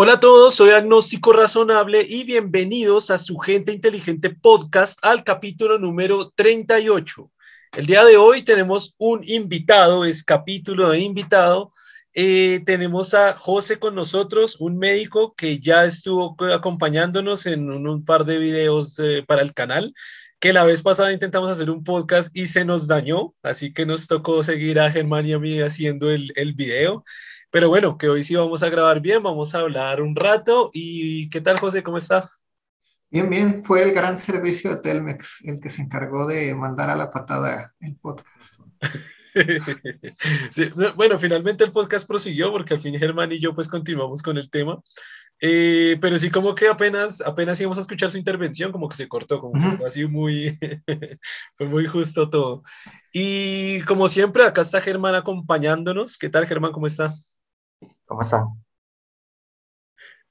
Hola a todos, soy Agnóstico Razonable y bienvenidos a su Gente Inteligente Podcast al capítulo número 38. El día de hoy tenemos un invitado, es capítulo de invitado. Eh, tenemos a José con nosotros, un médico que ya estuvo acompañándonos en un, par de videos para el canal, que la vez pasada intentamos hacer un podcast y se nos dañó, así que nos tocó seguir a Germán y a mí haciendo el, el video. Pero bueno, que hoy sí vamos a grabar bien, vamos a hablar un rato. ¿Y qué tal, José? ¿Cómo está? Bien, bien. Fue el gran servicio de Telmex el que se encargó de mandar a la patada el podcast. bueno, finalmente el podcast prosiguió porque al fin Germán y yo pues continuamos con el tema. Eh, pero sí como que apenas, apenas íbamos a escuchar su intervención, como que se cortó, como que fue así muy, fue muy justo todo. Y como siempre, acá está Germán acompañándonos. ¿Qué tal, Germán? ¿Cómo está? ¿Cómo están?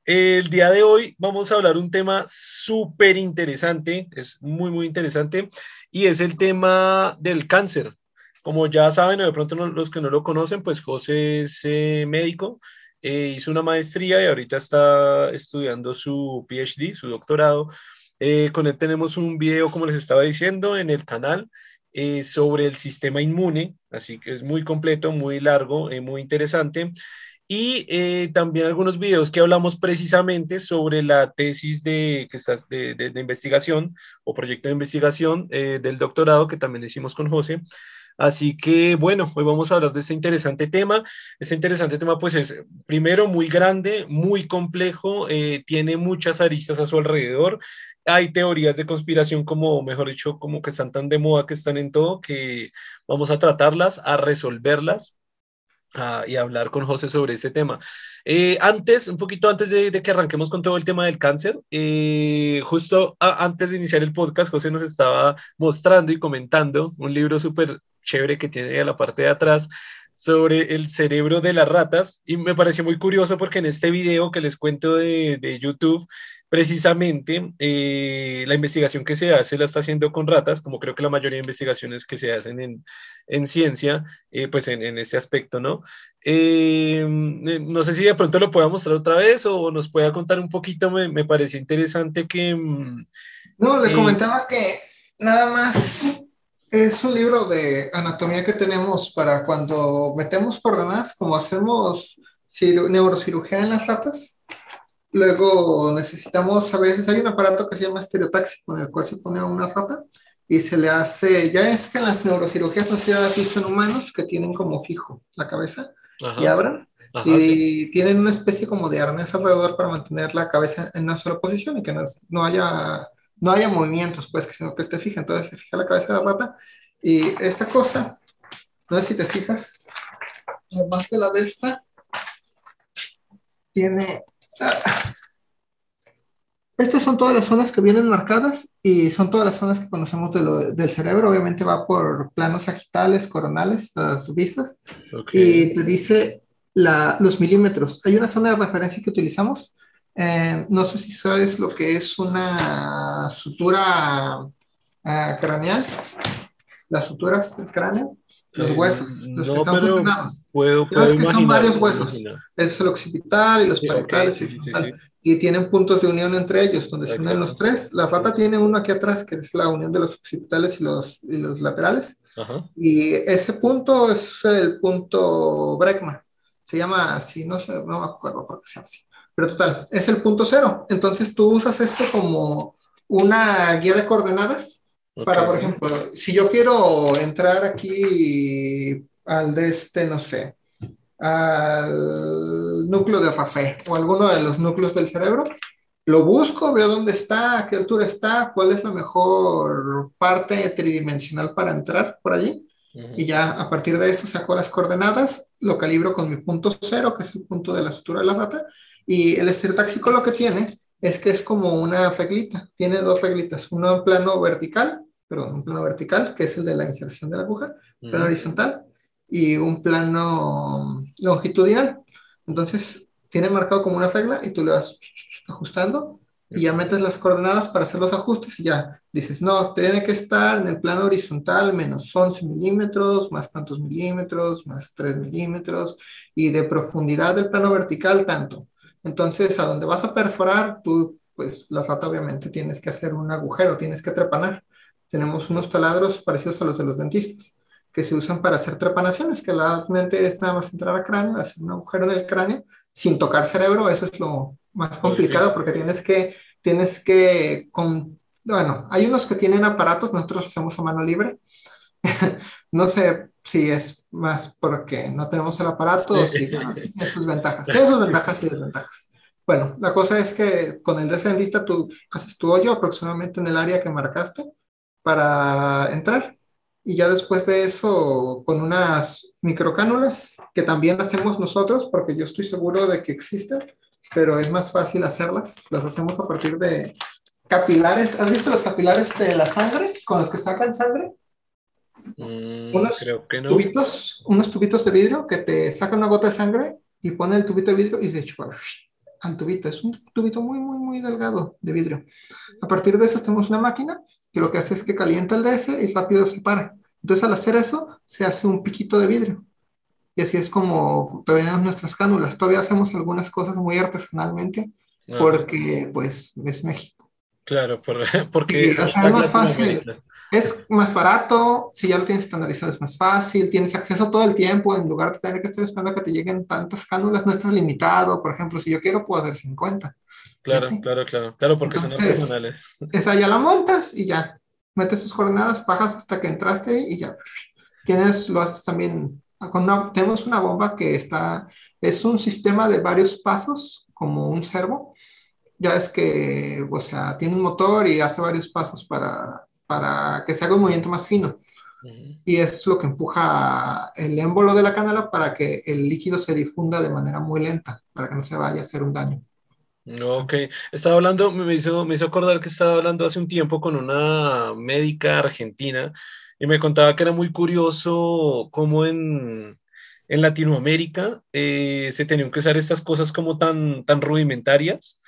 El día de hoy vamos a hablar un tema súper interesante, es muy, muy interesante, y es el tema del cáncer. Como ya saben, o de pronto los que no lo conocen, pues José es eh, médico, eh, hizo una maestría y ahorita está estudiando su PhD, su doctorado. Eh, con él tenemos un video, como les estaba diciendo, en el canal sobre el sistema inmune, así que es muy completo, muy largo, muy interesante y eh, también algunos videos que hablamos precisamente sobre la tesis de, que estás, de, de, investigación o proyecto de investigación eh, del doctorado que también hicimos con José. Así que bueno, hoy vamos a hablar de este interesante tema. Este interesante tema pues es primero muy grande, muy complejo, eh, tiene muchas aristas a su alrededor. Hay teorías de conspiración como, mejor dicho, como que están tan de moda, que están en todo, que vamos a tratarlas, a resolverlas y hablar con José sobre este tema. Eh, antes, un poquito antes de, que arranquemos con todo el tema del cáncer, eh, justo antes de iniciar el podcast, José nos estaba mostrando y comentando un libro súper chévere que tiene a la parte de atrás sobre el cerebro de las ratas y me pareció muy curioso porque en este video que les cuento de, de YouTube precisamente eh, la investigación que se hace la está haciendo con ratas, como creo que la mayoría de investigaciones que se hacen en, en ciencia, eh, pues en, en, este aspecto, ¿no? Eh, no sé si de pronto lo pueda mostrar otra vez o nos pueda contar un poquito, me, me pareció interesante que... Mm, no, le comentaba que nada más es un libro de anatomía que tenemos para cuando metemos coordenadas, como hacemos neurocirugía en las ratas, Luego necesitamos, a veces hay un aparato que se llama estereotaxi, con el cual se pone a una rata y se le hace, ya es que en las neurocirugías no se has visto en humanos que tienen como fijo la cabeza y abran y tienen una especie como de arnés alrededor para mantener la cabeza en una sola posición y que no, haya, no haya movimientos, pues, sino que esté fija. Entonces se fija la cabeza de la rata y esta cosa, no sé si te fijas, además de la de esta, tiene estas son todas las zonas que vienen marcadas y son todas las zonas que conocemos del cerebro. Obviamente va por planos sagitales, coronales, las vistas. Y te dice los milímetros. Hay una zona de referencia que utilizamos. Eh, no sé si sabes lo que es una sutura uh, craneal. Las suturas del cráneo. Los eh, huesos, los que están fusionados. Puedo, puedo que son varios huesos. Es el occipital y los parietales y, y tienen puntos de unión entre ellos, donde se unen los tres. La rata tiene uno aquí atrás, que es la unión de los occipitales y los, y los laterales. Y ese punto es el punto Bregma. Se llama así, no sé, no me acuerdo por qué se llama así. Pero total, es el punto cero. Entonces tú usas esto como una guía de coordenadas para, por ejemplo, si yo quiero entrar aquí al de este, no sé, al núcleo de Fafé o alguno de los núcleos del cerebro, lo busco, veo dónde está, a qué altura está, cuál es la mejor parte tridimensional para entrar por allí. Y ya a partir de eso saco las coordenadas, lo calibro con mi punto cero, que es el punto de la estructura de la data. Y el estereotáxico lo que tiene es que es como una reglita. Tiene dos reglitas, uno en plano vertical perdón, un plano vertical, que es el de la inserción de la aguja, un plano horizontal y un plano longitudinal. Entonces, tiene marcado como una regla y tú le vas ajustando y ya metes las coordenadas para hacer los ajustes y ya dices, no, tiene que estar en el plano horizontal menos 11 milímetros, más tantos milímetros, más 3 milímetros y de profundidad del plano vertical tanto. Entonces, a donde vas a perforar, tú, pues la rata obviamente tienes que hacer un agujero, tienes que trepanar. Tenemos unos taladros parecidos a los de los dentistas, que se usan para hacer trepanaciones, que realmente es nada más entrar al cráneo, hacer un agujero en el cráneo, sin tocar cerebro, eso es lo más complicado, porque tienes que, tienes que, con, bueno, hay unos que tienen aparatos, nosotros hacemos a mano libre, no sé si es más porque no tenemos el aparato o si tiene sus ventajas. Tiene sus ventajas y desventajas. Bueno, la cosa es que con el descendista tú haces tu hoyo aproximadamente en el área que marcaste para entrar. Y ya después de eso, con unas microcánulas que también hacemos nosotros, porque yo estoy seguro de que existen, pero es más fácil hacerlas. Las hacemos a partir de capilares. ¿Has visto los capilares de la sangre con los que sacan sangre? Mm, unos tubitos, unos tubitos de vidrio que te sacan una gota de sangre y ponen el tubito de vidrio y se chupa al tubito. Es un tubito muy, muy, muy delgado de vidrio. A partir de eso tenemos una máquina que lo que hace es que calienta el DS y rápido se para. Entonces al hacer eso se hace un piquito de vidrio. Y así es como tenemos nuestras cánulas. Todavía hacemos algunas cosas muy artesanalmente porque pues es México. Claro, porque es más fácil. Es más barato, si ya lo tienes estandarizado es más fácil, tienes acceso todo el tiempo, en lugar de tener que estar esperando a que te lleguen tantas cánulas, no estás limitado, por ejemplo, si yo quiero puedo hacer 50. Claro, claro, claro, claro, porque son artesanales. Esa ya la montas y ya, metes tus coordenadas, bajas hasta que entraste y ya. Tienes, lo haces también, con tenemos una bomba que está, es un sistema de varios pasos, como un servo, ya es que, o sea, tiene un motor y hace varios pasos para para que se haga un movimiento más fino. Y eso es lo que empuja el émbolo de la canela para que el líquido se difunda de manera muy lenta, para que no se vaya a hacer un daño. Ok, estaba hablando, me hizo, me hizo acordar que estaba hablando hace un tiempo con una médica argentina y me contaba que era muy curioso cómo en, en Latinoamérica eh, se tenían que usar estas cosas como tan, tan rudimentarias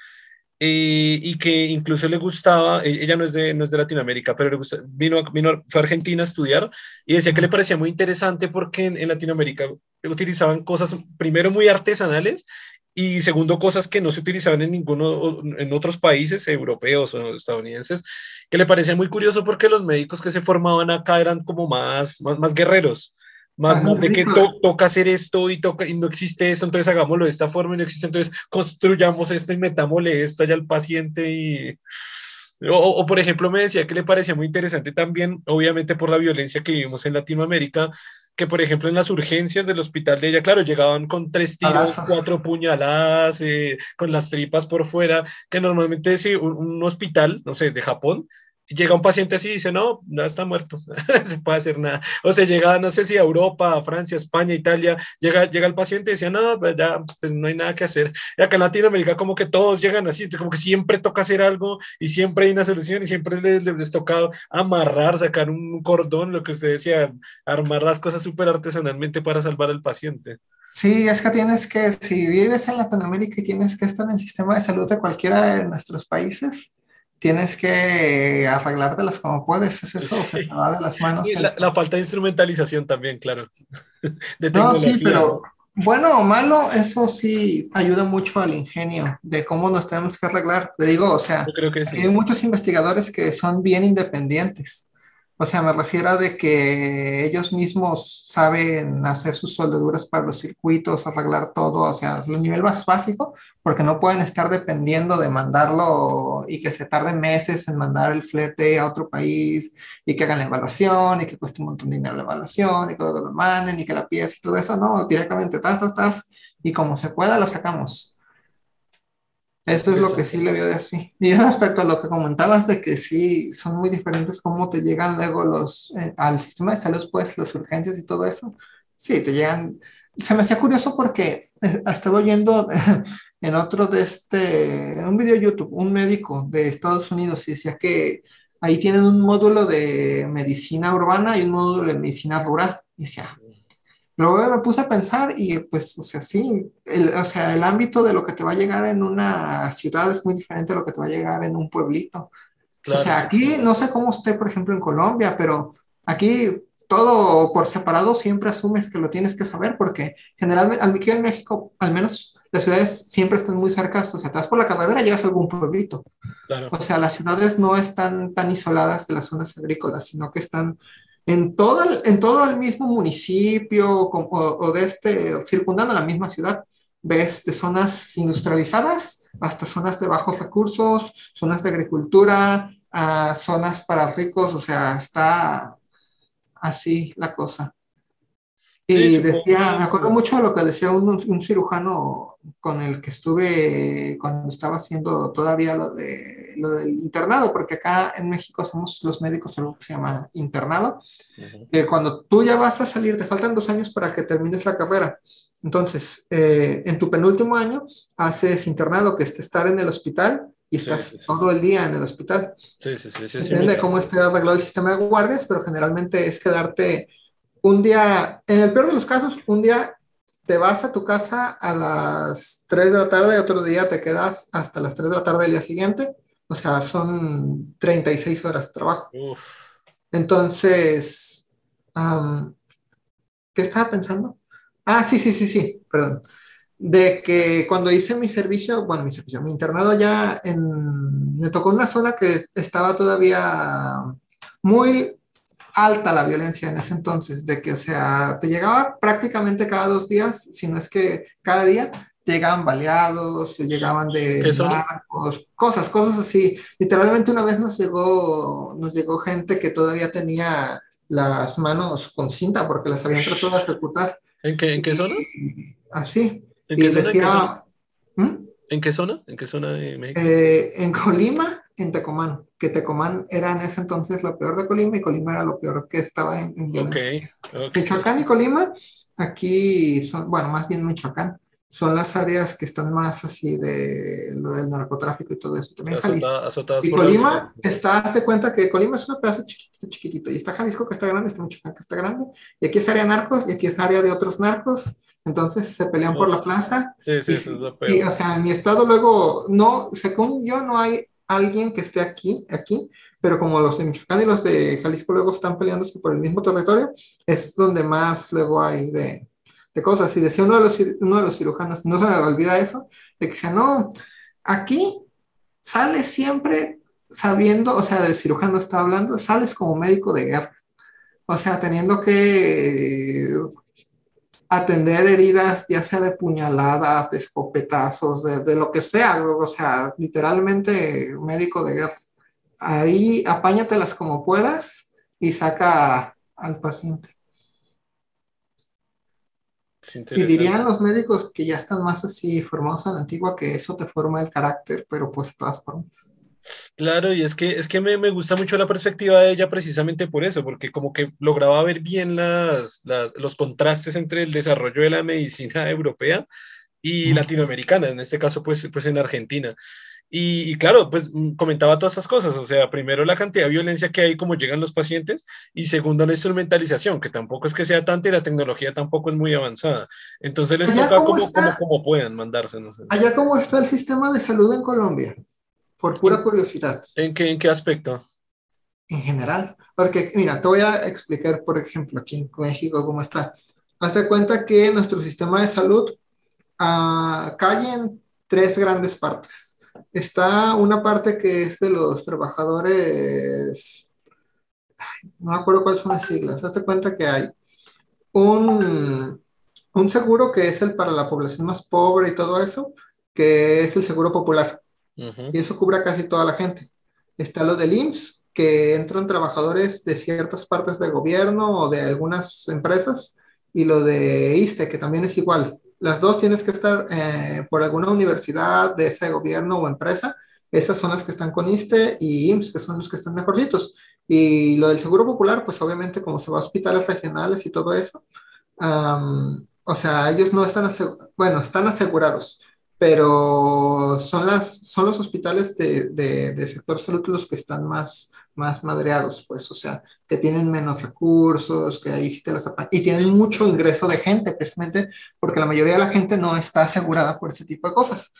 eh, y que incluso le gustaba, e-, ella no es de, no es de Latinoamérica, pero le gusta, vino, vino, fue a Argentina a estudiar y decía que le parecía muy interesante porque en, Latinoamérica utilizaban cosas, primero muy artesanales y segundo cosas que no se utilizaban en ninguno, en otros países europeos o estadounidenses, que le parecía muy curioso porque los médicos que se formaban acá eran como más, más, más guerreros más, de que toca hacer esto y, toca, y no existe esto, entonces hagámoslo de esta forma y no existe, entonces construyamos esto y metámosle esto allá al paciente y... O, o, por ejemplo, me decía que le parecía muy interesante también, obviamente por la violencia que vivimos en Latinoamérica, que por ejemplo en las urgencias del hospital de ella, claro, llegaban con tres tiros, cuatro puñaladas, eh, con las tripas por fuera, que normalmente si un, un, hospital, no sé, de Japón, llega un paciente así y dice, no, ya está muerto, no se puede hacer nada. O sea, llega, no sé si a Europa, a Francia, España, Italia, llega, llega el paciente y dice, no, pues ya, pues no hay nada que hacer. Y acá en Latinoamérica como que todos llegan así, como que siempre toca hacer algo y siempre hay una solución y siempre les, les toca amarrar, sacar un cordón, lo que usted decía, armar las cosas súper artesanalmente para salvar al paciente. Sí, es que tienes que, si vives en Latinoamérica y tienes que estar en el sistema de salud de cualquiera de nuestros países, tienes que arreglártelas como puedes, es eso, se te va de las manos. Y la, falta de instrumentalización también, claro. no, sí, pero bueno o malo, eso sí ayuda mucho al ingenio de cómo nos tenemos que arreglar. Le digo, o sea, hay muchos investigadores que son bien independientes. O sea, me refiero a de que ellos mismos saben hacer sus soldaduras para los circuitos, arreglar todo, o sea, es el nivel más básico, porque no pueden estar dependiendo de mandarlo y que se tarde meses en mandar el flete a otro país y que hagan la evaluación y que cueste un montón de dinero la evaluación y que lo manden y que la pieza y todo eso, no, directamente, estás, estás, estás, y como se pueda, lo sacamos. Esto es lo que sí le veo de así. Y respecto a lo que comentabas de que sí son muy diferentes cómo te llegan luego los eh, al sistema de salud, pues las urgencias y todo eso. Sí, te llegan. Se me hacía curioso porque eh, estaba oyendo en otro de este, en un video YouTube, un médico de Estados Unidos y decía que ahí tienen un módulo de medicina urbana y un módulo de medicina rural. Y decía, Luego me puse a pensar y pues, o sea, sí, el, o sea, el ámbito de lo que te va a llegar en una ciudad es muy diferente a lo que te va a llegar en un pueblito. O sea, aquí no sé cómo esté, por ejemplo, en Colombia, pero aquí todo por separado siempre asumes que lo tienes que saber porque generalmente, aquí en México, al menos las ciudades siempre están muy cerca, o sea, te vas por la carretera llegas a algún pueblito. O sea, las ciudades no están tan isoladas de las zonas agrícolas, sino que están en todo el, en todo el mismo municipio o, de este, circundando la misma ciudad. Ves de zonas industrializadas hasta zonas de bajos recursos, zonas de agricultura, a zonas para ricos, o sea, está así la cosa. Y decía, me acuerdo mucho de lo que decía un, un, cirujano con el que estuve cuando estaba haciendo todavía lo, de, lo del internado, porque acá en México somos los médicos algo que se llama internado, que cuando tú ya vas a salir, te faltan dos años para que termines la carrera. Entonces, eh, en tu penúltimo año haces internado, que es estar en el hospital y estás todo el día en el hospital. Sí, sí, sí. Depende de cómo esté arreglado el sistema de guardias, pero generalmente es quedarte un día, en el peor de los casos, un día te vas a tu casa a las 3 de la tarde y otro día te quedas hasta las 3 de la tarde del día siguiente. O sea, son 36 horas de trabajo. Entonces, ¿qué estaba pensando? Ah, sí, sí, sí, sí, perdón. De que cuando hice mi servicio, bueno, mi servicio, mi internado ya en, me tocó una zona que estaba todavía muy alta la violencia en ese entonces, de que, o sea, te llegaba prácticamente cada dos días, si no es que cada día, llegaban baleados, llegaban de marcos, cosas, cosas así. Literalmente una vez nos llegó, nos llegó gente que todavía tenía las manos con cinta porque las habían tratado de ejecutar. ¿En qué, en qué zona? así. y decía... ¿Mm? ¿En qué zona? ¿En qué zona de México? Eh, en Colima en Tecomán, que Tecomán era en ese entonces lo peor de Colima y Colima era lo peor que estaba en, violencia. Michoacán y Colima, aquí son, bueno, más bien Michoacán, son las áreas que están más así de lo del narcotráfico y todo eso. También Jalisco. y Colima, está, hazte cuenta que Colima es una pedazo chiquitito, chiquitito, y está Jalisco que está grande, está Michoacán que está grande, y aquí es área narcos, y aquí es área de otros narcos, entonces se pelean por la plaza. Sí, sí, eso es lo peor. Y, o sea, en mi estado luego, no, según yo, no hay alguien que esté aquí, aquí, pero como los de Michoacán y los de Jalisco luego están peleándose por el mismo territorio, es donde más luego hay de, de cosas. Y decía uno de, los, uno de los cirujanos, no se me olvida eso, de que decía, no, aquí sales siempre sabiendo, o sea, de cirujano está hablando, sales como médico de guerra. O sea, teniendo que atender heridas, ya sea de puñaladas, de escopetazos, de, lo que sea, o sea, literalmente médico de guerra. Ahí apáñatelas como puedas y saca al paciente. Y dirían los médicos que ya están más así formados a la antigua que eso te forma el carácter, pero pues de todas formas. Claro, y es que, es que me, me, gusta mucho la perspectiva de ella precisamente por eso, porque como que lograba ver bien las, los contrastes entre el desarrollo de la medicina europea y latinoamericana, en este caso pues, pues en Argentina. Y, claro, pues mm, comentaba todas esas cosas, o sea, primero la cantidad de violencia que hay, como llegan los pacientes, y segundo la instrumentalización, que tampoco es que sea tanta y la tecnología tampoco es muy avanzada. Entonces les toca como, como, como, puedan mandarse. No Allá cómo está el sistema de salud en Colombia por pura curiosidad. ¿En qué, ¿En qué aspecto? En general. Porque, mira, te voy a explicar, por ejemplo, aquí en México cómo está. Hazte cuenta que nuestro sistema de salud uh, cae en tres grandes partes. Está una parte que es de los trabajadores, no me acuerdo cuáles son las siglas. Hazte cuenta que hay un, un seguro que es el para la población más pobre y todo eso, que es el seguro popular y eso cubre casi toda la gente. Está lo del IMSS, que entran trabajadores de ciertas partes del gobierno o de algunas empresas, y lo de ISTE, que también es igual. Las dos tienes que estar eh, por alguna universidad de ese gobierno o empresa. Esas son las que están con ISTE y IMSS, que son los que están mejorcitos. Y lo del Seguro Popular, pues obviamente como se va a hospitales regionales y todo eso, o sea, ellos no están, bueno, están asegurados, pero son, las, son los hospitales de, de, sector salud los que están más, más madreados, pues, o sea, que tienen menos recursos, que ahí sí te las y tienen mucho ingreso de gente, precisamente porque la mayoría de la gente no está asegurada por ese tipo de cosas.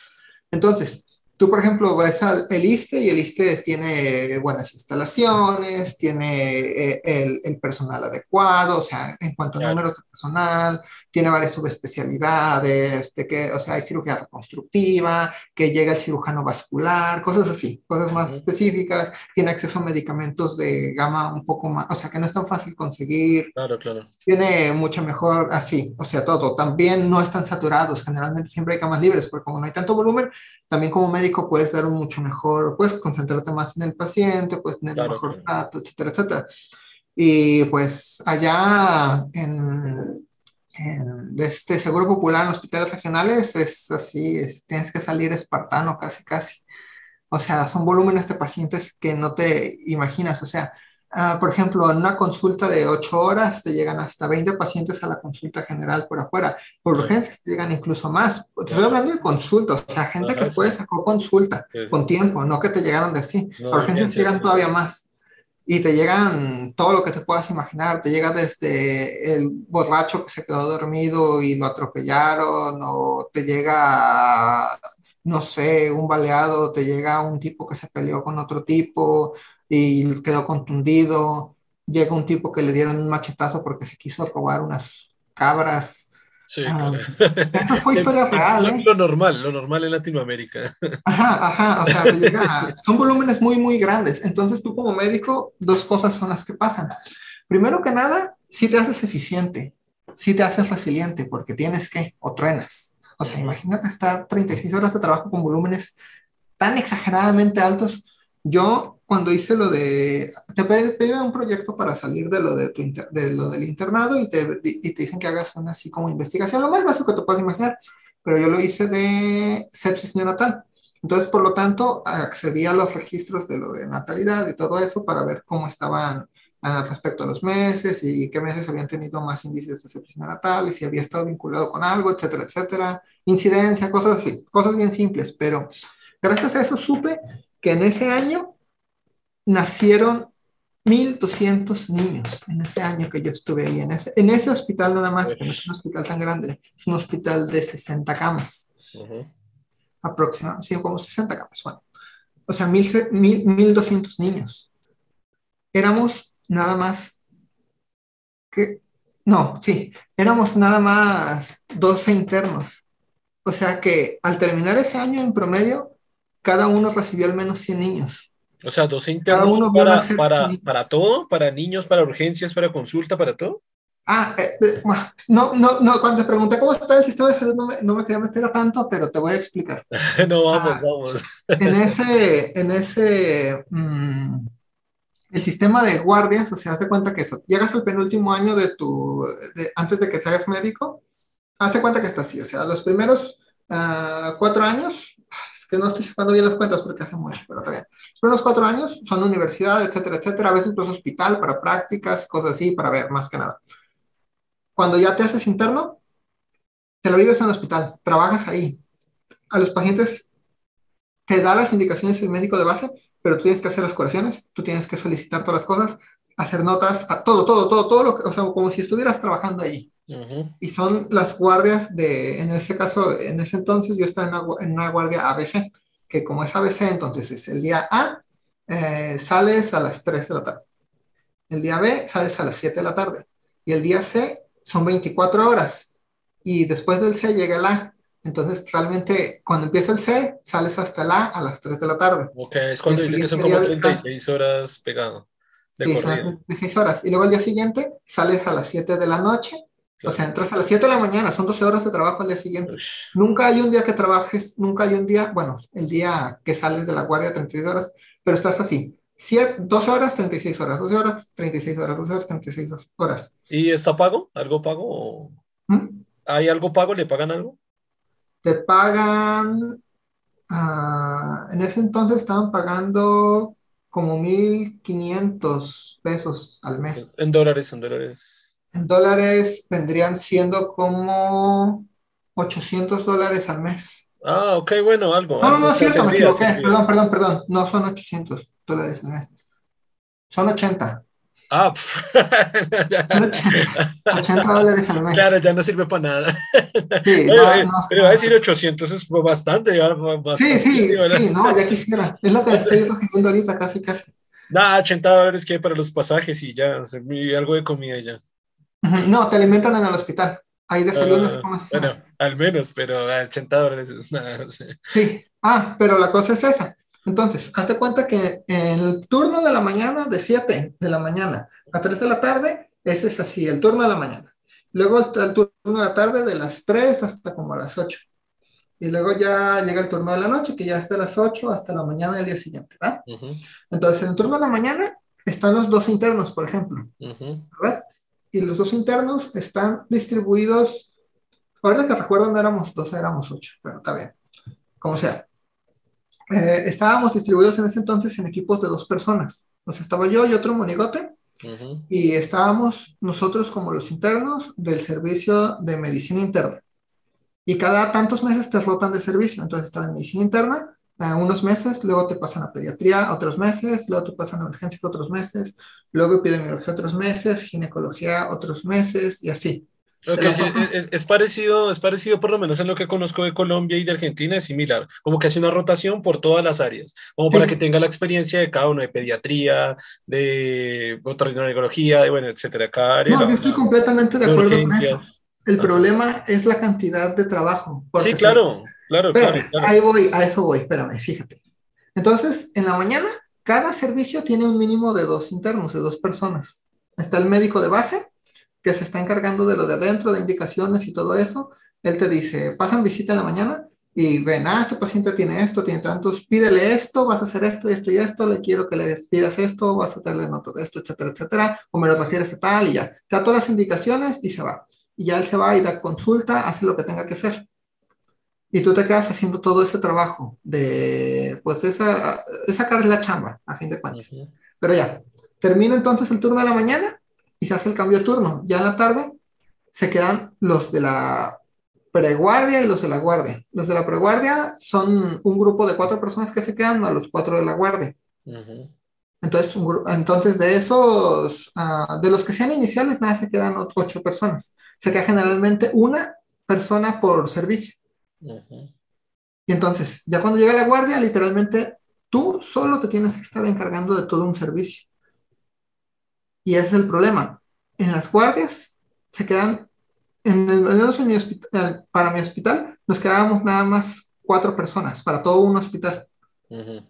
Entonces, Tú, por ejemplo, ves al el ISTE y el ISTE tiene buenas instalaciones, tiene eh, el, el, personal adecuado, o sea, en cuanto a números de personal, tiene varias subespecialidades, de que, o sea, hay cirugía reconstructiva, que llega el cirujano vascular, cosas así, cosas más específicas, tiene acceso a medicamentos de gama un poco más, o sea, que no es tan fácil conseguir. Claro, claro. Tiene mucho mejor, así, o sea, todo. También no están saturados, generalmente siempre hay camas libres, porque como no hay tanto volumen, también como médico puedes dar un mucho mejor, puedes concentrarte más en el paciente, puedes tener un mejor trato, etcétera, etcétera. Y pues allá en, en, este Seguro Popular en hospitales regionales es así, tienes que salir espartano casi, casi. O sea, son volúmenes de pacientes que no te imaginas. O sea, Ah, por ejemplo, en una consulta de 8 horas te llegan hasta 20 pacientes a la consulta general por afuera. Por urgencias te llegan incluso más. Te estoy hablando de consultas, o sea, gente que fue, sacó consulta con tiempo, no que te llegaron de sí. por urgencias llegan todavía más. Y te llegan todo lo que te puedas imaginar. Te llega desde el borracho que se quedó dormido y lo atropellaron, o te llega no sé, un baleado, te llega un tipo que se peleó con otro tipo y quedó contundido, llega un tipo que le dieron un machetazo porque se quiso robar unas cabras. Sí, ah, Eso fue historia real. ¿eh? Lo normal, lo normal en Latinoamérica. Ajá, ajá, o sea, llega, son volúmenes muy, muy grandes. Entonces tú como médico, dos cosas son las que pasan. Primero que nada, si te haces eficiente, si te haces resiliente, porque tienes que, o truenas. O sea, imagínate estar 36 horas de trabajo con volúmenes tan exageradamente altos. Yo, cuando hice lo de, te piden un proyecto para salir de lo, de, tu de lo del internado y te, y te dicen que hagas una así como investigación, lo más básico que te puedas imaginar, pero yo lo hice de sepsis neonatal. Entonces, por lo tanto, accedí a los registros de lo de natalidad y todo eso para ver cómo estaban respecto a los meses y qué meses habían tenido más índices de sepsis natal y si había estado vinculado con algo, etcétera, etcétera. Incidencia, cosas así, cosas bien simples, pero gracias a eso supe que en ese año nacieron 1.200 niños, en ese año que yo estuve ahí, en ese, en ese hospital nada más, que no es un hospital tan grande, es un hospital de 60 camas, aproximadamente, sí, como 60 camas, bueno. O sea, 1.200 niños. Éramos nada más que, no, sí, éramos nada más 12 internos. O sea que al terminar ese año en promedio, cada uno recibió al menos 100 niños. O sea, 12 internos uno para, para, para, todo, para niños, para urgencias, para consulta, para todo. Ah, eh, eh, no, no, no, cuando te pregunté cómo está el sistema de salud no me, no me quería meter a tanto, pero te voy a explicar. no, vamos, ah, vamos. en ese, en ese, mm, el sistema de guardias, o sea, haz de cuenta que eso, llegas al penúltimo año de tu, antes de que seas médico, haz de cuenta que está así, o sea, los primeros uh, cuatro años, que no estoy sacando bien las cuentas porque hace mucho, pero está bien. Los primeros cuatro años son universidad, etcétera, etcétera, a veces pues hospital para prácticas, cosas así, para ver, más que nada. Cuando ya te haces interno, te lo vives en el hospital, trabajas ahí. A los pacientes te da las indicaciones el médico de base, pero tú tienes que hacer las curaciones, tú tienes que solicitar todas las cosas, hacer notas, todo, todo, todo, todo lo que, o sea, como si estuvieras trabajando allí. Y son las guardias de, en ese caso, en ese entonces yo estaba en una, en una guardia ABC, que como es ABC, entonces es el día A, eh, sales a las 3 de la tarde. El día B, sales a las 7 de la tarde. Y el día C, son 24 horas. Y después del C llega el A. Entonces, realmente, cuando empieza el C, sales hasta la A a las 3 de la tarde. Ok, es cuando dice que son como 36 horas pegado. Sí, son 36 horas. Y luego el día siguiente, sales a las 7 de la noche. O sea, entras a las 7 de la mañana, son 12 horas de trabajo al día siguiente. Nunca hay un día que trabajes, nunca hay un día, bueno, el día que sales de la guardia, 36 horas, pero estás así. 12 horas, 36 horas, 12 horas, 36 horas, 12 horas, 36 horas. ¿Y está pago? ¿Algo pago? ¿Mm? ¿Hay algo pago? ¿Le pagan algo? te pagan, ah, en ese entonces estaban pagando como 1.500 pesos al mes. En dólares, en dólares. En dólares vendrían siendo como 800 dólares al mes. Ah, ok, bueno, algo. No, no, no, es cierto, me equivoqué. Perdón, perdón, perdón. No son 800 dólares al mes. Son 80. Ah, 80 dólares al mes. Claro, ya no sirve para nada. Sí, no, no, pero va a decir 800 es bastante. bastante sí, sí, sí, no, ya quisiera. Es lo que estoy sugiriendo ahorita, casi, casi. Da, 80 dólares que hay para los pasajes y ya, algo de comida y ya. No, te alimentan en el hospital. Hay desayunos, uh, como Bueno, al menos, pero 80 dólares es nada. Sí. Ah, pero la cosa es esa. Entonces, hazte cuenta que el turno de la mañana, de 7 de la mañana a 3 de la tarde, ese es así, el turno de la mañana. Luego está el turno de la tarde de las 3 hasta como a las 8. Y luego ya llega el turno de la noche, que ya está a las 8 hasta la mañana del día siguiente, ¿verdad? Entonces, en el turno de la mañana están los dos internos, por ejemplo, ¿verdad? Y los dos internos están distribuidos, ahora que recuerdo no éramos dos, éramos ocho, pero está bien, como sea. Eh, estábamos distribuidos en ese entonces en equipos de dos personas. Entonces estaba yo y otro monigote, y estábamos nosotros como los internos del servicio de medicina interna. Y cada tantos meses te rotan de servicio. Entonces estaba en medicina interna, unos meses, luego te pasan a pediatría otros meses, luego te pasan a urgencia otros meses, luego epidemiología otros meses, ginecología otros meses y así. es, parecido, es parecido por lo menos en lo que conozco de Colombia y de Argentina, es similar, como que hace una rotación por todas las áreas, como para que tenga la experiencia de cada uno, de pediatría, de otorrinolaringología, de bueno, etcétera, cada área. No, yo estoy completamente de acuerdo con eso. El problema es la cantidad de trabajo. Sí, claro, claro, claro, Ahí voy, a eso voy, espérame, fíjate. Entonces, en la mañana, cada servicio tiene un mínimo de dos internos, de dos personas. Está el médico de base, que se está encargando de lo de adentro, de indicaciones y todo eso. Él te dice, pasan visita en la mañana y ven, ah, este paciente tiene esto, tiene tantos, pídele esto, vas a hacer esto, esto y esto, le quiero que le pidas esto, vas a darle nota de esto, etcétera, etcétera, o me lo refieres a tal y ya. Te da todas las indicaciones y se va y ya él se va y da consulta, hace lo que tenga que hacer. Y tú te quedas haciendo todo ese trabajo de, pues, esa, sacar la chamba, a fin de cuentas. Pero ya, termina entonces el turno de la mañana y se hace el cambio de turno. Ya en la tarde se quedan los de la preguardia y los de la guardia. Los de la preguardia son un grupo de cuatro personas que se quedan a los cuatro de la guardia. Entonces, entonces de esos, ah, de los que sean iniciales, nada, se quedan ocho personas. Se queda generalmente una persona por servicio. Y entonces, ya cuando llega la guardia, literalmente tú solo te tienes que estar encargando de todo un servicio. Y ese es el problema. En las guardias se quedan, en el, menos en mi hospital, para mi hospital, nos quedábamos nada más cuatro personas para todo un hospital.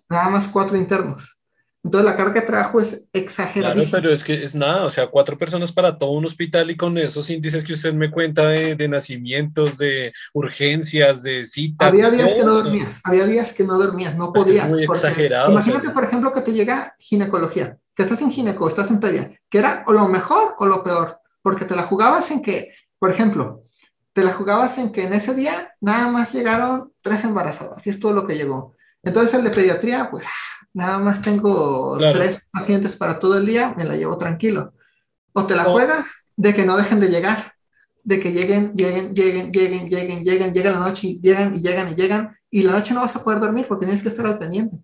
Nada más cuatro internos. Entonces la carga de trabajo es exageradísima. Claro, pero es que es nada, o sea, cuatro personas para todo un hospital y con esos índices que usted me cuenta de, nacimientos, de urgencias, de citas. Había días que no dormías, había días que no dormías, no podías. muy exagerado. Imagínate, por ejemplo, que te llega ginecología, que estás en gineco, estás en pedia, que era o lo mejor o lo peor, porque te la jugabas en que, por ejemplo, te la jugabas en que en ese día nada más llegaron tres embarazadas, y es todo lo que llegó. Entonces el de pediatría, pues nada más tengo tres pacientes para todo el día, me la llevo tranquilo. O te la juegas de que no dejen de llegar, de que lleguen, lleguen, lleguen, lleguen, lleguen, lleguen, lleguen la noche y llegan y llegan y llegan, y la noche no vas a poder dormir porque tienes que estar al pendiente.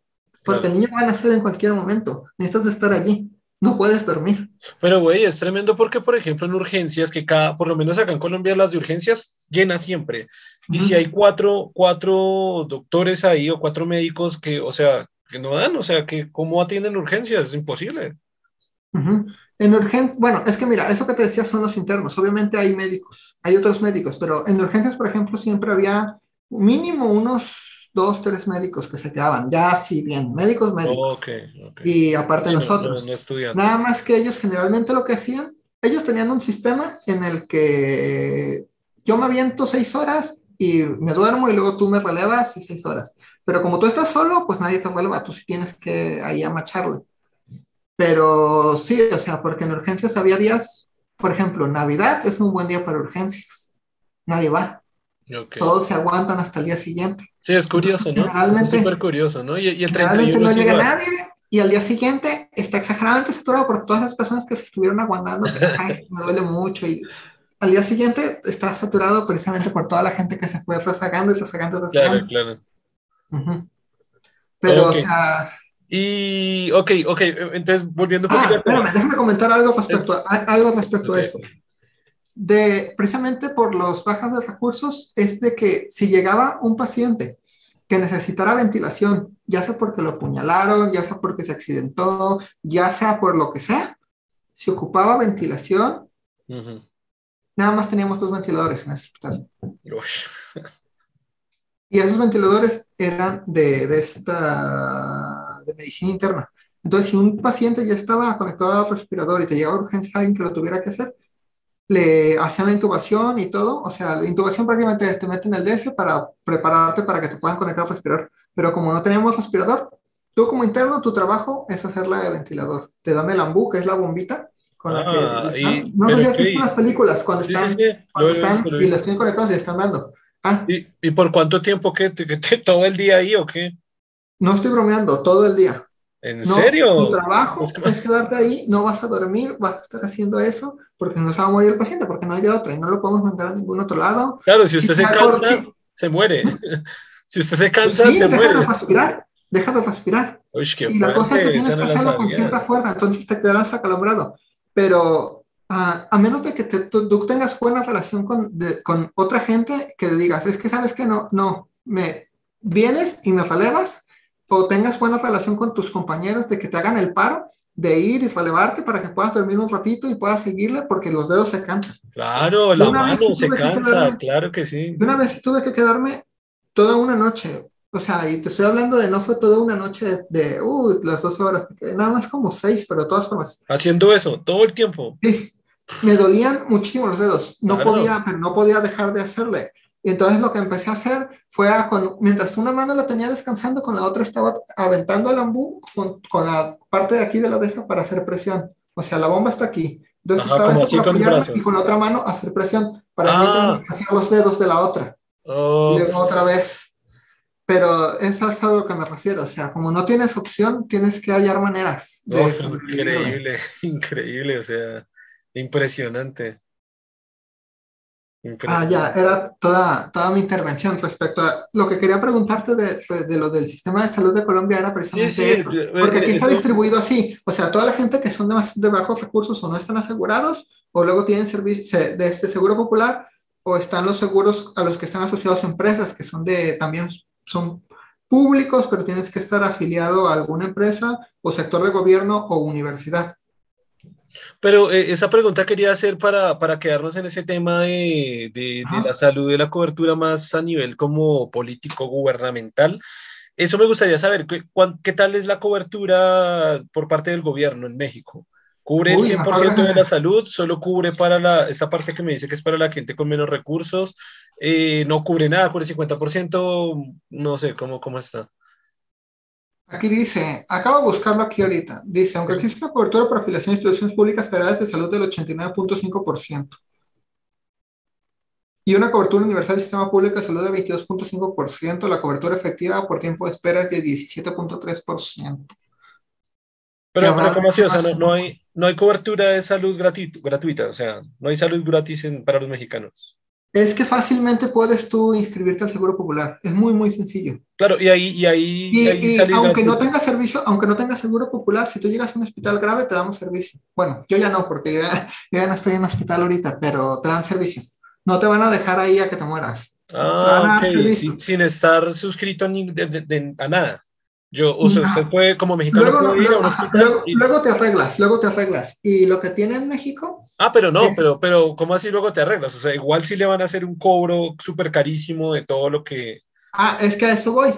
Porque el niño va a nacer en cualquier momento, necesitas estar allí no puedes dormir. Pero, güey, es tremendo porque, por ejemplo, en urgencias, que cada, por lo menos acá en Colombia, las de urgencias llenas siempre. Y si hay cuatro, cuatro doctores ahí o cuatro médicos que, o sea, que no dan, o sea, que cómo atienden urgencias, es imposible. En urgencias, bueno, es que mira, eso que te decía son los internos, obviamente hay médicos, hay otros médicos, pero en urgencias, por ejemplo, siempre había mínimo unos dos, tres médicos que se quedaban, ya sí, bien, médicos, médicos. Y aparte nosotros. Nada más que ellos generalmente lo que hacían, ellos tenían un sistema en el que yo me aviento seis horas y me duermo y luego tú me relevas y seis horas. Pero como tú estás solo, pues nadie te releva, tú sí tienes que ahí amacharle. Pero sí, o sea, porque en urgencias había días, por ejemplo, Navidad es un buen día para urgencias. Nadie va. Todos se aguantan hasta el día siguiente. Sí, es curioso, ¿no? Generalmente, es súper curioso, ¿no? Y, el generalmente no llega nadie y al día siguiente está exageradamente saturado por todas las personas que se estuvieron aguantando, que me duele mucho y al día siguiente está saturado precisamente por toda la gente que se fue rezagando y rezagando, rezagando. Claro, claro. Pero, o sea, Y, ok, ok, entonces volviendo un ah, poquito. Espérame, déjame comentar algo respecto a, algo respecto a eso. De, precisamente por los bajas de recursos, es de que si llegaba un paciente que necesitara ventilación, ya sea porque lo apuñalaron, ya sea porque se accidentó, ya sea por lo que sea, si ocupaba ventilación, nada más teníamos dos ventiladores en ese hospital. Y esos ventiladores eran de, de, esta, de medicina interna. Entonces, si un paciente ya estaba conectado al respirador y te llegaba urgencia a alguien que lo tuviera que hacer, le hacían la intubación y todo. O sea, la intubación prácticamente te meten en el DS para prepararte para que te puedan conectar al respirador. Pero como no tenemos respirador, tú como interno, tu trabajo es hacerla de ventilador. Te dan el ambú, que es la bombita, con la que... Ah, no sé si has visto las películas cuando están, cuando están y las tienen conectadas y le están dando. Ah. ¿Y, por cuánto tiempo? ¿Qué, ¿Todo el día ahí o qué? No estoy bromeando, todo el día. ¿En serio? Tu trabajo es quedarte ahí, no vas a dormir, vas a estar haciendo eso, porque no se va a morir el paciente, porque no hay de otra, y no lo podemos mandar a ningún otro lado. Claro, si usted se cansa, se muere. si usted se cansa, sí, se deja de respirar, deja de respirar. y la cosa es que tienes que hacerlo con cierta fuerza, entonces te quedarás acalambrado. Pero a menos de que tú, tengas buena relación con, con, otra gente, que digas, es que sabes que no, no, me vienes y me relevas, o tengas buena relación con tus compañeros de que te hagan el paro de ir y relevarte para que puedas dormir un ratito y puedas seguirle porque los dedos se cansan. Claro, la mano se cansa, claro que sí. Una vez tuve que quedarme toda una noche, o sea, y te estoy hablando de no fue toda una noche de, uh, las 12 horas, nada más como seis, pero todas formas. Haciendo eso, todo el tiempo. Sí, me dolían muchísimo los dedos, no podía, pero no podía dejar de hacerle. Y entonces lo que empecé a hacer fue, a, con, mientras una mano la tenía descansando, con la otra estaba aventando el ambú con, con la parte de aquí de la de esta para hacer presión. O sea, la bomba está aquí. Entonces estaba esto para apoyarme y con la otra mano hacer presión para ah. hacer los dedos de la otra. Oh. Y luego otra vez. Pero eso es a lo que me refiero. O sea, como no tienes opción, tienes que hallar maneras. De oh, increíble, increíble. O sea, Impresionante. Ah, ya, era toda, toda mi intervención respecto a lo que quería preguntarte de, de, lo del sistema de salud de Colombia era precisamente eso. Porque aquí está distribuido así, o sea, toda la gente que son de, más, de bajos recursos o no están asegurados, o luego tienen servicio de este seguro popular, o están los seguros a los que están asociados empresas, que son de, también son públicos, pero tienes que estar afiliado a alguna empresa o sector de gobierno o universidad. Pero eh, esa pregunta quería hacer para, para, quedarnos en ese tema de, de, la salud y la cobertura más a nivel como político gubernamental. Eso me gustaría saber, ¿qué, qué tal es la cobertura por parte del gobierno en México? ¿Cubre el 100% de la salud? ¿Solo cubre para la, esta parte que me dice que es para la gente con menos recursos? Eh, ¿No cubre nada? ¿Cubre 50%? No sé, ¿cómo, cómo está? Aquí dice, acabo de buscarlo aquí ahorita. Dice, aunque existe una cobertura de profilación de instituciones públicas federales de salud del 89.5% y una cobertura universal del sistema público de salud del 22.5%, la cobertura efectiva por tiempo de espera es de 17.3%. Pero, pero ¿cómo así? O sea, no, hay, no hay cobertura de salud gratuita, o sea, no hay salud gratis para los mexicanos. Es que fácilmente puedes tú inscribirte al Seguro Popular. Es muy, muy sencillo. Claro, y ahí... Y, ahí, y, aunque no tengas servicio, aunque no tengas Seguro Popular, si tú llegas a un hospital grave, te damos servicio. Bueno, yo ya no, porque yo ya, no estoy en hospital ahorita, pero te dan servicio. No te van a dejar ahí a que te mueras. Ah, sin, estar suscrito ni a nada. Yo, o sea, usted puede, como mexicano, luego, te arreglas, luego te arreglas. Y lo que tiene en México. Ah, pero no, pero, pero, ¿cómo así luego te arreglas? O sea, igual sí le van a hacer un cobro súper carísimo de todo lo que. Ah, es que a eso voy.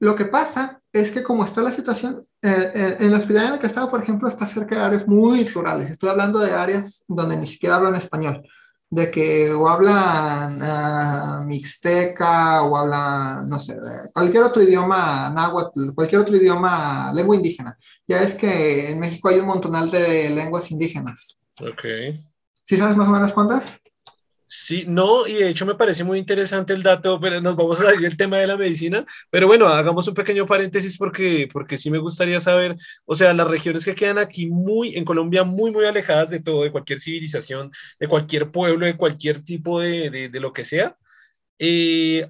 Lo que pasa es que, como está la situación, eh, eh, en el hospital en el que estaba, por ejemplo, está cerca de áreas muy rurales. Estoy hablando de áreas donde ni siquiera hablan español de que o hablan uh, mixteca o hablan, no sé, cualquier otro idioma náhuatl, cualquier otro idioma, lengua indígena. Ya es que en México hay un montonal de lenguas indígenas. Ok. ¿Sí sabes más o menos cuántas? Sí, no, y de hecho me parece muy interesante el dato, pero nos vamos a salir el tema de la medicina, pero bueno, hagamos un pequeño paréntesis porque, porque sí me gustaría saber, o sea, las regiones que quedan aquí muy, en Colombia, muy, muy alejadas de todo, de cualquier civilización, de cualquier pueblo, de cualquier tipo de, de, de lo que sea, eh,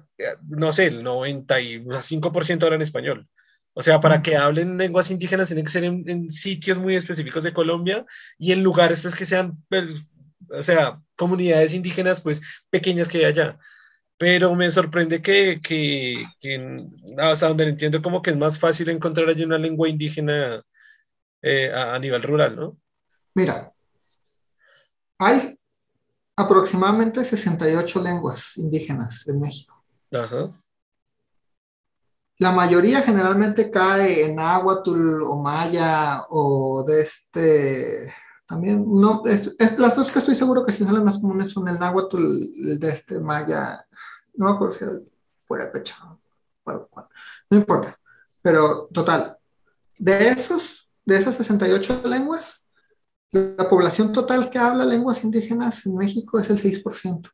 no sé, el 95% hablan español. O sea, para que hablen lenguas indígenas tienen que ser en, sitios muy específicos de Colombia y en lugares pues que sean, pues, o sea, comunidades indígenas pues pequeñas que hay allá. Pero me sorprende que, que, que hasta donde entiendo como que es más fácil encontrar allí una lengua indígena eh, a, a nivel rural, ¿no? Mira, hay aproximadamente 68 lenguas indígenas en México. Ajá. La mayoría generalmente cae en náhuatl o maya o de este. También, no, es, las dos que estoy seguro que sí son las más comunes son el náhuatl de este maya. No me acuerdo si era fuera pecho. No importa. Pero, total. De esos, de esas 68 lenguas, la población total que habla lenguas indígenas en México es el 6%.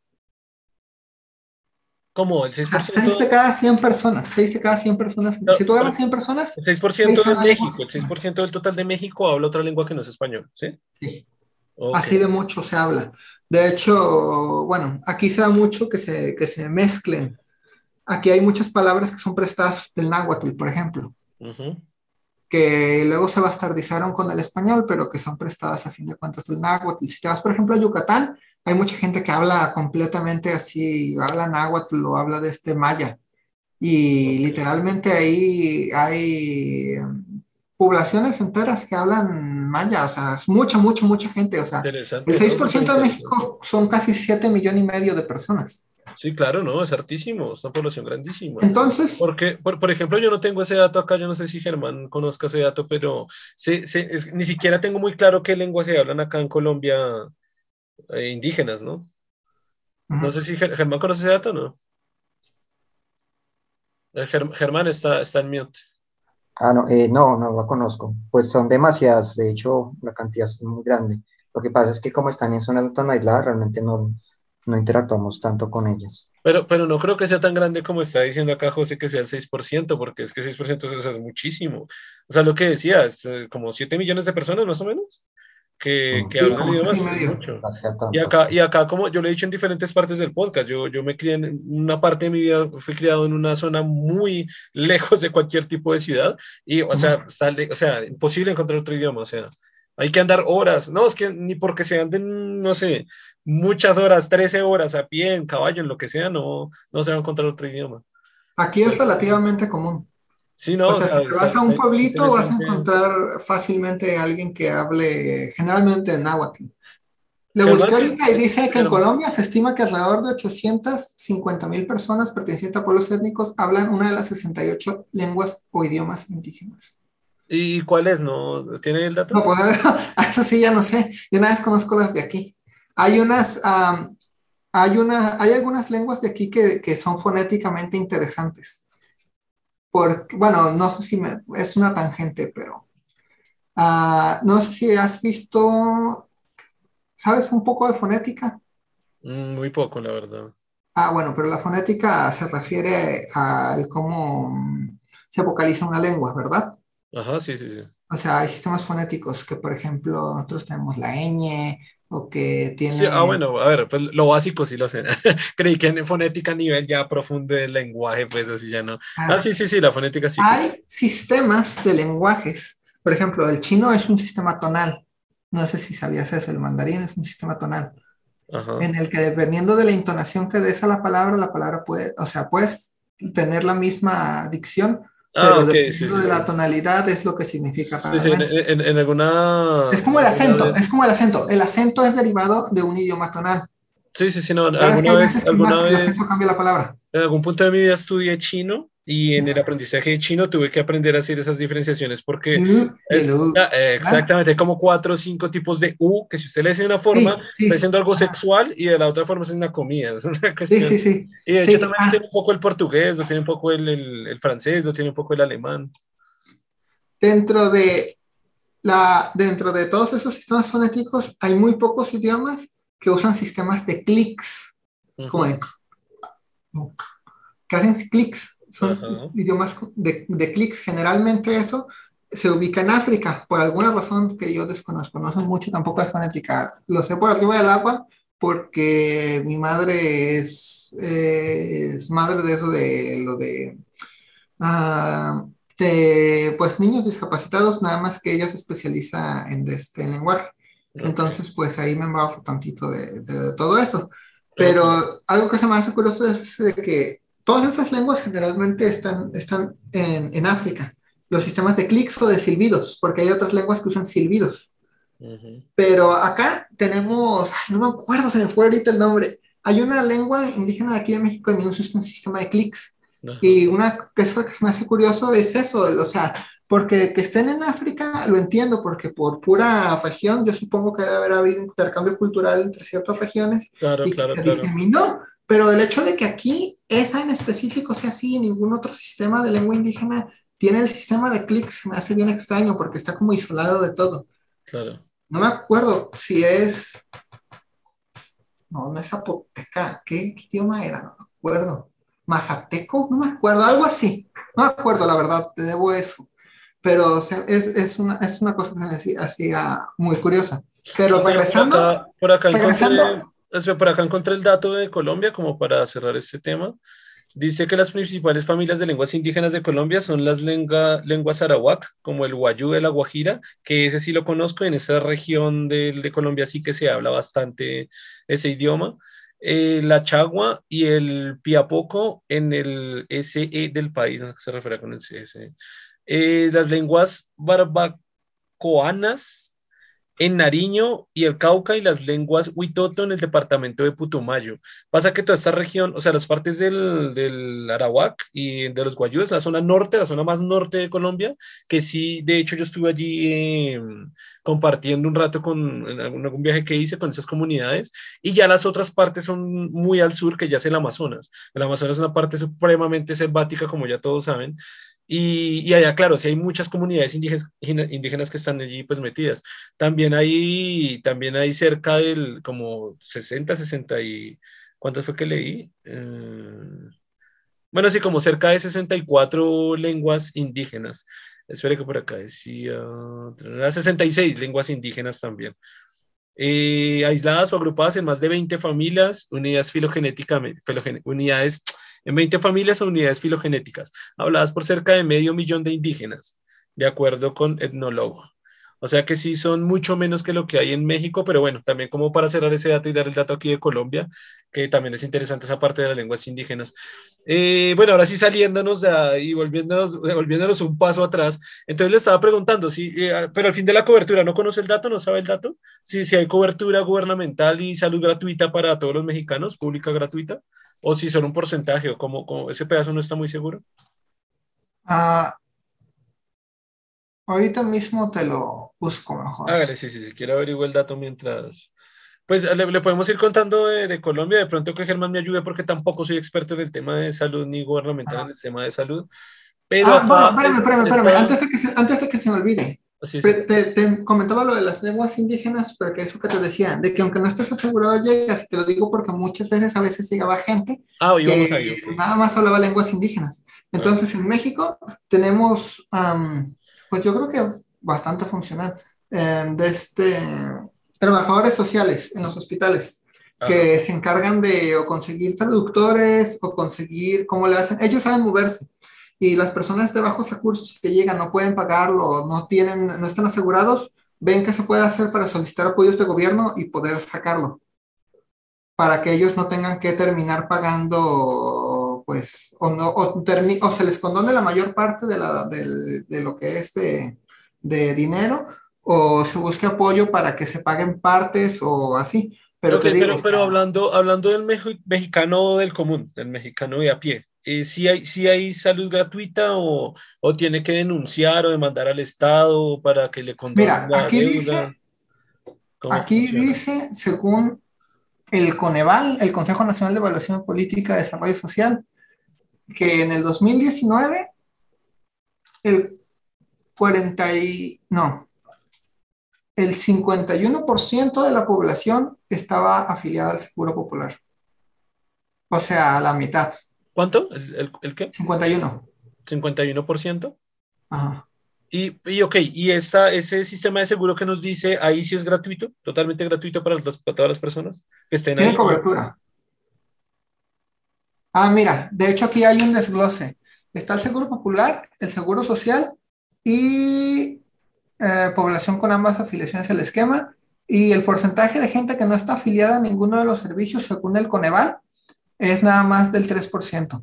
¿Cómo? ¿El 6%? 6 de cada 100 personas. 6 de cada 100 personas. si tú hablas 100 personas. El 6% de México. El 6% del total de México habla otra lengua que no es español. ¿Sí? Sí. Así de mucho se habla. De hecho, bueno, aquí se da mucho que se, que se mezclen. Aquí hay muchas palabras que son prestadas del náhuatl, por ejemplo, que luego se bastardizaron con el español, pero que son prestadas a fin de cuentas del náhuatl. Si te vas, por ejemplo, a Yucatán, hay mucha gente que habla completamente así, habla náhuatl o habla de este maya. Y literalmente ahí hay poblaciones enteras que hablan maya, o sea, es mucha, mucha, mucha gente. O sea, el 6% de México son casi 7 millones y medio de personas. Sí, claro, no, es hartísimo, es una población grandísima. Entonces. Porque, por, ejemplo, yo no tengo ese dato acá, yo no sé si Germán conozca ese dato, pero ni siquiera tengo muy claro qué lenguas se hablan acá en Colombia eh, indígenas, ¿no? No sé si Germán conoce ese dato o no. Eh, Germán está, está en mute. Ah, no, eh, no, no lo conozco. Pues son demasiadas, de hecho, la cantidad es muy grande. Lo que pasa es que como están en zonas tan aisladas, realmente no, no interactuamos tanto con ellas. Pero, pero no creo que sea tan grande como está diciendo acá José que sea el 6%, porque es que 6% es, es muchísimo. O sea, lo que decía, es como 7 millones de personas más o menos que, que hablan idiomas mucho. Y acá, y acá, como yo lo he dicho en diferentes partes del podcast, yo, yo me crié en una parte de mi vida, fui criado en una zona muy lejos de cualquier tipo de ciudad, y, o sea, sale, o sea, imposible encontrar otro idioma, o sea, hay que andar horas, no, es que ni porque se anden, no sé, muchas horas, 13 horas a pie, en caballo, en lo que sea, no, no se va a encontrar otro idioma. Aquí es relativamente común. Sí, no, o sea, si vas a un pueblito vas a encontrar fácilmente a alguien que hable generalmente en náhuatl. Le busqué ahorita y dice que en Colombia se estima que alrededor de 850 mil personas pertenecientes a pueblos étnicos hablan una de las 68 lenguas o idiomas indígenas. ¿Y cuál es? ¿No tiene el dato? No, pues eso sí ya no sé. Yo una vez conozco las de aquí. Hay unas, hay una, hay algunas lenguas de aquí que, que son fonéticamente interesantes bueno, no sé si me, es una tangente, pero uh, no sé si has visto, ¿sabes un poco de fonética? Mm, muy poco, la verdad. Ah, bueno, pero la fonética se refiere a cómo se vocaliza una lengua, ¿verdad? Ajá, sí, sí, sí. O sea, hay sistemas fonéticos que, por ejemplo, nosotros tenemos la ñ, o que tiene... ah, bueno, a ver, pues lo básico sí lo sé. Creí que en fonética a nivel ya profundo del lenguaje, pues así ya no. Ah, sí, sí, sí, la fonética sí. Hay sistemas de lenguajes. Por ejemplo, el chino es un sistema tonal. No sé si sabías eso, el mandarín es un sistema tonal. En el que dependiendo de la intonación que des a la palabra, la palabra puede, o sea, puedes tener la misma dicción, Ah, pero dependiendo de la tonalidad es lo que significa para sí, en, en, alguna... Es como el acento, es como el acento. El acento es derivado de un idioma tonal. Sí, sí, sí, no. Alguna vez, alguna vez, el acento cambia la palabra. En algún punto de mi vida estudié chino y en el aprendizaje de chino tuve que aprender a hacer esas diferenciaciones porque es, exactamente como cuatro o cinco tipos de U que si usted le dice de una forma está diciendo algo sexual y de la otra forma es una comida es una cuestión. y de hecho también ah. tiene un poco el portugués lo tiene un poco el, el, el, francés lo tiene un poco el alemán. Dentro de la dentro de todos esos sistemas fonéticos hay muy pocos idiomas que usan sistemas de clics. Como de que hacen clics son idiomas de, de clics. Generalmente eso se ubica en África, por alguna razón que yo desconozco, no sé mucho tampoco de fonética. Lo sé por arriba del agua porque mi madre es, eh, es madre de eso de lo de... Uh, de pues niños discapacitados, nada más que ella se especializa en, este, lenguaje. Entonces, pues ahí me embajo tantito de, de, todo eso. Pero algo que se me hace curioso es de que todas esas lenguas generalmente están, están en, en África. Los sistemas de clics o de silbidos, porque hay otras lenguas que usan silbidos. Pero acá tenemos, no me acuerdo, se me fue ahorita el nombre. Hay una lengua indígena de aquí de México que usa un sistema de clics. Y una cosa que me hace curioso es eso, o sea, porque que estén en África lo entiendo, porque por pura región yo supongo que debe haber habido intercambio cultural entre ciertas regiones claro, y claro, que claro. diseminó. Pero el hecho de que aquí esa en específico sea así y ningún otro sistema de lengua indígena tiene el sistema de clics me hace bien extraño porque está como isolado de todo. Claro. No me acuerdo si es. No, no es zapoteca. ¿Qué, ¿Qué, idioma era? No me acuerdo. ¿Mazateco? No me acuerdo. Algo así. No me acuerdo, la verdad. Te debo eso. Pero es, es, una, es una cosa que me hacía muy curiosa. Pero regresando. Por acá, por acá regresando, por acá encontré el dato de Colombia, como para cerrar este tema. Dice que las principales familias de lenguas indígenas de Colombia son las lengua, lenguas arawak, como el guayú de la Guajira, que ese sí lo conozco, en esa región de, de Colombia sí que se habla bastante ese idioma. Eh, la chagua y el piapoco en el SE del país, no qué se refiere con el CS. Eh, las lenguas barbacoanas en Nariño y el Cauca y las lenguas Huitoto en el departamento de Putumayo. Pasa que toda esta región, o sea, las partes del, del Arawak y de los Guayúes, la zona norte, la zona más norte de Colombia, que sí, de hecho yo estuve allí eh, compartiendo un rato con en algún, algún, viaje que hice con esas comunidades, y ya las otras partes son muy al sur, que ya es el Amazonas. El Amazonas es una parte supremamente selvática, como ya todos saben, y, y, allá, claro, sí hay muchas comunidades indígenas, indígenas que están allí pues metidas. También hay, también hay cerca del como 60, 60 y... ¿Cuántas fue que leí? Eh, bueno, sí, como cerca de 64 lenguas indígenas. Espere que por acá decía... 66 lenguas indígenas también. Eh, aisladas o agrupadas en más de 20 familias, unidades filogenéticamente, filogen, unidades en 20 familias o unidades filogenéticas, habladas por cerca de medio millón de indígenas, de acuerdo con etnólogos. O sea que sí son mucho menos que lo que hay en México, pero bueno, también como para cerrar ese dato y dar el dato aquí de Colombia, que también es interesante esa parte de las lenguas indígenas. Eh, bueno, ahora sí saliéndonos de, y volviéndonos, volviéndonos un paso atrás, entonces le estaba preguntando, si, eh, pero al fin de la cobertura, ¿no conoce el dato? ¿No sabe el dato? Si, si hay cobertura gubernamental y salud gratuita para todos los mexicanos, pública gratuita, o si son un porcentaje, o como, como ese pedazo no está muy seguro. Ah. Ahorita mismo te lo busco mejor. Hágale, sí, sí, si sí, quiero averiguar el dato mientras. Pues le, le podemos ir contando de, de, Colombia, de pronto que Germán me ayude porque tampoco soy experto en el tema de salud ni gubernamental ah. en el tema de salud. Pero ah, bueno, espérame, espérame, espérame, está... antes, de que se, antes de que se me olvide. Te, te, comentaba lo de las lenguas indígenas, pero que eso que te decía, de que aunque no estés asegurado llegas, te lo digo porque muchas veces a veces llegaba gente ah, que nada más hablaba lenguas indígenas. Entonces en México tenemos um, pues yo creo que bastante funcional, eh, de este, trabajadores sociales en los hospitales que se encargan de o conseguir traductores o conseguir cómo le hacen, ellos saben moverse y las personas de bajos recursos que llegan no pueden pagarlo, no tienen, no están asegurados, ven qué se puede hacer para solicitar apoyos de gobierno y poder sacarlo para que ellos no tengan que terminar pagando, pues, o, no, o, o se les condone la mayor parte de, la, de, de lo que es de, de, dinero, o se busque apoyo para que se paguen partes o así. Pero, okay, te digo, pero, pero hablando, hablando del mexicano del común, del mexicano de a pie, eh, ¿sí, hay, ¿sí hay salud gratuita o, o, tiene que denunciar o demandar al Estado para que le condonen Mira, la aquí deuda? dice, aquí funciona? dice, según el Coneval, el Consejo Nacional de Evaluación Política de Desarrollo Social, que en el 2019 el 40 y, no, el 51% de la población estaba afiliada al Seguro Popular. O sea, a la mitad. ¿Cuánto? ¿El, el, el qué? 51. 51%. Ajá. Y, y, ok, y esa, ese sistema de seguro que nos dice, ahí sí es gratuito, totalmente gratuito para, las, para todas las personas que estén Tiene ahí. cobertura. Ah, mira, de hecho aquí hay un desglose. está el seguro popular, el seguro social y eh, población con ambas afiliaciones al esquema. Y el porcentaje de gente que no está afiliada a ninguno de los servicios, según el Coneval, es nada más del 3%.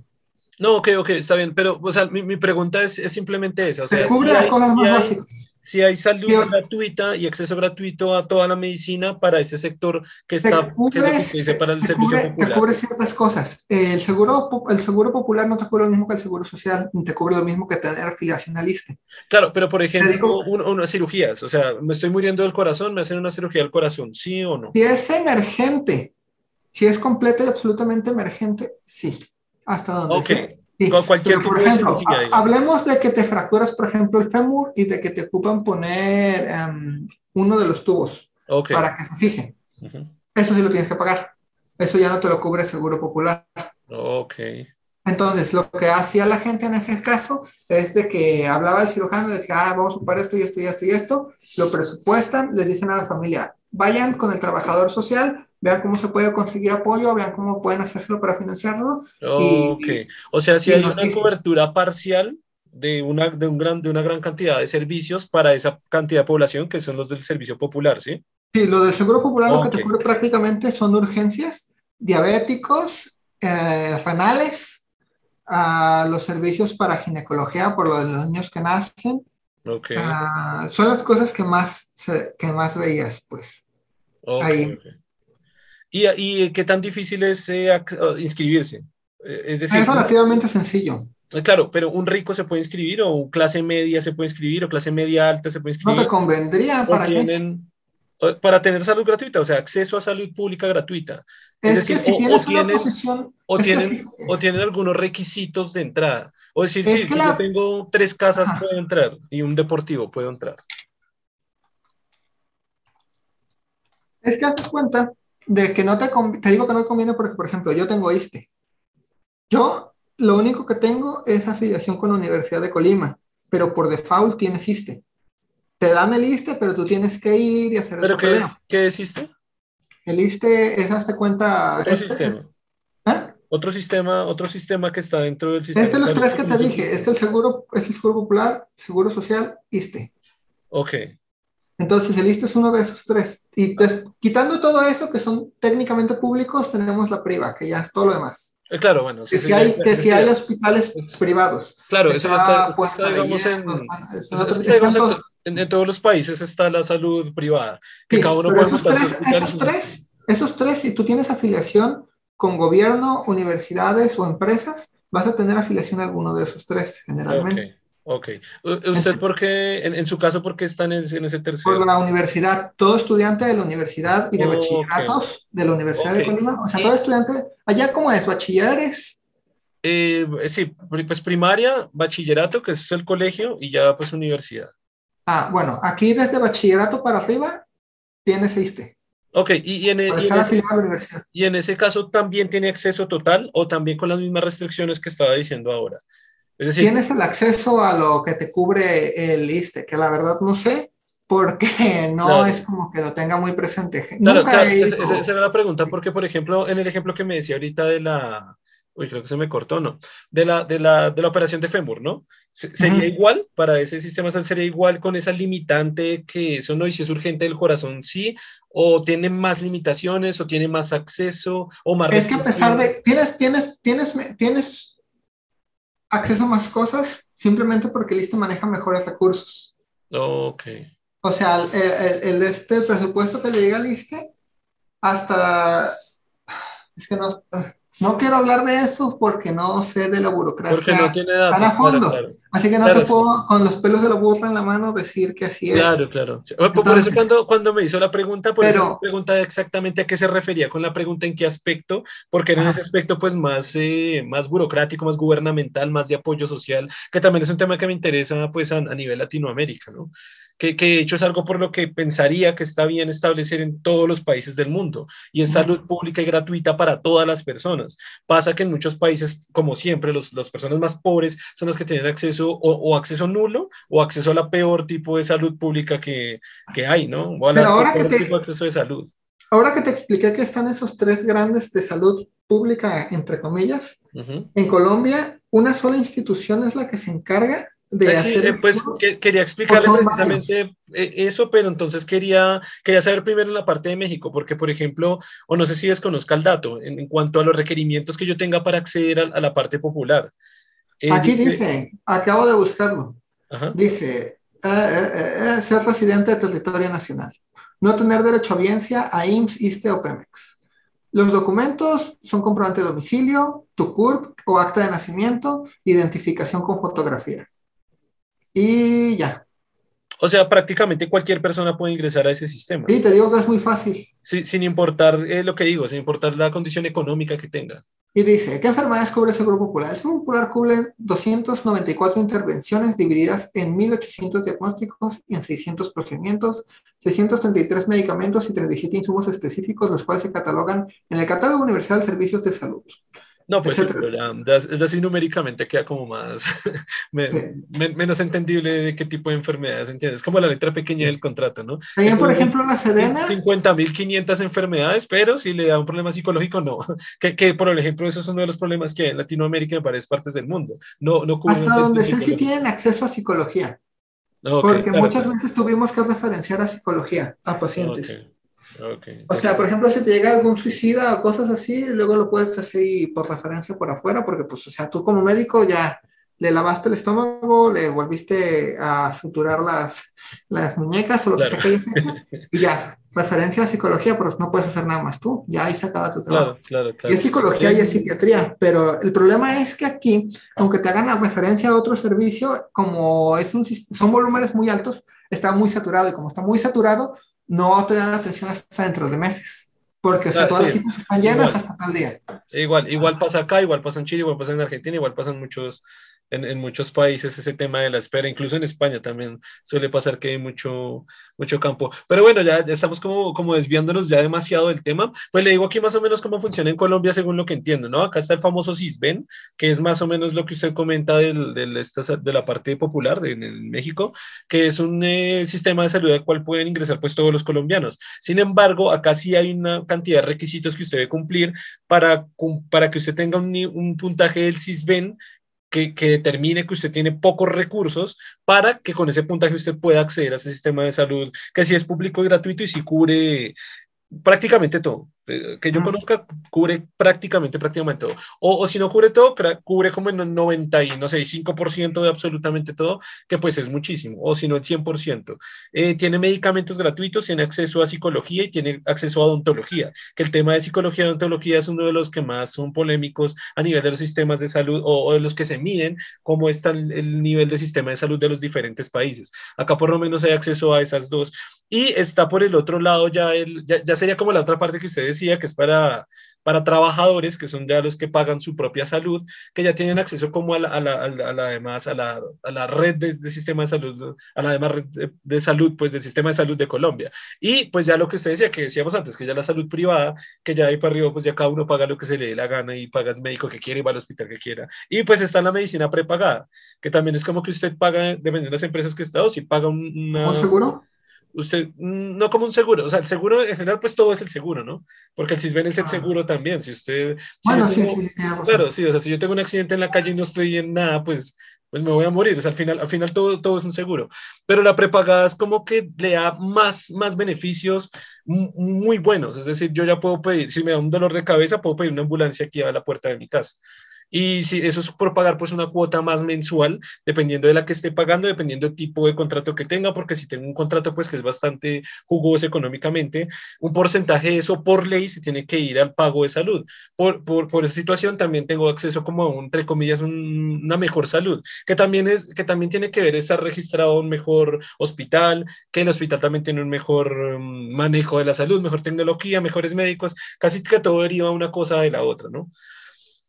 No, ok, ok, está bien, pero o sea, mi, mi pregunta es, es, simplemente esa. O sea, cubre si las hay, cosas más si hay, básicas. Si hay salud Yo- gratuita y acceso gratuito a toda la medicina para ese sector que Te está, que es lo que cubres- se dice para el te servicio cubre, te popular. cubre ciertas cosas. El seguro, el seguro popular no te cubre lo mismo que el seguro social, ni te cubre lo mismo que tener afiliación al. Claro, pero por ejemplo, digo- un- unas cirugías, o sea, me estoy muriendo del corazón, me hacen una cirugía del corazón, ¿sí o no? Si es emergente, si es completa y absolutamente emergente, sí. Hasta donde Ok. sé. Sí. Con cualquier Pero, por ejemplo, ha- hablemos de que te fracturas, por ejemplo, el fémur y de que te ocupan poner em, uno de los tubos Ok. para que se fije. Eso sí lo tienes que pagar. Eso ya no te lo cubre el seguro popular. Ok. Entonces, lo que hacía la gente en ese caso es de que hablaba el cirujano, le decía, ah, vamos a ocupar esto y esto y esto y esto, lo presupuestan, les dicen a la familia, vayan con el trabajador social, vean cómo se puede conseguir apoyo, vean cómo pueden hacerlo para financiarlo. Y- Ok. O sea, si hay una cobertura parcial de una, de, un gran, de una gran cantidad de servicios para esa cantidad de población que son los del servicio popular, ¿sí? Sí, lo del seguro popular lo que te cubre prácticamente son urgencias, diabéticos, eh, renales, los servicios para ginecología por lo de los niños que nacen, Ok. ah, son las cosas que más, que más veías, pues. ahí. ¿Y, y qué tan difícil es eh, uh, inscribirse? Eh, Es decir, Es relativamente sencillo. eh, claro, pero un rico se puede inscribir o clase media se puede inscribir o clase media alta se puede No inscribir. te convendría, ¿para tienen, para tener salud gratuita, o sea, acceso a salud pública gratuita. Es, es que decir, si o- o tienes una posición, O que tienen, fíjate, o tienen algunos requisitos de entrada. O decir, Es sí, si la- yo tengo tres casas, Ajá. puedo entrar, y un deportivo puedo entrar. es que hazte cuenta de que no te, te digo que no te conviene porque, por ejemplo, yo tengo ISSSTE. Yo lo único que tengo es afiliación con la Universidad de Colima, pero por default tienes ISSSTE. Te dan el ISSSTE, pero tú tienes que ir y hacer el ¿Pero qué, papeleo. es- qué existe? El ISSSTE es, hazte cuenta, Otro este, sistema. ¿eh? Otro sistema, otro sistema que está dentro del sistema. Este es los tres que te dije. Este es el seguro, es el seguro popular, seguro social, ISSSTE. Ok, Entonces, el ISSSTE es uno de esos tres. Y pues, quitando todo eso, que son técnicamente públicos, tenemos la priva, que ya es todo lo demás. Eh, claro, bueno. sí, Que sí, si hay, que si hay hospitales Es- privados. Claro, eso eso Puerta está, de digamos, en, otros- digamos, en- todos- en- en todos los países está la salud privada, que Sí, cada uno puede esos tres, esos tres, esos tres, si tú tienes afiliación con gobierno, universidades o empresas, vas a tener afiliación a alguno de esos tres, generalmente. Ok, ok. ¿Usted por qué, en, en su caso, por qué está en ese, en ese tercero? Por la universidad, todo estudiante de la universidad y de Ok. bachilleratos de la Universidad de. Colima, o sea, todo estudiante, allá como es, bachilleres, Eh, sí, pues primaria, bachillerato, que es el colegio, y ya pues universidad. ah, bueno, aquí desde bachillerato para arriba tienes ISSSTE, Ok, y, y en, e- en ese, y en ese caso también tiene acceso total o también con las mismas restricciones que estaba diciendo ahora. Es decir, Tienes el acceso a lo que te cubre el ISSSTE, que la verdad no sé, porque no Claro. es como que lo tenga muy presente. Claro, Nunca claro, he ido. esa- era la pregunta, porque por ejemplo, en el ejemplo que me decía ahorita de la, uy, creo que se me cortó, ¿no? De la, de la, de la operación de fémur, ¿no? Se- ¿Sería Ujú. igual para ese sistema, sería igual con esa limitante que eso no, y si es urgente del corazón, sí, o tiene más limitaciones, o tiene más acceso, o más Es que a pesar de, tienes, tienes, tienes, tienes acceso a más cosas simplemente porque el ISSSTE maneja mejores recursos. Ok, O sea, el, el- el este presupuesto que le llega al ISSSTE hasta, es que no, no quiero hablar de eso porque no sé de la burocracia. porque no tiene datos. tan a claro, fondo. claro. Así que no Claro, te puedo con los pelos de la burra en la mano decir que así es. Claro, claro. Sí, Por, Entonces- eso cuando, cuando me hizo la pregunta, por eso Pero- me pregunta exactamente a qué se refería con la pregunta en qué aspecto, porque era en ese aspecto pues más, eh, más burocrático, más gubernamental, más de apoyo social, que también es un tema que me interesa pues a, a nivel Latinoamérica, ¿no? Que, que de hecho es algo por lo que pensaría que está bien establecer en todos los países del mundo, y es salud pública y gratuita para todas las personas. Pasa que en muchos países, como siempre, los, las personas más pobres son las que tienen acceso o, o acceso nulo o acceso a la peor tipo de salud pública que, que hay, ¿no? O a la Pero ahora que peor te- tipo de acceso de salud. ahora que te expliqué que están esos tres grandes de salud pública, entre comillas, en Colombia, una sola institución es la que se encarga de hacer. Eh, pues quería explicarle precisamente eh, eso, pero entonces quería, quería saber primero la parte de México, porque, por ejemplo, o no sé si desconozca el dato, en, cuanto a los requerimientos que yo tenga para acceder a, la parte popular. Eh, Aquí dice, acabo de buscarlo, dice, ser residente de territorio nacional, no tener derecho a audiencia a IMSS, ISTE o PEMEX. Los documentos son comprobante de domicilio, tu CURP o acta de nacimiento, identificación con fotografía. Y ya. O sea, prácticamente cualquier persona puede ingresar a ese sistema. Sí, te digo que es muy fácil. sin importar eh, lo que digo, sin importar la condición económica que tenga. Y dice, ¿qué enfermedades cubre el Seguro Popular? El Seguro Popular cubre 294 intervenciones divididas en 1.800 diagnósticos y en 600 procedimientos, 633 medicamentos y 37 insumos específicos, los cuales se catalogan en el Catálogo Universal de Servicios de Salud. No, pues sí, pero ya, así numéricamente queda como más, menos entendible de qué tipo de enfermedades, ¿entiendes? Como la letra pequeña del contrato, ¿no? También, por ejemplo, la Sedena. 50.500 enfermedades, pero si le da un problema psicológico, no. Que, que, por ejemplo, eso es uno de los problemas que hay en Latinoamérica y en varias partes del mundo. No, no Hasta donde sé si tienen acceso a psicología. Porque muchas veces tuvimos que referenciar a psicología a pacientes. O sea, por ejemplo, si te llega algún suicida o cosas así, luego lo puedes hacer por referencia por afuera, porque pues, o sea, tú como médico ya le lavaste el estómago, le volviste a suturar las, las muñecas o lo que sea que hayas hecho, y ya, referencia a psicología, pero no puedes hacer nada más tú, ya ahí se acaba tu trabajo. Claro, claro, y es psicología y es psiquiatría, pero el problema es que aquí, aunque te hagan la referencia a otro servicio, como es un, son volúmenes muy altos, está muy saturado, y como está muy saturado, no te dan atención hasta dentro de meses. Porque todas las citas están llenas hasta tal día. Igual, igual pasa acá, igual pasa en Chile, igual pasa en Argentina, igual pasan muchos, en, en, muchos países ese tema de la espera, incluso en España también suele pasar que hay mucho, mucho campo. Pero bueno, ya, ya, estamos como, como desviándonos ya demasiado del tema. Pues le digo aquí más o menos cómo funciona en Colombia según lo que entiendo, ¿no? Acá está el famoso CISBEN, que es más o menos lo que usted comenta del, del de la parte popular de, en México, que es un eh, sistema de salud al cual pueden ingresar pues todos los colombianos. Sin embargo, acá sí hay una cantidad de requisitos que usted debe cumplir para, para que usted tenga un, un puntaje del CISBEN que, determine que usted tiene pocos recursos para que con ese puntaje usted pueda acceder a ese sistema de salud, que si es público y gratuito y si cubre prácticamente todo. Eh, que yo conozca, cubre prácticamente, prácticamente todo. O, o, si no cubre todo, cubre como en el 90 y no sé, 5% de absolutamente todo, que pues es muchísimo, o si no el 100%. Eh, tiene medicamentos gratuitos, tiene acceso a psicología y tiene acceso a odontología, que el tema de psicología y odontología es uno de los que más son polémicos a nivel de los sistemas de salud o, de los que se miden cómo está el, el, nivel de sistema de salud de los diferentes países. Acá por lo menos hay acceso a esas dos. Y está por el otro lado ya, el, ya, ya sería como la otra parte que ustedes decía, que es para, para trabajadores, que son ya los que pagan su propia salud, que ya tienen acceso como a la, a la, a la, demás, a la, a la red de, de, sistema de salud, a la demás red de, salud, pues del sistema de salud de Colombia. Y pues ya lo que usted decía, que decíamos antes, que ya la salud privada, que ya ahí para arriba, pues ya cada uno paga lo que se le dé la gana y paga el médico que quiere y va al hospital que quiera. Y pues está la medicina prepagada, que también es como que usted paga, dependiendo de las empresas que está, o si paga una... ¿Un seguro? Usted, mm, no como un seguro, o sea, el seguro en general, pues todo es el seguro, ¿no? Porque el CISBEN es el seguro también, si usted... bueno, sí, sí, Claro, sí, o sea, si yo tengo un accidente en la calle y no estoy en nada, pues, pues me voy a morir, o sea, al final, al final todo, todo es un seguro, pero la prepagada es como que le da más, más beneficios muy buenos, es decir, yo ya puedo pedir, si me da un dolor de cabeza, puedo pedir una ambulancia aquí a la puerta de mi casa. Y si eso es por pagar pues una cuota más mensual, dependiendo de la que esté pagando, dependiendo del tipo de contrato que tenga, porque si tengo un contrato pues que es bastante jugoso económicamente, un porcentaje de eso por ley se tiene que ir al pago de salud. Por, por, por esa situación también tengo acceso como a un, entre comillas, una mejor salud, que también, es, que también tiene que ver estar registrado un mejor hospital, que el hospital también tiene un mejor um, manejo de la salud, mejor tecnología, mejores médicos, casi que todo deriva una cosa de la otra, ¿no?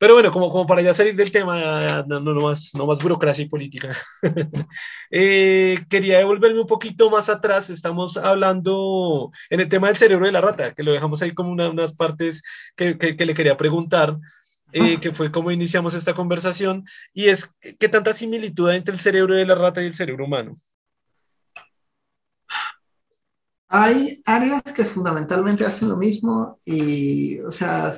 Pero bueno, como, como para ya salir del tema, no, no, más, no más burocracia y política, eh, quería devolverme un poquito más atrás. Estamos hablando en el tema del cerebro de la rata, que lo dejamos ahí como una, unas partes que, que, que, le quería preguntar, eh, que fue cómo iniciamos esta conversación, y es qué tanta similitud hay entre el cerebro de la rata y el cerebro humano. Hay áreas que fundamentalmente hacen lo mismo y, o sea,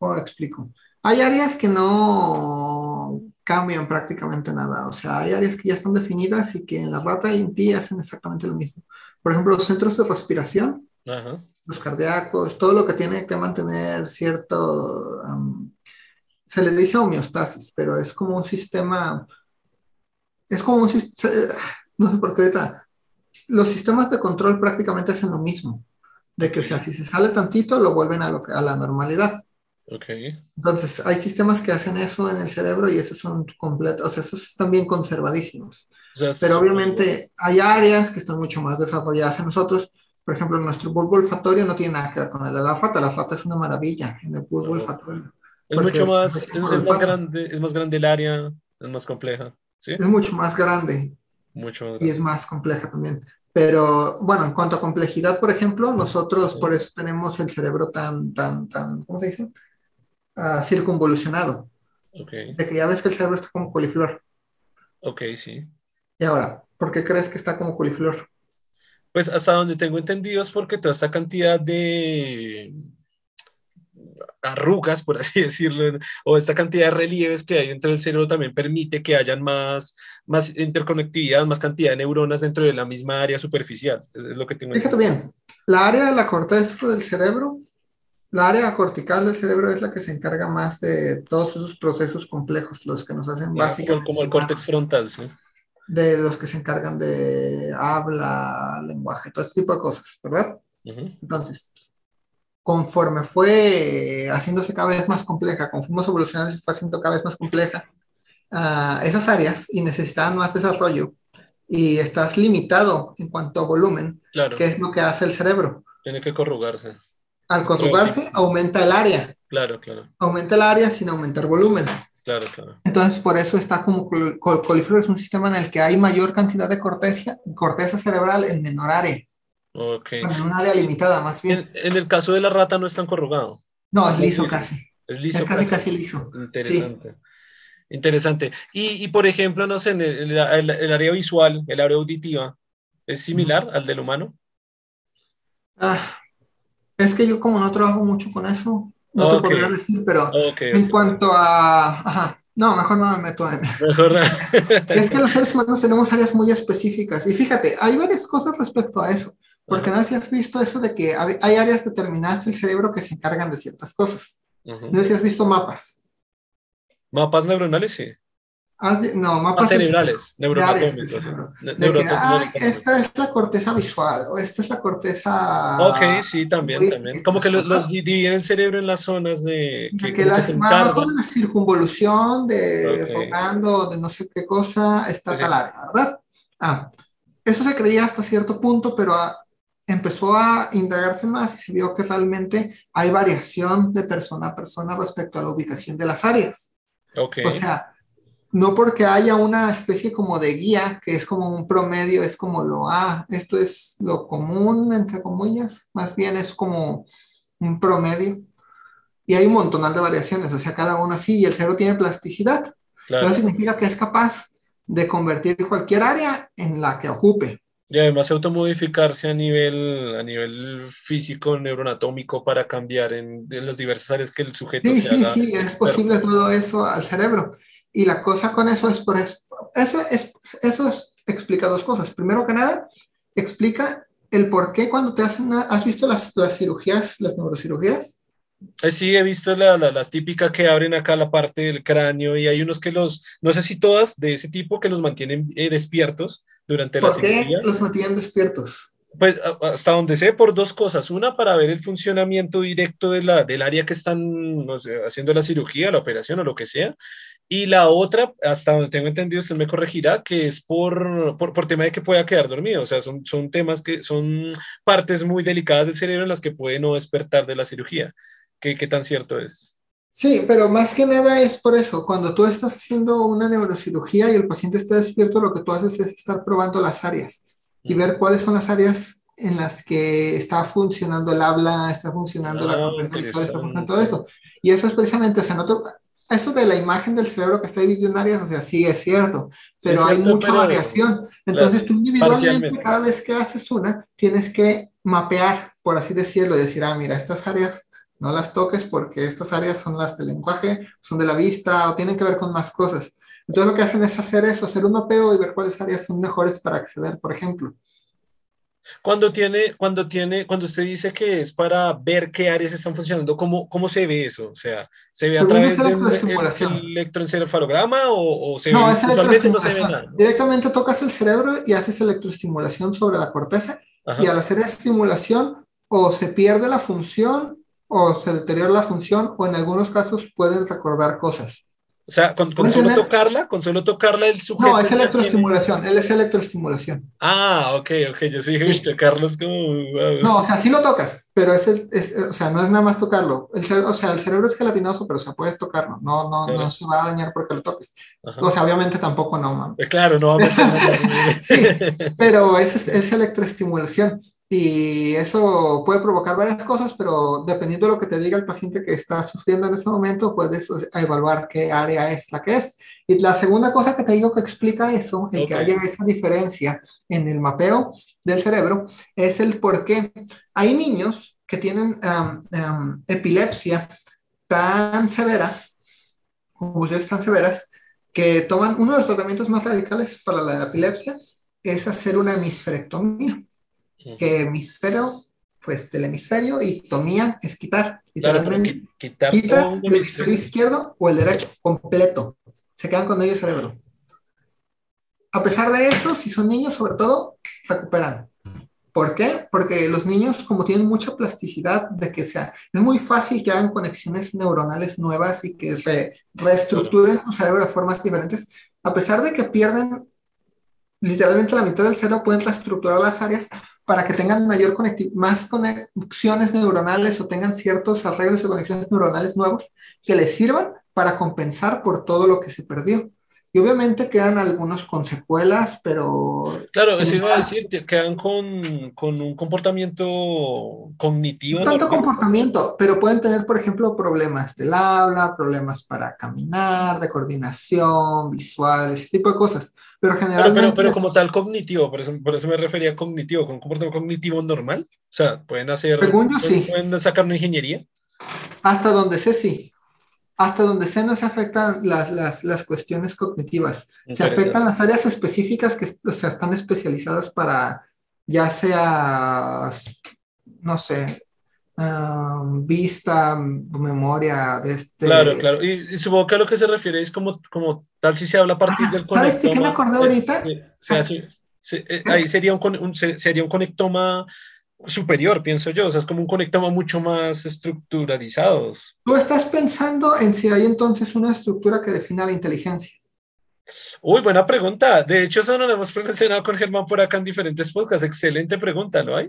¿cómo explico? Hay áreas que no cambian prácticamente nada, o sea, hay áreas que ya están definidas y que en la rata y en ti hacen exactamente lo mismo. Por ejemplo, los centros de respiración, los cardíacos, todo lo que tiene que mantener cierto, se le dice homeostasis, pero es como un sistema, es como un sistema, no sé por qué ahorita, los sistemas de control prácticamente hacen lo mismo, de que, o sea, si se sale tantito, lo vuelven a, lo, a la normalidad. Okay. Entonces, hay sistemas que hacen eso en el cerebro y esos son completos, o sea, esos están bien conservadísimos. Pero obviamente hay áreas que están mucho más desarrolladas en nosotros. Por ejemplo, nuestro bulbo olfatorio no tiene nada que ver con el de la fata. La fata es una maravilla en el bulbo olfatorio. Es mucho más, es, más grande, es más grande el área, es más compleja. ¿sí? Es mucho más grande. Mucho Y es más compleja también. Pero bueno, en cuanto a complejidad, por ejemplo, nosotros por eso tenemos el cerebro tan, tan, tan, ¿cómo se dice? Uh, circunvolucionado. Okay. De que ya ves que el cerebro está como coliflor. Ok, sí. Y ahora, ¿por qué crees que está como coliflor? Pues hasta donde tengo entendido es porque toda esta cantidad de arrugas, por así decirlo, o esta cantidad de relieves que hay dentro del cerebro también permite que hayan más, más interconectividad, más cantidad de neuronas dentro de la misma área superficial. Es, es lo que tengo Fíjate bien, la área de la corteza del cerebro, la área cortical del cerebro es la que se encarga más de todos esos procesos complejos, los que nos hacen básicamente... Como el córtex frontal, sí de los que se encargan de habla, lenguaje, todo ese tipo de cosas, ¿verdad? Entonces, conforme fue haciéndose cada vez más compleja, conforme fuimos evolucionando, fue haciendo cada vez más compleja uh, esas áreas y necesitaban más desarrollo y estás limitado en cuanto a volumen, claro. que es lo que hace el cerebro. Tiene que corrugarse. Al corrugarse, aumenta el área. Claro, claro. Aumenta el área sin aumentar volumen. Claro, claro. Entonces, por eso está como col coliflor, es un sistema en el que hay mayor cantidad de corteza, corteza cerebral en menor área. Ok. en un área limitada, más bien. En, en, el caso de la rata no es tan corrugado. No, es liso casi. Es liso. Es casi, casi liso. Interesante. Sí. Interesante. Y, y, por ejemplo, no sé, en el, el, el, área visual, el área auditiva, ¿es similar al del humano? Ah, es que yo como no trabajo mucho con eso, no okay. te podría decir, pero okay, en cuanto a... Ajá, no, mejor no me meto en... Mejor no. es que los seres humanos tenemos áreas muy específicas. Y fíjate, hay varias cosas respecto a eso. Porque uh -huh. no sé si has visto eso de que hay áreas determinadas del cerebro que se encargan de ciertas cosas. Uh -huh. No sé si has visto mapas. Mapas neuronales, sí. Has, no, mapas ah, cerebrales, neuroanatómicos. Ah, esta es la corteza visual, o esta es la corteza. Ok, sí, también, también. Como que los, los, dividen el cerebro en las zonas de. Que, de que las, abajo de la circunvolución, de okay. de no sé qué cosa, está okay. tal área, ¿verdad? Ah, eso se creía hasta cierto punto, pero a, empezó a indagarse más y se vio que realmente hay variación de persona a persona respecto a la ubicación de las áreas. Okay. O sea, no porque haya una especie como de guía, que es como un promedio, es como lo, ah, esto es lo común, entre comillas, más bien es como un promedio. Y hay un montonal de variaciones, o sea, cada uno así, y el cerebro tiene plasticidad. Claro. Eso significa que es capaz de convertir cualquier área en la que ocupe. Y además automodificarse a nivel, a nivel físico, neuroanatómico, para cambiar en, en las diversas áreas que el sujeto Sí, se sí, haga sí, es posible todo eso al cerebro. Y la cosa con eso es por eso, eso, es, eso es, explica dos cosas. Primero que nada, explica el por qué cuando te hacen, una, ¿has visto las, las cirugías, las neurocirugías? Eh, Sí, he visto la, la, las típicas que abren acá la parte del cráneo y hay unos que los, no sé si todas de ese tipo que los mantienen eh, despiertos durante la ¿Por qué cirugía. los mantienen despiertos? Pues hasta donde sé, por dos cosas. Una, para ver el funcionamiento directo de la, del área que están no sé, haciendo la cirugía, la operación o lo que sea. Y la otra, hasta donde tengo entendido, usted me corregirá, que es por, por, por tema de que pueda quedar dormido. O sea, son, son temas que son partes muy delicadas del cerebro en las que puede no despertar de la cirugía. ¿Qué, qué tan cierto es? Sí, pero más que nada es por eso. Cuando tú estás haciendo una neurocirugía y el paciente está despierto, lo que tú haces es estar probando las áreas y ver cuáles son las áreas en las que está funcionando el habla, está funcionando Ah, la visual, está funcionando todo eso. Y eso es precisamente, o sea, no te- eso de la imagen del cerebro que está dividido en áreas, o sea, sí es cierto, pero hay mucha variación. Entonces tú individualmente, cada vez que haces una, tienes que mapear, por así decirlo, y decir, ah, mira, estas áreas no las toques porque estas áreas son las del lenguaje, son de la vista o tienen que ver con más cosas. Entonces lo que hacen es hacer eso, hacer un mapeo y ver cuáles áreas son mejores para acceder, por ejemplo. Cuando tiene, cuando tiene, cuando usted dice que es para ver qué áreas están funcionando, ¿cómo, cómo se ve eso? O sea, ¿se ve a través de un electroencefalograma o, o se no, es electroestimulación. Directamente tocas el cerebro y haces electroestimulación sobre la corteza y al hacer esa estimulación o se pierde la función o se deteriora la función o en algunos casos pueden recordar cosas. O sea, con, solo tocarla, con solo tocarla el sujeto. No, es electroestimulación, él es electroestimulación. Ah, ok, ok, yo sí dije, viste, Carlos, como. No, o sea, sí lo tocas, pero es, el, es, o sea, no es nada más tocarlo. El o sea, el cerebro es gelatinoso, pero o sea, puedes tocarlo, no, no, no se va a dañar porque lo toques. O sea, obviamente tampoco no, mames. Eh, claro, no vamos a Sí, pero es, es electroestimulación. Y eso puede provocar varias cosas, pero dependiendo de lo que te diga el paciente que está sufriendo en ese momento, puedes evaluar qué área es la que es. Y la segunda cosa que te digo que explica eso, el que haya esa diferencia en el mapeo del cerebro, es el por qué. Hay niños que tienen epilepsia tan severa, como tan severas, que toman uno de los tratamientos más radicales para la epilepsia es hacer una hemisferectomía que hemisferio, pues del hemisferio y tomía es quitar. Literalmente, quitas el hemisferio izquierdo o el derecho completo. Se quedan con medio cerebro. A pesar de eso, si son niños, sobre todo, se recuperan. ¿Por qué? Porque los niños, como tienen mucha plasticidad, de que sea, es muy fácil que hagan conexiones neuronales nuevas y que reestructuren su cerebro de formas diferentes, a pesar de que pierden literalmente la mitad del cerebro, pueden reestructurar las áreas para que tengan mayor más conexiones neuronales o tengan ciertos arreglos de conexiones neuronales nuevos que les sirvan para compensar por todo lo que se perdió. Y obviamente quedan algunos con secuelas, pero... Claro, eso iba a decir, quedan con, con un comportamiento cognitivo. No tanto comportamiento, pero pueden tener, por ejemplo, problemas del habla, problemas para caminar, de coordinación, visuales, ese tipo de cosas. Pero generalmente... Pero, pero, como tal cognitivo, por eso, por eso me refería a cognitivo, con un comportamiento cognitivo normal. O sea, pueden hacer... Según yo, sí. Pueden sacar una ingeniería. Hasta donde sé, sí hasta donde se no se afectan las, las, las cuestiones cognitivas, se afectan las áreas específicas que o sea, están especializadas para, ya sea, no sé, um, vista, memoria, este... Claro, claro, y, supongo que a lo que se refiere es como, como tal si se habla a partir del conectoma. ¿Sabes de qué me acordé ahorita? Eh, ahí sería un, un, sería un conectoma superior, pienso yo. O sea, es como un conectoma mucho más estructuralizados. Tú estás pensando en si hay entonces una estructura que defina la inteligencia. Uy, buena pregunta. De hecho, eso no lo hemos mencionado con Germán por acá en diferentes podcasts. Excelente pregunta, ¿lo hay?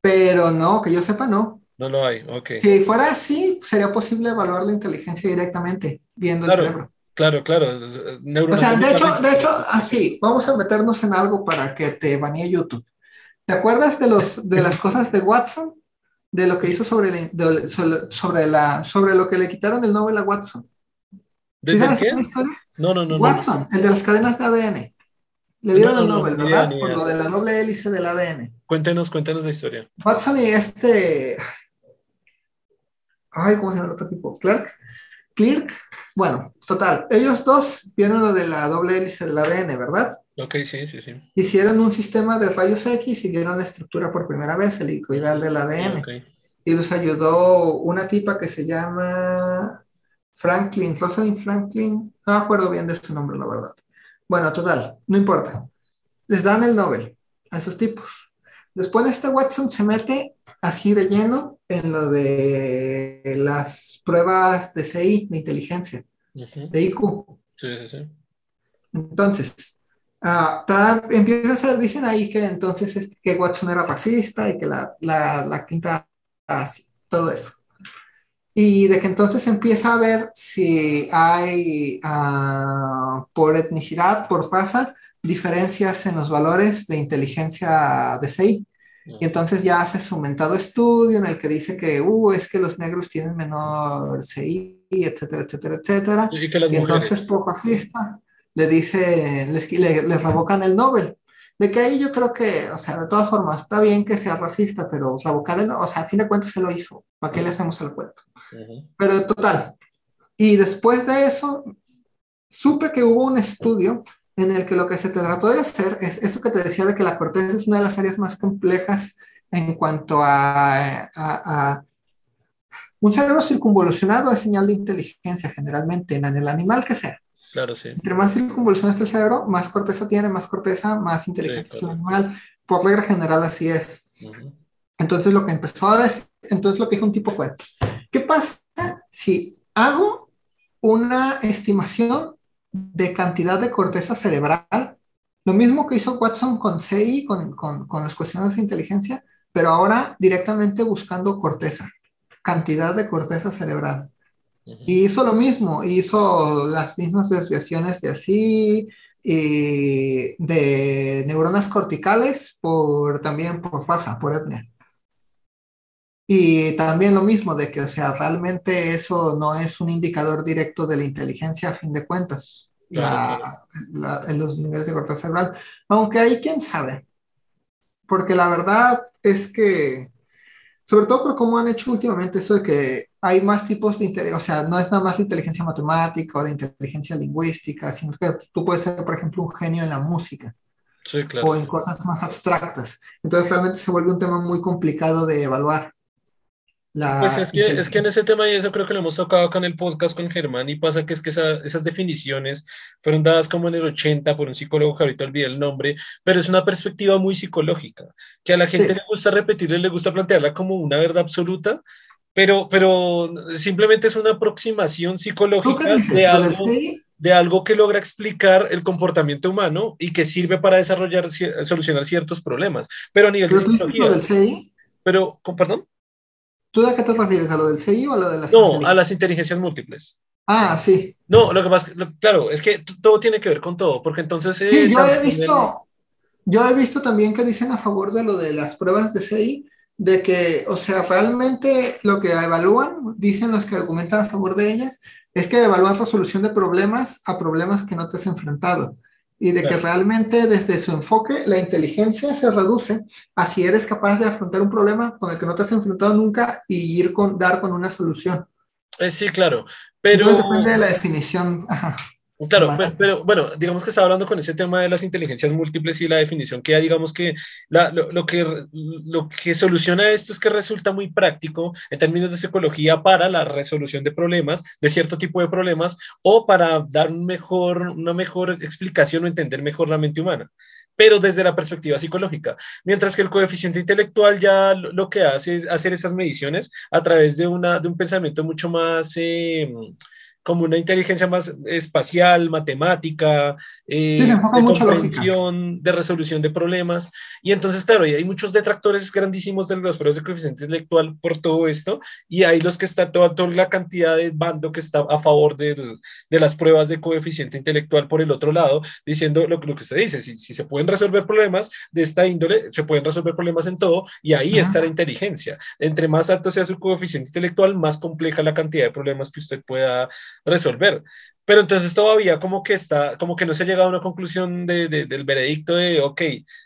Pero no, que yo sepa, no. No lo hay, ok. Si fuera así, sería posible evaluar la inteligencia directamente, viendo el cerebro. Claro, claro. O sea, de hecho, de hecho, así, vamos a meternos en algo para que te banee YouTube. ¿Te acuerdas de, los, de las cosas de Watson? De lo que hizo sobre, sobre, la, sobre lo que le quitaron el Nobel a Watson. ¿De sabes qué? historia? No, no, no. Watson, el de las cadenas de ADN. Le dieron el Nobel, ¿verdad? Por lo de la doble hélice del ADN. Cuéntenos, cuéntenos la historia. Watson y este. Ay, ¿cómo se llama el otro tipo? Clark. Clark. Bueno, total. Ellos dos vieron lo de la doble hélice del ADN, ¿verdad? Ok, sí, sí, sí. Hicieron un sistema de rayos X y vieron la estructura por primera vez, el helicoidal del ADN. Y los ayudó una tipa que se llama Franklin, Rosalind Franklin, no me acuerdo bien de su nombre, la verdad. Bueno, total, no importa. Les dan el Nobel a esos tipos. Después este Watson se mete así de lleno en lo de las pruebas de CI, de inteligencia, de IQ. Sí, sí, sí. Entonces, Uh, empieza a ser, dicen ahí que entonces que Watson era fascista y que la, la, la quinta, así, todo eso. Y de que entonces empieza a ver si hay uh, por etnicidad, por raza, diferencias en los valores de inteligencia de CI. Y entonces ya hace su mentado estudio en el que dice que, uh, es que los negros tienen menor CI, etcétera, etcétera, etcétera. Y, que entonces, por racista, le dice, les, le, les revocan el Nobel. De que ahí yo creo que, o sea, de todas formas, está bien que sea racista, pero revocar el, o sea, a fin de cuentas se lo hizo. ¿Para qué le hacemos el cuento? Pero total. Y después de eso, supe que hubo un estudio en el que lo que se te trató de hacer es eso que te decía de que la corteza es una de las áreas más complejas en cuanto a, a, un cerebro circunvolucionado es señal de inteligencia generalmente en el animal que sea. Claro, sí. Entre más circunvolucionado el cerebro, más corteza tiene, más corteza, más inteligente es el animal. Por regla general así es. Entonces lo que empezó a decir, entonces lo que dijo un tipo fue, ¿qué pasa si hago una estimación de cantidad de corteza cerebral, lo mismo que hizo Watson con CI, con, con, con las cuestiones de inteligencia, pero ahora directamente buscando corteza, cantidad de corteza cerebral. Y hizo lo mismo, hizo las mismas desviaciones de así, y de neuronas corticales por también por fasa, por etnia. Y también lo mismo de que, o sea, realmente eso no es un indicador directo de la inteligencia a fin de cuentas, en los niveles de corteza cerebral. Aunque ahí, quién sabe. Porque la verdad es que, sobre todo por cómo han hecho últimamente eso de que hay más tipos de inteligencia, o sea, no es nada más de inteligencia matemática o de inteligencia lingüística, sino que tú puedes ser, por ejemplo, un genio en la música. Sí, claro. O en cosas más abstractas. Entonces realmente se vuelve un tema muy complicado de evaluar pues es que, es que en ese tema y eso creo que lo hemos tocado acá en el podcast con Germán y pasa que es que esas definiciones fueron dadas como en el 80 por un psicólogo que ahorita olvidé el nombre, pero es una perspectiva muy psicológica, que a la gente le gusta repetirle, le gusta plantearla como una verdad absoluta, pero, pero simplemente es una aproximación psicológica de algo, de algo que logra explicar el comportamiento humano y que sirve para desarrollar, solucionar ciertos problemas, pero a nivel de psicología. Pero, perdón. ¿Tú a qué te refieres? ¿A lo del CI o a lo de las No, a las inteligencias múltiples. Ah, sí. No, lo que pasa, claro, es que todo tiene que ver con todo, porque entonces... sí, eh, yo he visto, yo he visto también que dicen a favor de lo de las pruebas de CI, de que, o sea, realmente lo que evalúan, dicen los que argumentan a favor de ellas, es que evalúan resolución de problemas a problemas que no te has enfrentado y de que realmente desde su enfoque la inteligencia se reduce a si eres capaz de afrontar un problema con el que no te has enfrentado nunca y ir con dar con una solución. Eh, sí, claro, pero... depende de la definición. Claro, pero, bueno, digamos que está hablando con ese tema de las inteligencias múltiples y la definición que ya digamos que, lo, que lo que soluciona esto es que resulta muy práctico en términos de psicología para la resolución de problemas, de cierto tipo de problemas, o para dar un mejor, una mejor explicación o entender mejor la mente humana pero desde la perspectiva psicológica. Mientras que el coeficiente intelectual ya lo, que hace es hacer esas mediciones a través de, una, de un pensamiento mucho más... Eh, como una inteligencia más espacial, matemática, eh, de comprensión, de resolución de problemas. Y entonces, claro, hay muchos detractores grandísimos de los pruebas de coeficiente intelectual por todo esto, y hay los que está toda, toda la cantidad de bando que está a favor de las pruebas de coeficiente intelectual por el otro lado, diciendo lo, lo que usted dice, si, si, se pueden resolver problemas de esta índole, se pueden resolver problemas en todo, y ahí está la inteligencia. Entre más alto sea su coeficiente intelectual, más compleja la cantidad de problemas que usted pueda resolver. Pero entonces todavía como que está, como que no se ha llegado a una conclusión de, del veredicto de, ok,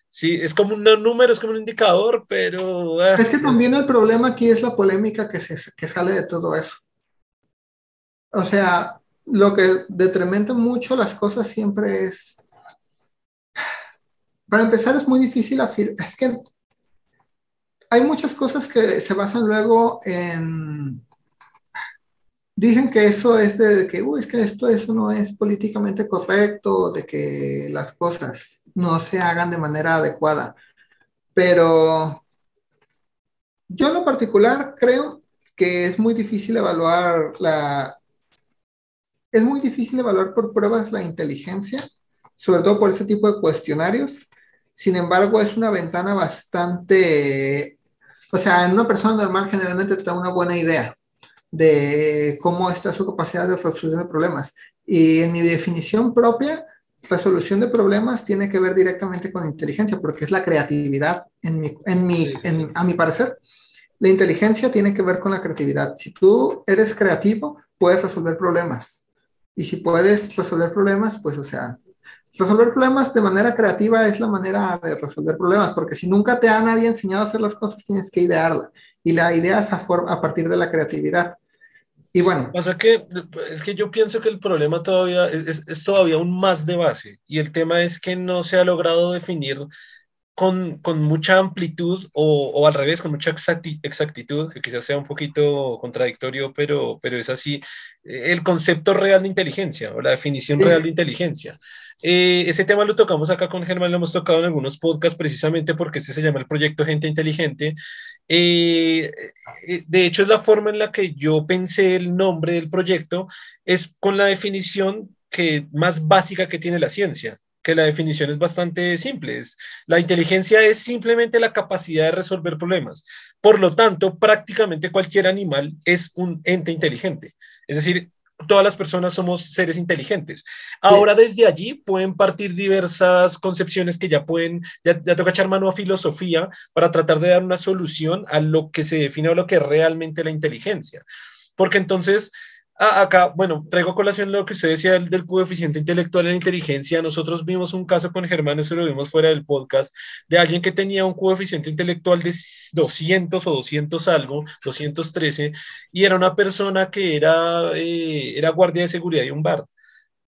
sí, es como un número, es como un indicador, pero... Ah. Es que también el problema aquí es la polémica que, se, que sale de todo eso. O sea, lo que detrementa mucho las cosas siempre es... Para empezar es muy difícil afirmar, es que hay muchas cosas que se basan luego en dicen que eso es de que, uy, es que esto eso no es políticamente correcto, de que las cosas no se hagan de manera adecuada. Pero yo en lo particular creo que es muy difícil evaluar la... Es muy difícil evaluar por pruebas la inteligencia, sobre todo por ese tipo de cuestionarios. Sin embargo, es una ventana bastante... O sea, en una persona normal generalmente te da una buena idea de cómo está su capacidad de resolución de problemas. Y en mi definición propia, resolución de problemas tiene que ver directamente con inteligencia, porque es la creatividad, en mi, en mi, a mi parecer. La inteligencia tiene que ver con la creatividad. Si tú eres creativo, puedes resolver problemas. Y si puedes resolver problemas, pues, o sea, resolver problemas de manera creativa es la manera de resolver problemas, porque si nunca te ha nadie enseñado a hacer las cosas, tienes que idearla. Y la idea es a, a partir de la creatividad. Y bueno. Pasa que es que yo pienso que el problema todavía es, es, todavía aún más de base y el tema es que no se ha logrado definir con, con mucha amplitud o, o, al revés, con mucha exactitud, que quizás sea un poquito contradictorio, pero, pero es así, eh, el concepto real de inteligencia o la definición real de inteligencia. Eh, ese tema lo tocamos acá con Germán, lo hemos tocado en algunos podcasts precisamente porque este se llama el proyecto Gente Inteligente. Eh, de hecho, es la forma en la que yo pensé el nombre del proyecto, es con la definición que, más básica que tiene la ciencia que la definición es bastante simple. Es, la inteligencia es simplemente la capacidad de resolver problemas. Por lo tanto, prácticamente cualquier animal es un ente inteligente. Es decir, todas las personas somos seres inteligentes. Ahora desde allí pueden partir diversas concepciones que ya pueden, ya, ya, toca echar mano a filosofía para tratar de dar una solución a lo que se define o lo que es realmente la inteligencia. Porque entonces Ah, acá, bueno, traigo a colación lo que usted decía del, coeficiente intelectual en inteligencia. Nosotros vimos un caso con Germán, eso lo vimos fuera del podcast, de alguien que tenía un coeficiente intelectual de 200 o 200 algo, 213, y era una persona que era, eh, era guardia de seguridad de un bar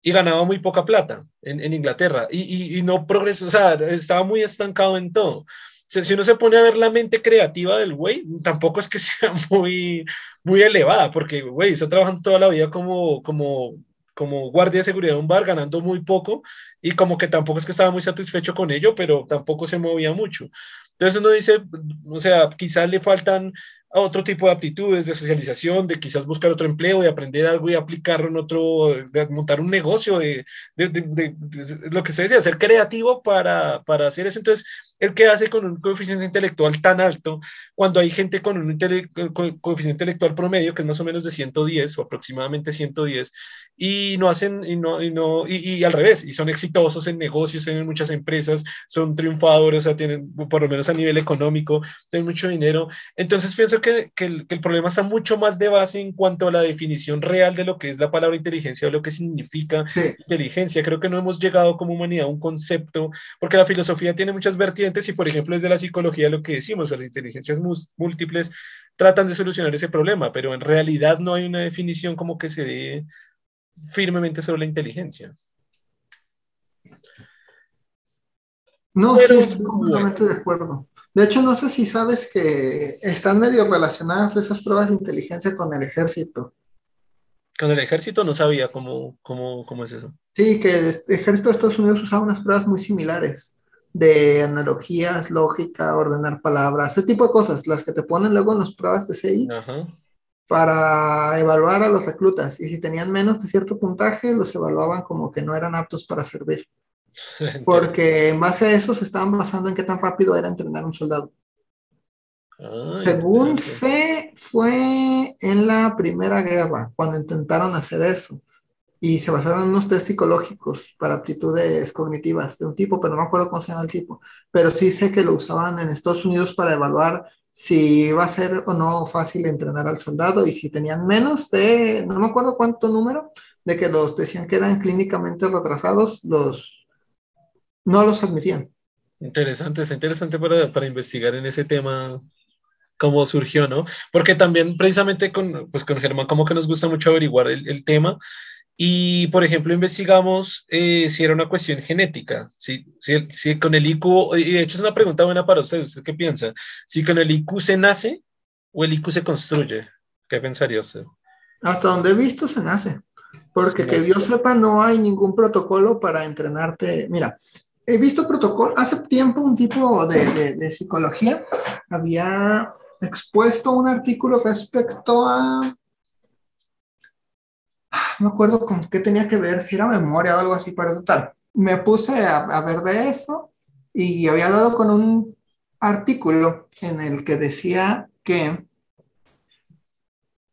y ganaba muy poca plata en, Inglaterra y, y, y no progresó, o sea, estaba muy estancado en todo si uno se pone a ver la mente creativa del güey, tampoco es que sea muy, muy elevada, porque, güey, está trabajando toda la vida como, como, como guardia de seguridad de un bar, ganando muy poco, y como que tampoco es que estaba muy satisfecho con ello, pero tampoco se movía mucho. Entonces uno dice, o sea, quizás le faltan a otro tipo de aptitudes de socialización, de quizás buscar otro empleo, de aprender algo y aplicarlo en otro, de montar un negocio, de, de, de, de lo que se decía, ser creativo para, para, hacer eso. Entonces, el que hace con un coeficiente intelectual tan alto, cuando hay gente con un co coeficiente intelectual promedio, que es más o menos de 110 o aproximadamente 110, y no hacen, y, no, y, no, y, y al revés, y son exitosos en negocios, tienen muchas empresas, son triunfadores, o sea, tienen, por lo menos a nivel económico, tienen mucho dinero. Entonces, pienso que, que, el, que, el, problema está mucho más de base en cuanto a la definición real de lo que es la palabra inteligencia o lo que significa sí. inteligencia. Creo que no hemos llegado como humanidad a un concepto, porque la filosofía tiene muchas vertientes y, por ejemplo, desde la psicología lo que decimos, las inteligencias múltiples tratan de solucionar ese problema, pero en realidad no hay una definición como que se dé firmemente sobre la inteligencia. No, pero, sí, estoy completamente bueno. de acuerdo. De hecho, no sé si sabes que están medio relacionadas esas pruebas de inteligencia con el ejército. Con el ejército no sabía cómo, cómo, cómo es eso. Sí, que el ejército de Estados Unidos usaba unas pruebas muy similares de analogías, lógica, ordenar palabras, ese tipo de cosas, las que te ponen luego en las pruebas de CI Ajá. para evaluar a los reclutas. Y si tenían menos de cierto puntaje, los evaluaban como que no eran aptos para servir. Porque en base a eso se estaban basando en qué tan rápido era entrenar un soldado. Ah, Según sé, fue en la Primera Guerra, cuando intentaron hacer eso. Y se basaron en unos test psicológicos para aptitudes cognitivas de un tipo, pero no me acuerdo cómo se llama el tipo. Pero sí sé que lo usaban en Estados Unidos para evaluar si iba a ser o no fácil entrenar al soldado y si tenían menos de, no me acuerdo cuánto número, de que los decían que eran clínicamente retrasados, los no los admitían. Interesante, es interesante para, para investigar en ese tema cómo surgió, ¿no? Porque también precisamente con, pues con Germán como que nos gusta mucho averiguar el, el tema y, por ejemplo, investigamos eh, si era una cuestión genética, si, si, si, con el IQ, y de hecho es una pregunta buena para usted, ¿usted qué piensa? Si con el IQ se nace o el IQ se construye, ¿qué pensaría usted? Hasta donde he visto se nace, porque que yo sepa no hay ningún protocolo para entrenarte. Mira, he visto protocolo, hace tiempo un tipo de, de, de psicología había expuesto un artículo respecto a no me acuerdo con qué tenía que ver, si era memoria o algo así, pero total. Me puse a, a, ver de eso y había dado con un artículo en el que decía que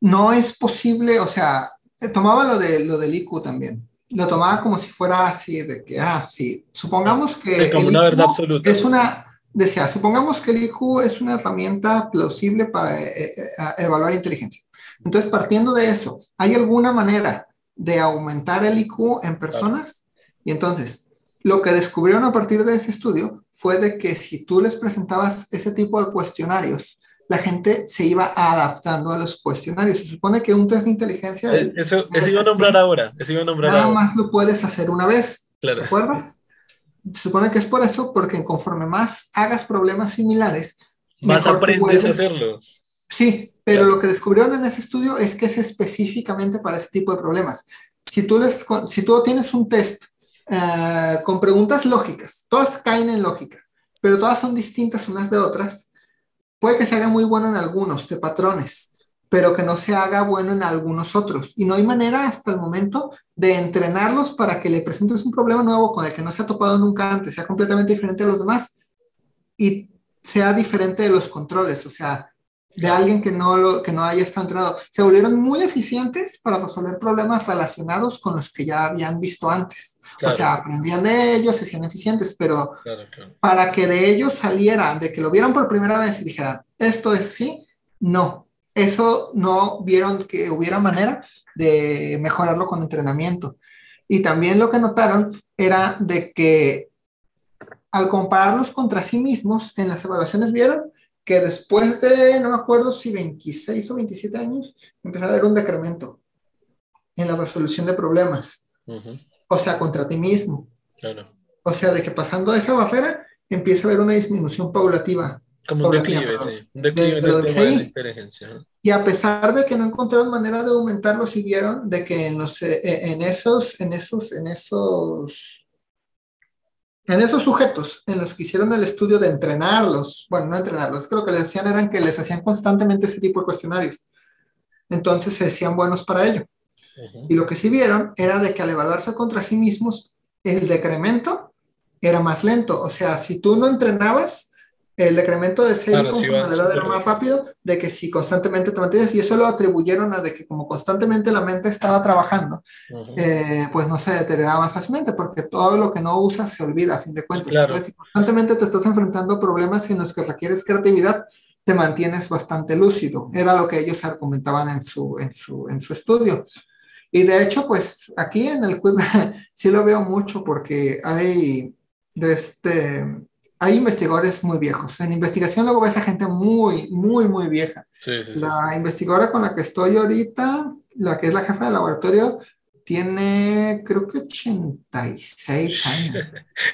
no es posible, o sea, tomaba lo, de, lo del IQ también, lo tomaba como si fuera así, de que, ah, sí, supongamos que... Es como una verdad absoluta. Es una, decía, supongamos que el IQ es una herramienta plausible para eh, eh, evaluar inteligencia. Entonces, partiendo de eso, ¿hay alguna manera de aumentar el IQ en personas? Y entonces, lo que descubrieron a partir de ese estudio fue de que si tú les presentabas ese tipo de cuestionarios, la gente se iba adaptando a los cuestionarios. Se supone que un test de inteligencia... Eso, eso iba a nombrar ahora. Eso iba a nombrar nada más lo puedes hacer una vez. Claro. ¿Te acuerdas? Se supone que es por eso, porque conforme más hagas problemas similares, más aprendes a hacerlos. Sí, pero lo que descubrieron en ese estudio es que es específicamente para ese tipo de problemas. Si tú, les, si tú tienes un test uh, con preguntas lógicas, todas caen en lógica, pero todas son distintas unas de otras, puede que se haga muy bueno en algunos de patrones, pero que no se haga bueno en algunos otros. Y no hay manera hasta el momento de entrenarlos para que le presentes un problema nuevo con el que no se ha topado nunca antes, sea completamente diferente a los demás y sea diferente de los controles. O sea, de alguien que no, lo, que no haya estado entrenado. Se volvieron muy eficientes para resolver problemas relacionados con los que ya habían visto antes. O sea, aprendían de ellos, se hacían eficientes, pero para que de ellos saliera, de que lo vieran por primera vez y dijeran, esto es sí, no. Eso no vieron que hubiera manera de mejorarlo con entrenamiento. Y también lo que notaron era de que al compararlos contra sí mismos, en las evaluaciones vieron que después de, no me acuerdo si 26 o 27 años, empezó a haber un decremento en la resolución de problemas. O sea, contra ti mismo. Claro. O sea, de que pasando esa barrera empieza a haber una disminución paulativa. Como un declive, sí. Un declive de, de, de inteligencia. Y a pesar de que no encontraron manera de aumentarlo, si vieron de que en, los, eh, en esos, en esos, en esos en esos sujetos en los que hicieron el estudio de entrenarlos, bueno, no entrenarlos, creo que les hacían eran que les hacían constantemente ese tipo de cuestionarios. Entonces se decían buenos para ello. Y lo que sí vieron era de que al evaluarse contra sí mismos, el decremento era más lento. O sea, si tú no entrenabas, el decremento de ese claro, era más rápido de que si constantemente te mantienes, y eso lo atribuyeron a de que como constantemente la mente estaba trabajando, eh, pues no se deterioraba más fácilmente, porque todo lo que no usas se olvida a fin de cuentas. Claro. Entonces, si constantemente te estás enfrentando a problemas en los que requieres creatividad, te mantienes bastante lúcido. Era lo que ellos argumentaban en su, en su, en su estudio. Y de hecho, pues aquí en el quiz sí lo veo mucho porque hay de este hay investigadores muy viejos. En investigación luego ves a gente muy, muy, muy vieja. Sí, sí, la investigadora con la que estoy ahorita, la que es la jefa del laboratorio, tiene creo que 86 años.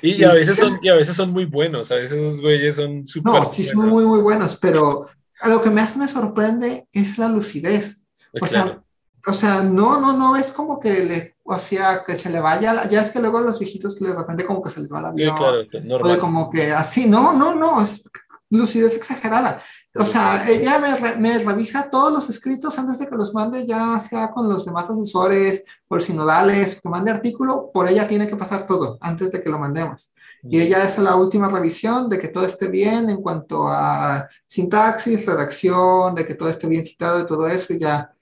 y, a veces son, y a veces son muy buenos, a veces esos güeyes son súper No, sí son muy, muy buenos, pero a lo que más me sorprende es la lucidez. O sea, o sea, no, no, no es como que le, o sea, que se le vaya, ya es que luego a los viejitos de repente como que se les va la vida. Sí, claro. O de como que así, no, no, no, es lucidez exagerada. O sea, ella me, me, revisa todos los escritos antes de que los mande, ya sea con los demás asesores o sinodales, que mande artículo, por ella tiene que pasar todo antes de que lo mandemos. Y ella hace la última revisión de que todo esté bien en cuanto a sintaxis, redacción, de que todo esté bien citado y todo eso, y ya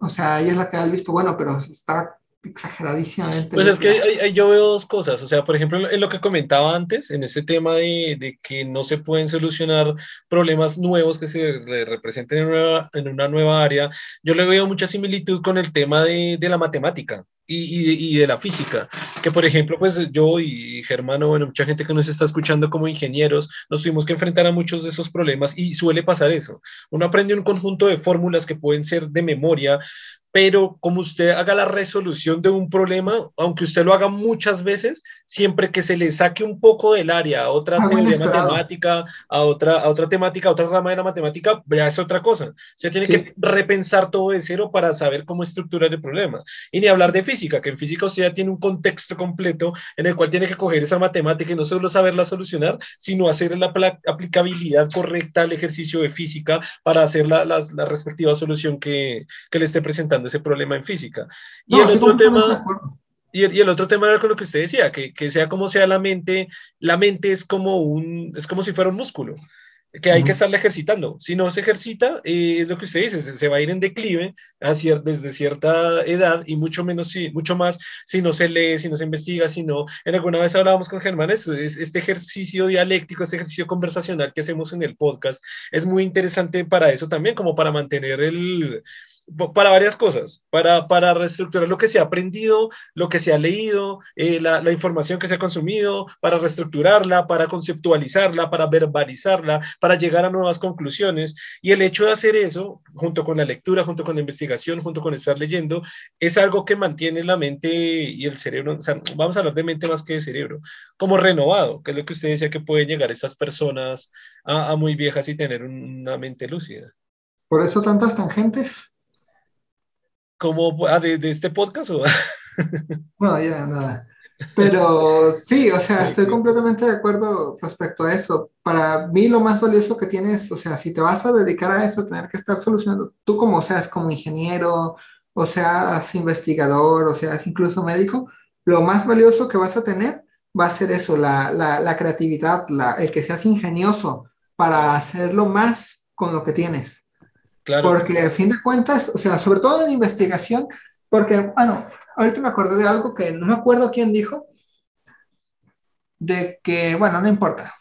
o sea, ella es la que ha visto bueno, pero está exageradísimamente. Pues es que ahí, yo veo dos cosas, o sea, por ejemplo, en lo que comentaba antes, en este tema de, de que no se pueden solucionar problemas nuevos que se representen en una, en una, nueva área, yo le veo mucha similitud con el tema de, de la matemática. Y, de la física, que por ejemplo, pues yo y Germano, bueno, mucha gente que nos está escuchando como ingenieros, nos tuvimos que enfrentar a muchos de esos problemas y suele pasar eso. Uno aprende un conjunto de fórmulas que pueden ser de memoria, pero como usted haga la resolución de un problema, aunque usted lo haga muchas veces, siempre que se le saque un poco del área a otra teoría matemática, a otra, a otra temática, a otra rama de la matemática, ya es otra cosa. Se tiene sí. que repensar todo de cero para saber cómo estructurar el problema. Y ni hablar de física, que en física usted ya tiene un contexto completo en el cual tiene que coger esa matemática y no solo saberla solucionar, sino hacer la aplicabilidad correcta al ejercicio de física para hacer la, la, la respectiva solución que, que le esté presentando ese problema en física. Y no, el otro tema... Y el, y el, otro tema era con lo que usted decía, que, que, sea como sea la mente, la mente es como un, es como si fuera un músculo. que hay que estarle ejercitando. Si no se ejercita, eh, es lo que usted dice, se, va a ir en declive desde cierta edad y mucho menos, si, mucho más si no se lee, si no se investiga, si no, en alguna vez hablábamos con Germán, es, este ejercicio dialéctico, este ejercicio conversacional que hacemos en el podcast, es muy interesante para eso también, como para mantener el, para varias cosas, para, para reestructurar lo que se ha aprendido, lo que se ha leído, eh, la, la, información que se ha consumido, para reestructurarla, para conceptualizarla, para verbalizarla, para llegar a nuevas conclusiones. Y el hecho de hacer eso, junto con la lectura, junto con la investigación, junto con estar leyendo, es algo que mantiene la mente y el cerebro, o sea, vamos a hablar de mente más que de cerebro, como renovado, que es lo que usted decía que pueden llegar estas personas a, a muy viejas y tener una mente lúcida. Por eso tantas tangentes como ah, de, de, este podcast o bueno ya nada. Pero sí o sea estoy completamente de acuerdo respecto a eso. Para mí lo más valioso que tienes o sea si te vas a dedicar a eso tener que estar solucionando tú como seas como ingeniero o seas investigador o seas incluso médico lo más valioso que vas a tener va a ser eso la, la, la creatividad la, el que seas ingenioso para hacerlo más con lo que tienes porque a fin de cuentas, o sea, sobre todo en investigación, porque, bueno, ahorita me acordé de algo que no me acuerdo quién dijo, de que, bueno, no importa,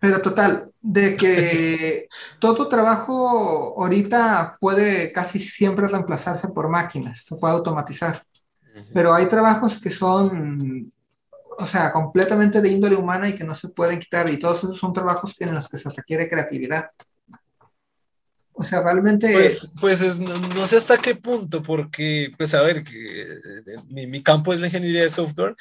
pero total, de que todo trabajo ahorita puede casi siempre reemplazarse por máquinas, se puede automatizar, pero hay trabajos que son, o sea, completamente de índole humana y que no se pueden quitar, y todos esos son trabajos en los que se requiere creatividad. O sea, realmente... Pues, pues no, sé hasta qué punto, porque, pues a ver, que, eh, mi, mi, campo es la ingeniería de software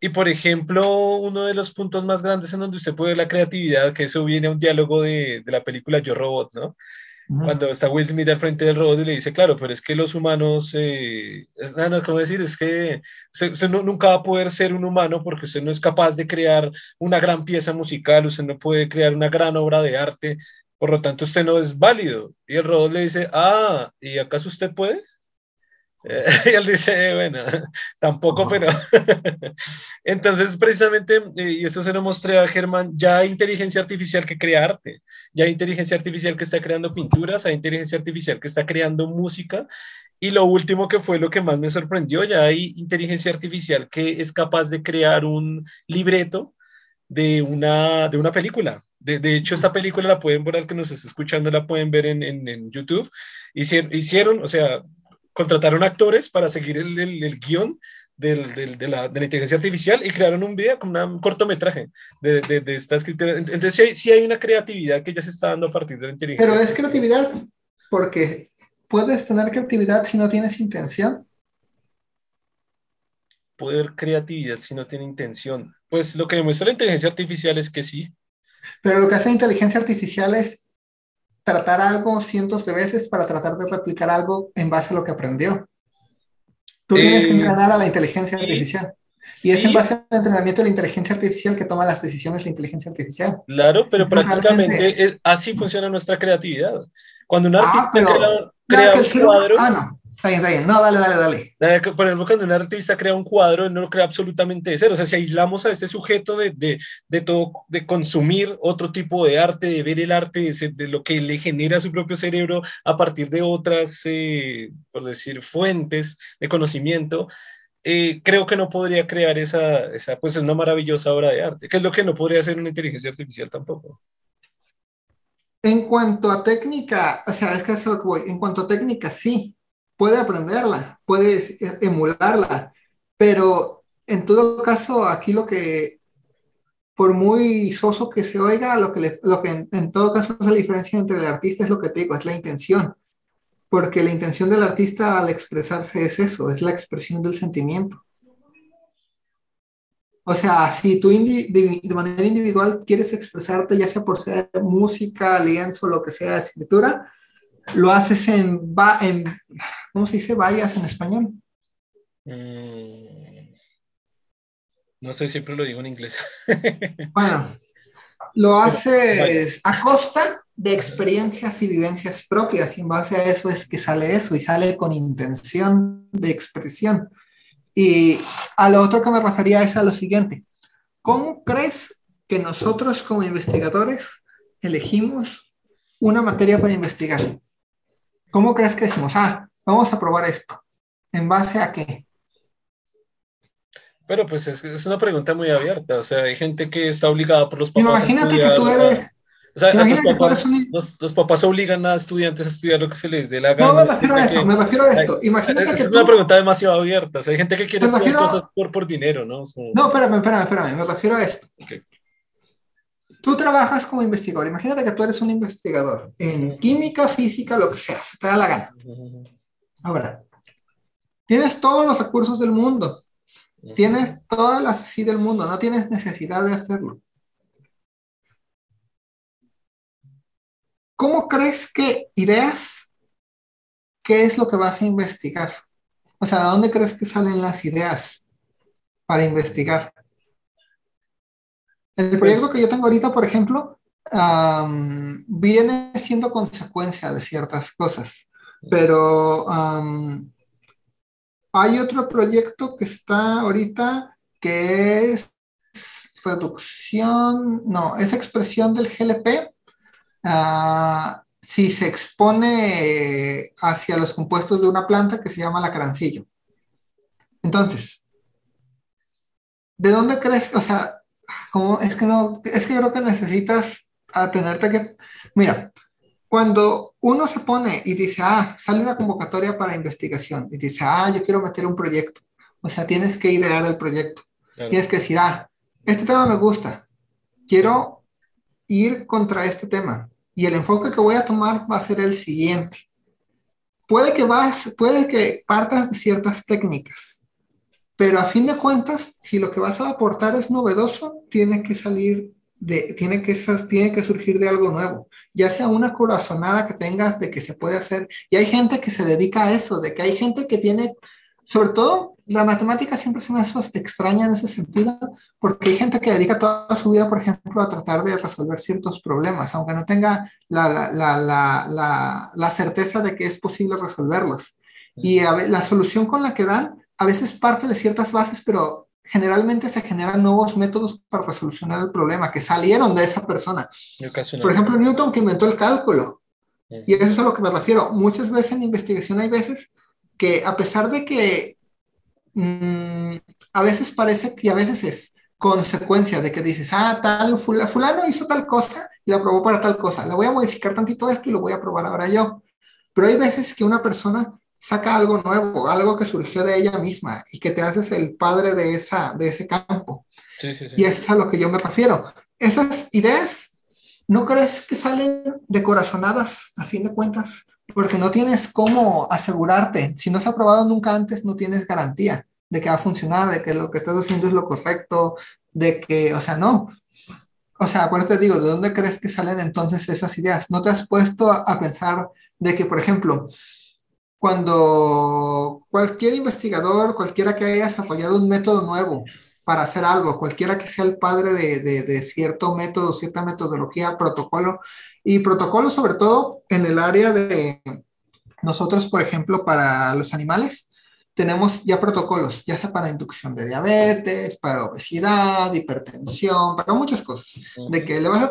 y, por ejemplo, uno de los puntos más grandes en donde usted puede ver la creatividad, que eso viene a un diálogo de, de la película Yo Robot, ¿no? Cuando está Will Smith al frente del robot y le dice, claro, pero es que los humanos, eh, es, no, no, ¿cómo decir? Es que usted, nunca va a poder ser un humano porque usted no es capaz de crear una gran pieza musical, usted no puede crear una gran obra de arte, por lo tanto, usted no es válido. Y el robot le dice, ah, ¿y acaso usted puede? y él dice, bueno, tampoco, pero... Entonces, precisamente, eh, y eso se lo mostré a Germán, ya hay inteligencia artificial que crea arte, ya hay inteligencia artificial que está creando pinturas, hay inteligencia artificial que está creando música, y lo último que fue lo que más me sorprendió, ya hay inteligencia artificial que es capaz de crear un libreto de una, de una película. De, de, hecho, esta película la pueden ver, al que nos está escuchando, la pueden ver en, en, en YouTube. Hicieron, hicieron, o sea, contrataron actores para seguir el, el, el guion del, del, de, la, de, la, inteligencia artificial y crearon un video con un cortometraje de, de, esta escritura. Entonces, sí hay, sí hay, una creatividad que ya se está dando a partir de la inteligencia. Pero es creatividad porque puedes tener creatividad si no tienes intención. Poder creatividad si no tiene intención. Pues lo que demuestra la inteligencia artificial es que sí. Pero lo que hace la inteligencia artificial es tratar algo cientos de veces para tratar de replicar algo en base a lo que aprendió. Tú eh, tienes que entrenar a la inteligencia sí, artificial. Y es en base al entrenamiento de la inteligencia artificial que toma las decisiones la inteligencia artificial. Claro, pero Entonces, prácticamente es, así funciona nuestra creatividad. Cuando un artista ah, pero, crea, crea claro un cuadro... Ah, no. Está bien, está bien. No, dale, dale, dale. Por ejemplo, cuando un artista crea un cuadro, no lo crea absolutamente de cero. O sea, si aislamos a este sujeto de, de, de todo, de consumir otro tipo de arte, de ver el arte, de, de lo que le genera a su propio cerebro a partir de otras, eh, por decir, fuentes de conocimiento, eh, creo que no podría crear esa, esa, pues es una maravillosa obra de arte, que es lo que no podría hacer una inteligencia artificial tampoco. En cuanto a técnica, o sea, es que es lo que voy, en cuanto a técnica, sí, puede aprenderla, puede emularla, pero en todo caso, aquí lo que, por muy soso que se oiga, lo que, lo que en, en, todo caso es la diferencia entre el artista es lo que te digo, es la intención, porque la intención del artista al expresarse es eso, es la expresión del sentimiento. O sea, si tú de, de manera individual quieres expresarte, ya sea por ser música, lienzo, lo que sea, escritura, lo haces en, ¿cómo se dice vallas en español? Mm, no sé, siempre lo digo en inglés. bueno, lo haces a costa de experiencias y vivencias propias y en base a eso es que sale eso y sale con intención de expresión. Y a lo otro que me refería es a lo siguiente. ¿Cómo crees que nosotros como investigadores elegimos una materia para investigar? ¿Cómo crees que decimos, ah, vamos a probar esto? ¿En base a qué? Pero pues es, una pregunta muy abierta, o sea, hay gente que está obligada por los papás. Imagínate que tú eres... O sea, los, papás, obligan a estudiantes a estudiar lo que se les dé la gana. No, me refiero a eso, me refiero a esto. Imagínate es una pregunta demasiado abierta, o sea, hay gente que quiere estudiar cosas por, por dinero, ¿no? No, espérame, espérame, espérame, me refiero a esto. Tú trabajas como investigador, imagínate que tú eres un investigador en química, física, lo que sea, se te da la gana. Ahora, tienes todos los recursos del mundo, tienes todas las sí del mundo, no tienes necesidad de hacerlo. ¿Cómo crees que ideas? ¿Qué es lo que vas a investigar? O sea, ¿de dónde crees que salen las ideas para investigar? El proyecto que yo tengo ahorita, por ejemplo, viene siendo consecuencia de ciertas cosas, pero hay otro proyecto que está ahorita que es reducción, no, es expresión del GLP Ah, si se expone hacia los compuestos de una planta que se llama la carancillo. Entonces, ¿de dónde crees? O sea, ¿cómo? es que no, es que creo que necesitas atenerte que, mira, cuando uno se pone y dice, ah, sale una convocatoria para investigación y dice, ah, yo quiero meter un proyecto, o sea, tienes que idear el proyecto. Tienes que decir, ah, este tema me gusta, quiero ir contra este tema y el enfoque que voy a tomar va a ser el siguiente. Puede que, vas, puede que partas de ciertas técnicas, pero a fin de cuentas, si lo que vas a aportar es novedoso, tiene que salir de, tiene que, tiene que surgir de algo nuevo, ya sea una corazonada que tengas de que se puede hacer. Y hay gente que se dedica a eso, de que hay gente que tiene, sobre todo la matemática siempre se me hace extraña en ese sentido, porque hay gente que dedica toda su vida, por ejemplo, a tratar de resolver ciertos problemas, aunque no tenga la, la, la, la certeza de que es posible resolverlos. Y la solución con la que dan a veces parte de ciertas bases, pero generalmente se generan nuevos métodos para resolucionar el problema que salieron de esa persona. Por ejemplo, Newton que inventó el cálculo. Y eso es a lo que me refiero. Muchas veces en investigación hay veces que a pesar de que Mm, a veces parece y a veces es consecuencia de que dices, ah, tal, fulano hizo tal cosa y lo aprobó para tal cosa. Le voy a modificar tantito esto y lo voy a probar ahora yo. Pero hay veces que una persona saca algo nuevo, algo que surgió de ella misma y que te haces el padre de, esa, de ese campo. Y eso es a lo que yo me refiero. Esas ideas, ¿no crees que salen de corazonadas a fin de cuentas? porque no tienes cómo asegurarte. Si no se ha probado nunca antes, no tienes garantía de que va a funcionar, de que lo que estás haciendo es lo correcto, de que, o sea, no. O sea, por eso te digo, ¿de dónde crees que salen entonces esas ideas? ¿No te has puesto a, a pensar de que, por ejemplo, cuando cualquier investigador, cualquiera que haya desarrollado un método nuevo, para hacer algo, cualquiera que sea el padre de, cierto método, cierta metodología, protocolo, y protocolo sobre todo en el área de nosotros, por ejemplo, para los animales, tenemos ya protocolos, ya sea para inducción de diabetes, para obesidad, hipertensión, para muchas cosas. De que le vas a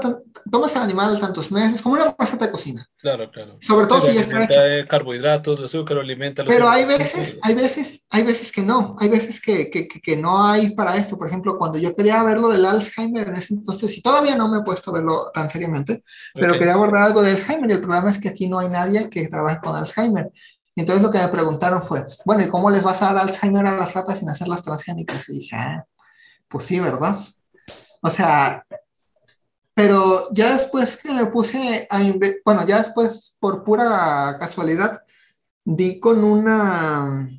tomas al animal tantos meses, como una receta de cocina. Claro, claro. Sobre todo si ya está hecho. carbohidratos, azúcar, alimenta. Pero hay veces, hay veces, hay veces que no, hay veces que, que, que, no hay para esto. Por ejemplo, cuando yo quería verlo del Alzheimer en ese entonces, y todavía no me he puesto a verlo tan seriamente, pero quería abordar algo de Alzheimer y el problema es que aquí no hay nadie que trabaje con Alzheimer entonces lo que me preguntaron fue, bueno, ¿y cómo les vas a dar Alzheimer a las ratas sin hacer las transgénicas? Y dije, ah, pues sí, ¿verdad? O sea, pero ya después que me puse a, bueno, ya después, por pura casualidad, di con una,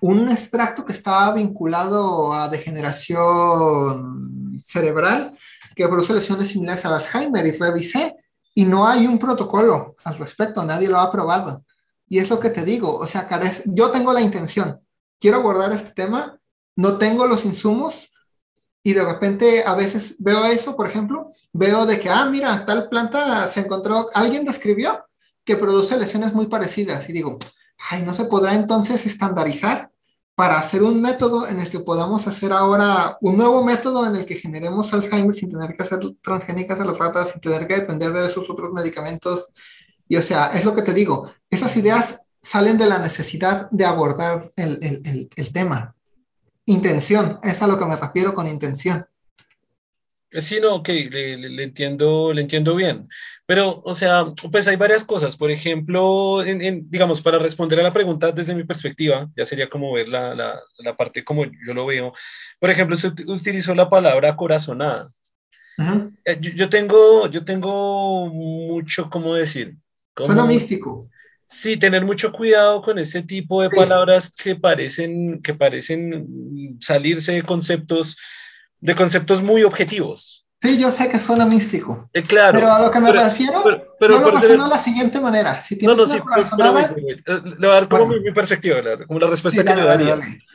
un extracto que estaba vinculado a degeneración cerebral que produce lesiones similares al Alzheimer y revisé y no hay un protocolo al respecto, nadie lo ha aprobado. Y es lo que te digo, o sea, yo tengo la intención, quiero abordar este tema, no tengo los insumos y de repente a veces veo eso, por ejemplo, veo de que, ah, mira, tal planta se encontró, alguien describió que produce lesiones muy parecidas y digo, ay, ¿no se podrá entonces estandarizar? para hacer un método en el que podamos hacer ahora un nuevo método en el que generemos Alzheimer sin tener que hacer transgénicas a las ratas, sin tener que depender de esos otros medicamentos. Y o sea, es lo que te digo, esas ideas salen de la necesidad de abordar el, el, el, tema. Intención, es a lo que me refiero con intención. Sí, no, ok, le, entiendo, le entiendo bien. Pero, o sea, pues hay varias cosas. Por ejemplo, en, digamos, para responder a la pregunta desde mi perspectiva, ya sería como ver la, la, la parte como yo lo veo. Por ejemplo, usted utilizó la palabra corazonada. Eh, yo, tengo, yo tengo mucho, ¿cómo decir? Suena místico. Sí, tener mucho cuidado con ese tipo de palabras que parecen, que parecen salirse de conceptos de conceptos muy objetivos. Sí, yo sé que suena místico. Eh, claro. Pero a lo que me refiero, pero, no lo refiero de la siguiente manera. Si tienes no, no, una corazonada... Eh, le voy a dar como mi, perspectiva, como la respuesta que le daría.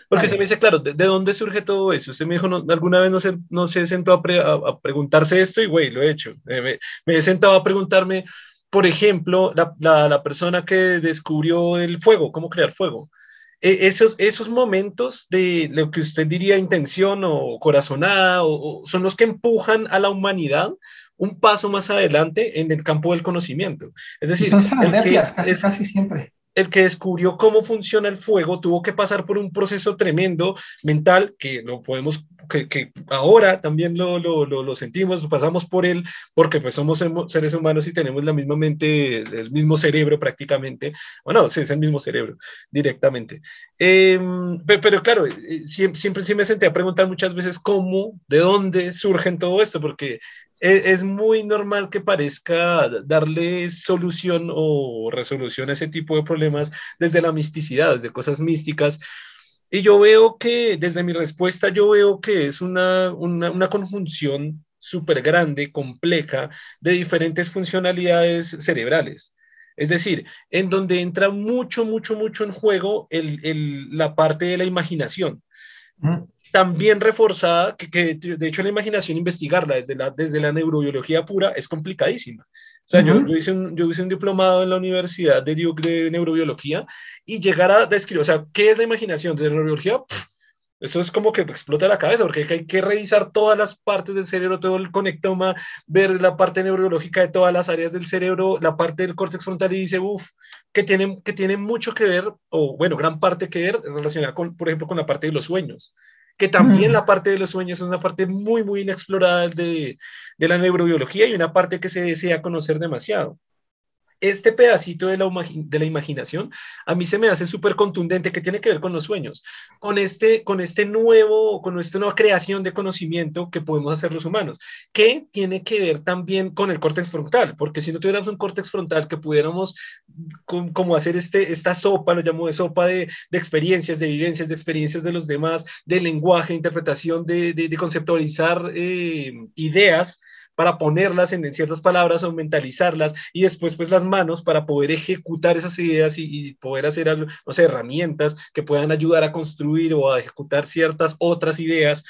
Porque se me dice, claro, ¿de, dónde surge todo eso? Usted me dijo, alguna vez no se, no se sentó a, a, preguntarse esto y, güey, lo he hecho. Eh, me, me, he sentado a preguntarme, por ejemplo, la, la, la persona que descubrió el fuego, cómo crear fuego. E, esos, esos momentos de lo que usted diría intención o corazonada o, son los que empujan a la humanidad un paso más adelante en el campo del conocimiento. Es decir, son casi, casi siempre el que descubrió cómo funciona el fuego tuvo que pasar por un proceso tremendo mental que lo podemos, que, ahora también lo, lo, lo, sentimos, pasamos por él, porque pues somos seres humanos y tenemos la misma mente, el mismo cerebro prácticamente, bueno, sí, es el mismo cerebro directamente. Em, pero, claro, eh, siempre, siempre sí me senté a preguntar muchas veces cómo, de dónde surgen todo esto, porque es, muy normal que parezca darle solución o resolución a ese tipo de problemas desde la misticidad, desde cosas místicas. Y yo veo que, desde mi respuesta, yo veo que es una, una, conjunción súper grande, compleja, de diferentes funcionalidades cerebrales. Es decir, en donde entra mucho, mucho, mucho en juego la parte de la imaginación también reforzada, que, de hecho la imaginación, investigarla desde la, desde la neurobiología pura es complicadísima. O sea, yo, hice un, yo hice un diplomado en la Universidad de Duke de Neurobiología y llegar a describir, o sea, ¿qué es la imaginación de neurobiología? eso es como que explota la cabeza, porque hay que revisar todas las partes del cerebro, todo el conectoma, ver la parte neurobiológica de todas las áreas del cerebro, la parte del córtex frontal y dice, uff, que tiene, que tiene mucho que ver, o bueno, gran parte que ver relacionada con, por ejemplo, con la parte de los sueños que también la parte de los sueños es una parte muy, muy inexplorada de, de la neurobiología y una parte que se desea conocer demasiado este pedacito de la, de la imaginación a mí se me hace súper contundente que tiene que ver con los sueños, con este, con este nuevo, con esta nueva creación de conocimiento que podemos hacer los humanos, que tiene que ver también con el córtex frontal, porque si no tuviéramos un córtex frontal que pudiéramos como hacer este, esta sopa, lo llamo de sopa de, de, experiencias, de vivencias, de experiencias de los demás, de lenguaje, interpretación, de, de, de conceptualizar eh, ideas, para ponerlas en, ciertas palabras o mentalizarlas y después pues las manos para poder ejecutar esas ideas y, poder hacer, no sé, herramientas que puedan ayudar a construir o a ejecutar ciertas otras ideas.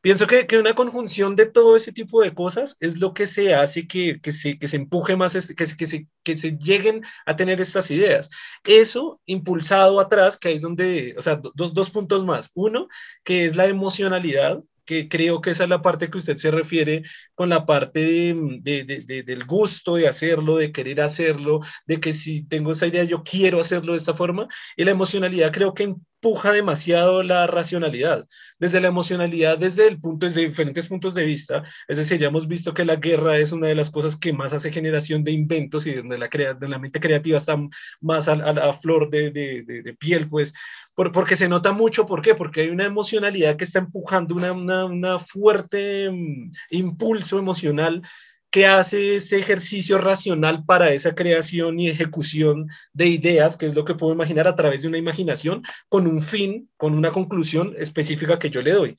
Pienso que, que, una conjunción de todo ese tipo de cosas es lo que se hace que, que, se, que se empuje más, que, se, que se lleguen a tener estas ideas. Eso impulsado atrás, que es donde, o sea, dos, dos puntos más. Uno, que es la emocionalidad, que creo que esa es la parte que usted se refiere con la parte de, de, del gusto de hacerlo, de querer hacerlo, de que si tengo esa idea yo quiero hacerlo de esta forma. Y la emocionalidad creo que empuja demasiado la racionalidad. Desde la emocionalidad, desde el punto, desde diferentes puntos de vista, es decir, ya hemos visto que la guerra es una de las cosas que más hace generación de inventos y donde la, mente creativa está más a, a, flor de, de, piel, pues porque se nota mucho, ¿por qué? Porque hay una emocionalidad que está empujando una, una, una fuerte mm, impulso emocional que hace ese ejercicio racional para esa creación y ejecución de ideas, que es lo que puedo imaginar a través de una imaginación, con un fin, con una conclusión específica que yo le doy.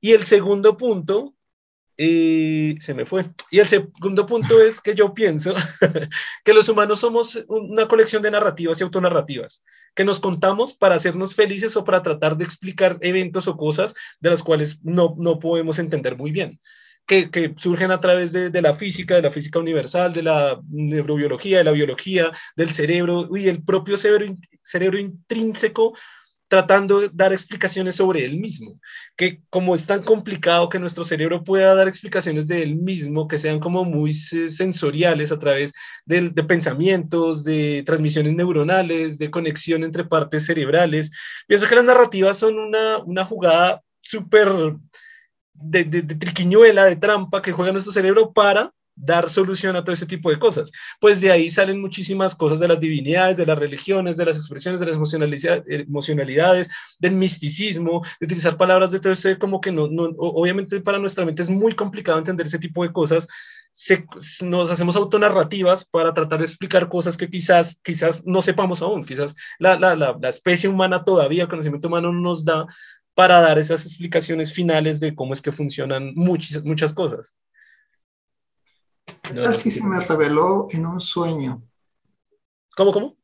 Y el segundo punto, eh, se me fue, y el segundo punto es que yo pienso que los humanos somos una colección de narrativas y autonarrativas que nos contamos para hacernos felices o para tratar de explicar eventos o cosas de las cuales no, no podemos entender muy bien. Que, surgen a través de, de, la física, de la física universal, de la neurobiología, de la biología, del cerebro y el propio cerebro, cerebro intrínseco tratando de dar explicaciones sobre él mismo, que como es tan complicado que nuestro cerebro pueda dar explicaciones de él mismo, que sean como muy sensoriales a través de, de pensamientos, de transmisiones neuronales, de conexión entre partes cerebrales, pienso que las narrativas son una, una jugada súper de, de, de, triquiñuela, de trampa que juega nuestro cerebro para dar solución a todo ese tipo de cosas. Pues de ahí salen muchísimas cosas de las divinidades, de las religiones, de las expresiones, de las emocionalidades, del misticismo, de utilizar palabras de todo eso, como que no, no, obviamente para nuestra mente es muy complicado entender ese tipo de cosas. Se, nos hacemos autonarrativas para tratar de explicar cosas que quizás, quizás no sepamos aún, quizás la, la, la, la especie humana todavía, el conocimiento humano no nos da para dar esas explicaciones finales de cómo es que funcionan muchas, muchas cosas. ¿Qué tal si se me reveló en un sueño? ¿Cómo, cómo?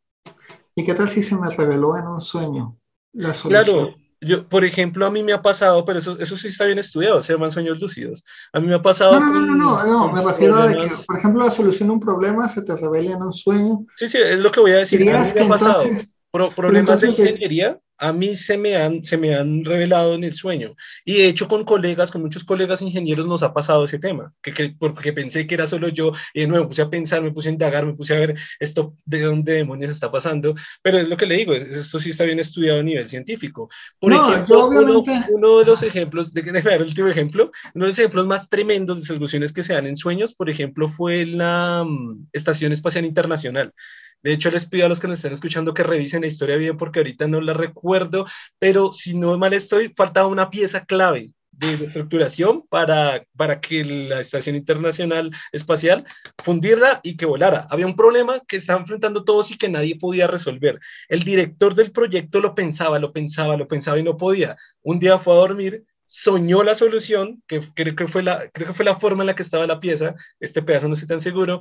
¿Y qué tal si se me reveló en un sueño? La Claro, yo, por ejemplo, a mí me ha pasado, pero eso, eso sí está bien estudiado, se llaman sueños lúcidos. A mí me ha pasado. No, no, no, no, no, no me refiero a que, por ejemplo, la solución a un problema se te revela en un sueño. Sí, sí, es lo que voy a decir. A mí me ha pasado. Problemas de ingeniería a mí se me, han, se me han revelado en el sueño. Y de hecho con colegas, con muchos colegas ingenieros nos ha pasado ese tema, que, que porque pensé que era solo yo, y de nuevo me puse a pensar, me puse a indagar, me puse a ver esto de dónde demonios está pasando, pero es lo que le digo, esto sí está bien estudiado a nivel científico. Por no, ejemplo, yo obviamente... uno, uno, de los ejemplos, de, déjame dar el último ejemplo, uno de los ejemplos más tremendos de soluciones que se dan en sueños, por ejemplo, fue la um, Estación Espacial Internacional. De hecho, les pido a los que nos estén escuchando que revisen la historia bien porque ahorita no la recuerdo, pero si no mal estoy, faltaba una pieza clave de estructuración para, para que la Estación Internacional Espacial fundirla y que volara. Había un problema que estaban enfrentando todos y que nadie podía resolver. El director del proyecto lo pensaba, lo pensaba, lo pensaba y no podía. Un día fue a dormir soñó la solución, que creo que, fue la, creo que fue la forma en la que estaba la pieza, este pedazo no estoy tan seguro,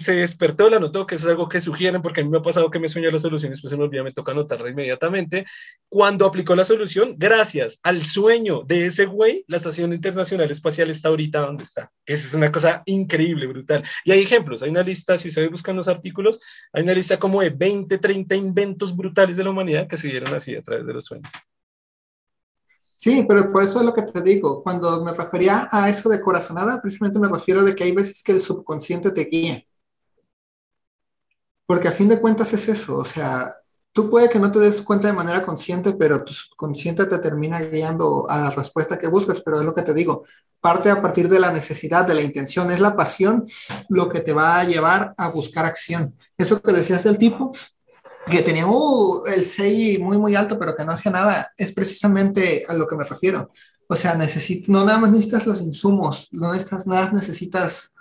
se despertó, la notó, que eso es algo que sugieren, porque a mí me ha pasado que me sueño la solución y después se me olvida, me toca anotarla inmediatamente. Cuando aplicó la solución, gracias al sueño de ese güey, la Estación Internacional Espacial está ahorita donde está, que es una cosa increíble, brutal. Y hay ejemplos, hay una lista, si ustedes buscan los artículos, hay una lista como de 20, 30 inventos brutales de la humanidad que se dieron así a través de los sueños. Sí, pero por eso es lo que te digo. Cuando me refería a eso de corazonada, precisamente me refiero de que hay veces que el subconsciente te guía. Porque a fin de cuentas es eso. O sea, tú puede que no te des cuenta de manera consciente, pero tu subconsciente te termina guiando a la respuesta que buscas. Pero es lo que te digo. Parte a partir de la necesidad, de la intención. Es la pasión lo que te va a llevar a buscar acción. Eso que decías del tipo, que tenía uh, el CI muy, muy alto, pero que no hacía nada, es precisamente a lo que me refiero. O sea, necesito, no nada más necesitas los insumos, no necesitas nada, necesitas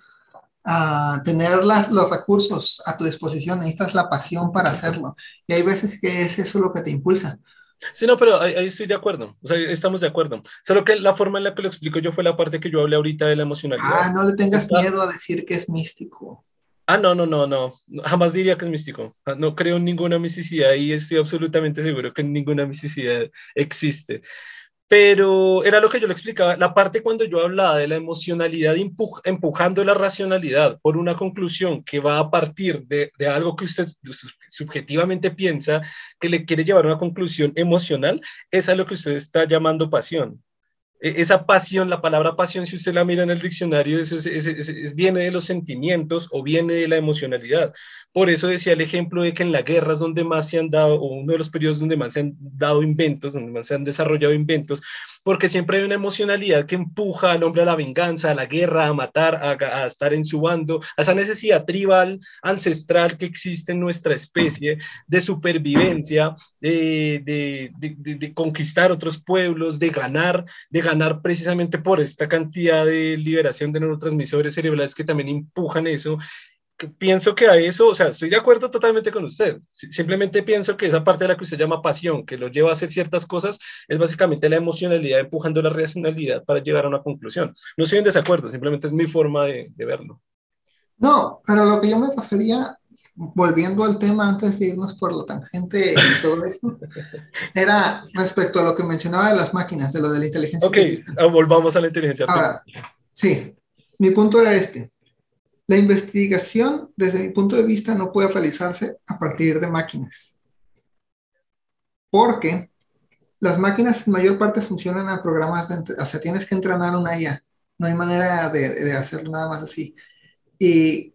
uh, tener las, los recursos a tu disposición, necesitas la pasión para hacerlo. Y hay veces que es eso lo que te impulsa. Sí, no, pero ahí, ahí, estoy de acuerdo, o sea, estamos de acuerdo. Solo que la forma en la que lo explico yo fue la parte que yo hablé ahorita de la emocionalidad. Ah, no le tengas Está... miedo a decir que es místico. Ah, no, no, no, no. Jamás diría que es místico. Ah, no creo en ninguna misticidad y estoy absolutamente seguro que ninguna misticidad existe. Pero era lo que yo le explicaba. La parte cuando yo hablaba de la emocionalidad empuj empujando la racionalidad por una conclusión que va a partir de, de algo que usted subjetivamente piensa que le quiere llevar a una conclusión emocional, es a lo que usted está llamando pasión esa pasión, la palabra pasión, si usted la mira en el diccionario, es, es, es, viene de los sentimientos o viene de la emocionalidad. Por eso decía el ejemplo de que en la guerra es donde más se han dado, o uno de los periodos donde más se han dado inventos, donde más se han desarrollado inventos, porque siempre hay una emocionalidad que empuja al hombre a la venganza, a la guerra, a matar, a, a estar en su bando, a esa necesidad tribal, ancestral que existe en nuestra especie de supervivencia, de, de, de, de conquistar otros pueblos, de ganar, de ganar precisamente por esta cantidad de liberación de neurotransmisores cerebrales que también empujan eso pienso que a eso, o sea, estoy de acuerdo totalmente con usted. Simplemente pienso que esa parte de la que usted llama pasión, que lo lleva a hacer ciertas cosas, es básicamente la emocionalidad empujando la racionalidad para llegar a una conclusión. No estoy en desacuerdo, simplemente es mi forma de, de verlo. No, pero lo que yo me refería, volviendo al tema antes de irnos por la tangente y todo eso, era respecto a lo que mencionaba de las máquinas, de lo de la inteligencia Ok, artificial. volvamos a la inteligencia artificial. Ahora, sí, mi punto era este la investigación, desde mi punto de vista, no puede realizarse a partir de máquinas. porque las máquinas en mayor parte funcionan a programas de, o sea, tienes que entrenar una IA, no hay manera de, de hacerlo nada más así. Y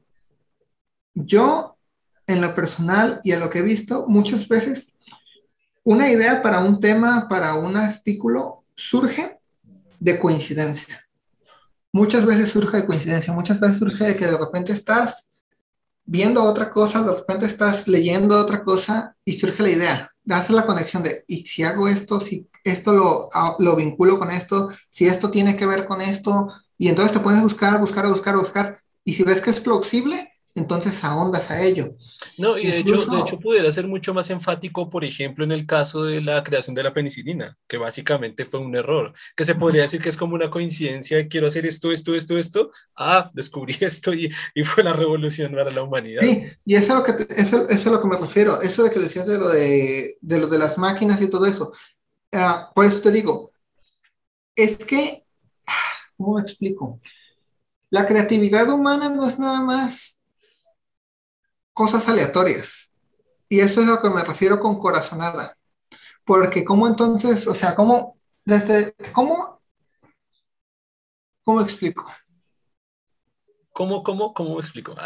yo, en lo personal y en lo que he visto, muchas veces una idea para un tema, para un artículo, surge de coincidencia. Muchas veces surge de coincidencia, muchas veces surge de que de repente estás viendo otra cosa, de repente estás leyendo otra cosa y surge la idea. Haces la conexión de, ¿y si hago esto? Si esto lo, ah, lo vinculo con esto, si esto tiene que ver con esto, y entonces te puedes buscar, buscar, buscar, buscar, y si ves que es plausible, entonces ahondas a ello. No, y de, hecho, de hecho pudiera ser mucho más enfático, por ejemplo, en el caso de la creación de la penicilina, que básicamente fue un error, que se podría decir que es como una coincidencia, quiero hacer esto, esto, esto, esto, ah, descubrí esto y, y fue la revolución para la humanidad. Sí, y eso es, lo que eso, eso, es a lo que me refiero, eso de que decías de lo de, de, lo de las máquinas y todo eso. Uh, por eso te digo, es que, ¿cómo me explico? La creatividad humana no es nada más cosas aleatorias. Y eso es lo que me refiero con corazonada. Porque cómo entonces, o sea, cómo, desde, cómo, cómo explico. ¿Cómo, cómo, cómo explico?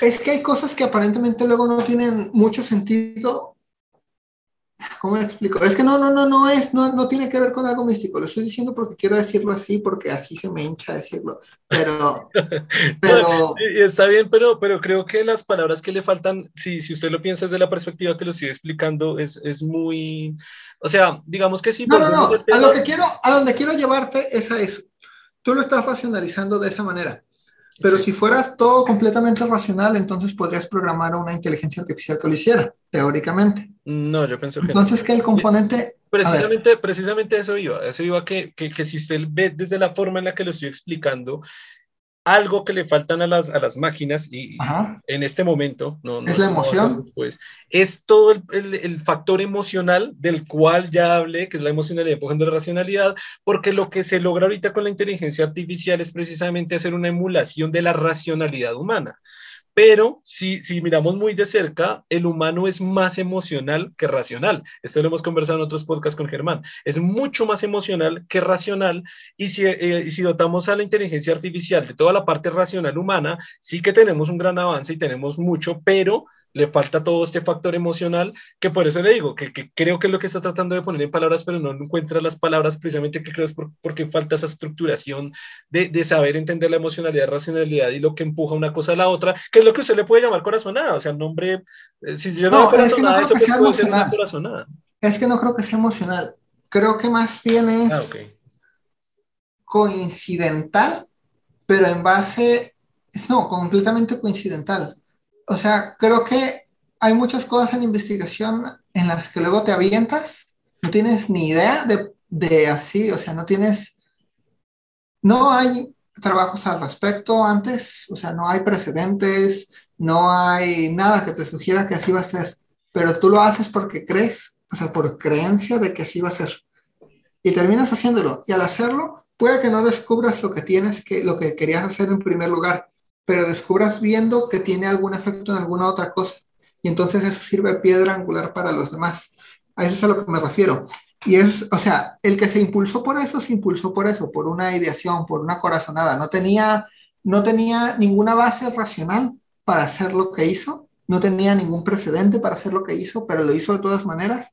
es que hay cosas que aparentemente luego no tienen mucho sentido ¿Cómo explico? Es que no, no, no, no es, no, no tiene que ver con algo místico. Lo estoy diciendo porque quiero decirlo así, porque así se me hincha decirlo. Pero, pero. Está bien, pero, pero creo que las palabras que le faltan, si, si usted lo piensa desde la perspectiva que lo estoy explicando, es, es muy. O sea, digamos que sí. No, no, no. A lo que quiero, a donde quiero llevarte es a eso. Tú lo estás racionalizando de esa manera. Pero si fueras todo completamente racional, entonces podrías programar una inteligencia artificial que lo hiciera, teóricamente. No, yo pienso que Entonces, que el componente... Precisamente, precisamente eso iba, eso iba que, que, que, si usted ve desde la forma en la que lo estoy explicando, algo que le faltan a las, a las máquinas y en este momento, no, no es la emoción, pues, es todo el, el, el, factor emocional del cual ya hablé, que es la emocionalidad empujando la racionalidad, porque lo que se logra ahorita con la inteligencia artificial es precisamente hacer una emulación de la racionalidad humana. Pero si, si miramos muy de cerca, el humano es más emocional que racional. Esto lo hemos conversado en otros podcasts con Germán. Es mucho más emocional que racional. Y si, eh, si dotamos a la inteligencia artificial de toda la parte racional humana, sí que tenemos un gran avance y tenemos mucho, pero le falta todo este factor emocional, que por eso le digo, que, que, creo que es lo que está tratando de poner en palabras, pero no encuentra las palabras precisamente que creo es por, porque falta esa estructuración de, de, saber entender la emocionalidad, racionalidad y lo que empuja una cosa a la otra, que es lo que usted le puede llamar corazonada, o sea, nombre, eh, si yo no, no es que no creo que sea emocional. Es que no creo que sea emocional, creo que más bien es ah, okay. coincidental, pero en base, no, completamente coincidental o sea, creo que hay muchas cosas en investigación en las que luego te avientas, no tienes ni idea de, de así, o sea, no tienes, no hay trabajos al respecto antes, o sea, no hay precedentes, no hay nada que te sugiera que así va a ser, pero tú lo haces porque crees, o sea, por creencia de que así va a ser. Y terminas haciéndolo, y al hacerlo, puede que no descubras lo que tienes que, lo que querías hacer en primer lugar, pero descubras viendo que tiene algún efecto en alguna otra cosa. Y entonces eso sirve piedra angular para los demás. A eso es a lo que me refiero. Y es, o sea, el que se impulsó por eso, se impulsó por eso, por una ideación, por una corazonada. No tenía, no tenía ninguna base racional para hacer lo que hizo, no tenía ningún precedente para hacer lo que hizo, pero lo hizo de todas maneras.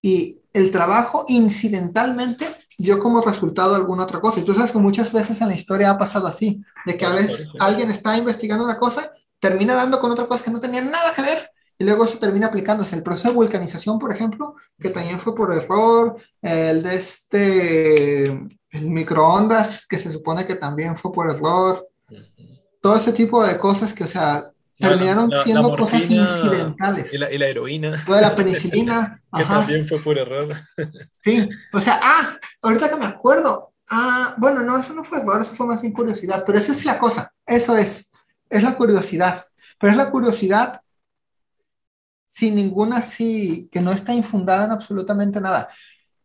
Y el trabajo incidentalmente dio como resultado alguna otra cosa. Y tú sabes que muchas veces en la historia ha pasado así, de que a veces alguien está investigando una cosa, termina dando con otra cosa que no tenía nada que ver, y luego eso termina aplicándose. El proceso de vulcanización, por ejemplo, que también fue por error, el de este, el microondas, que se supone que también fue por error, todo ese tipo de cosas que, o sea, terminaron la, siendo la cosas incidentales. Y la, y la heroína. Lo de la penicilina. que ajá. también fue por error. sí, o sea, ah, ahorita que me acuerdo, ah, bueno, no, eso no fue error, eso fue más sin curiosidad, pero esa es la cosa, eso es, es la curiosidad, pero es la curiosidad sin ninguna sí, que no está infundada en absolutamente nada.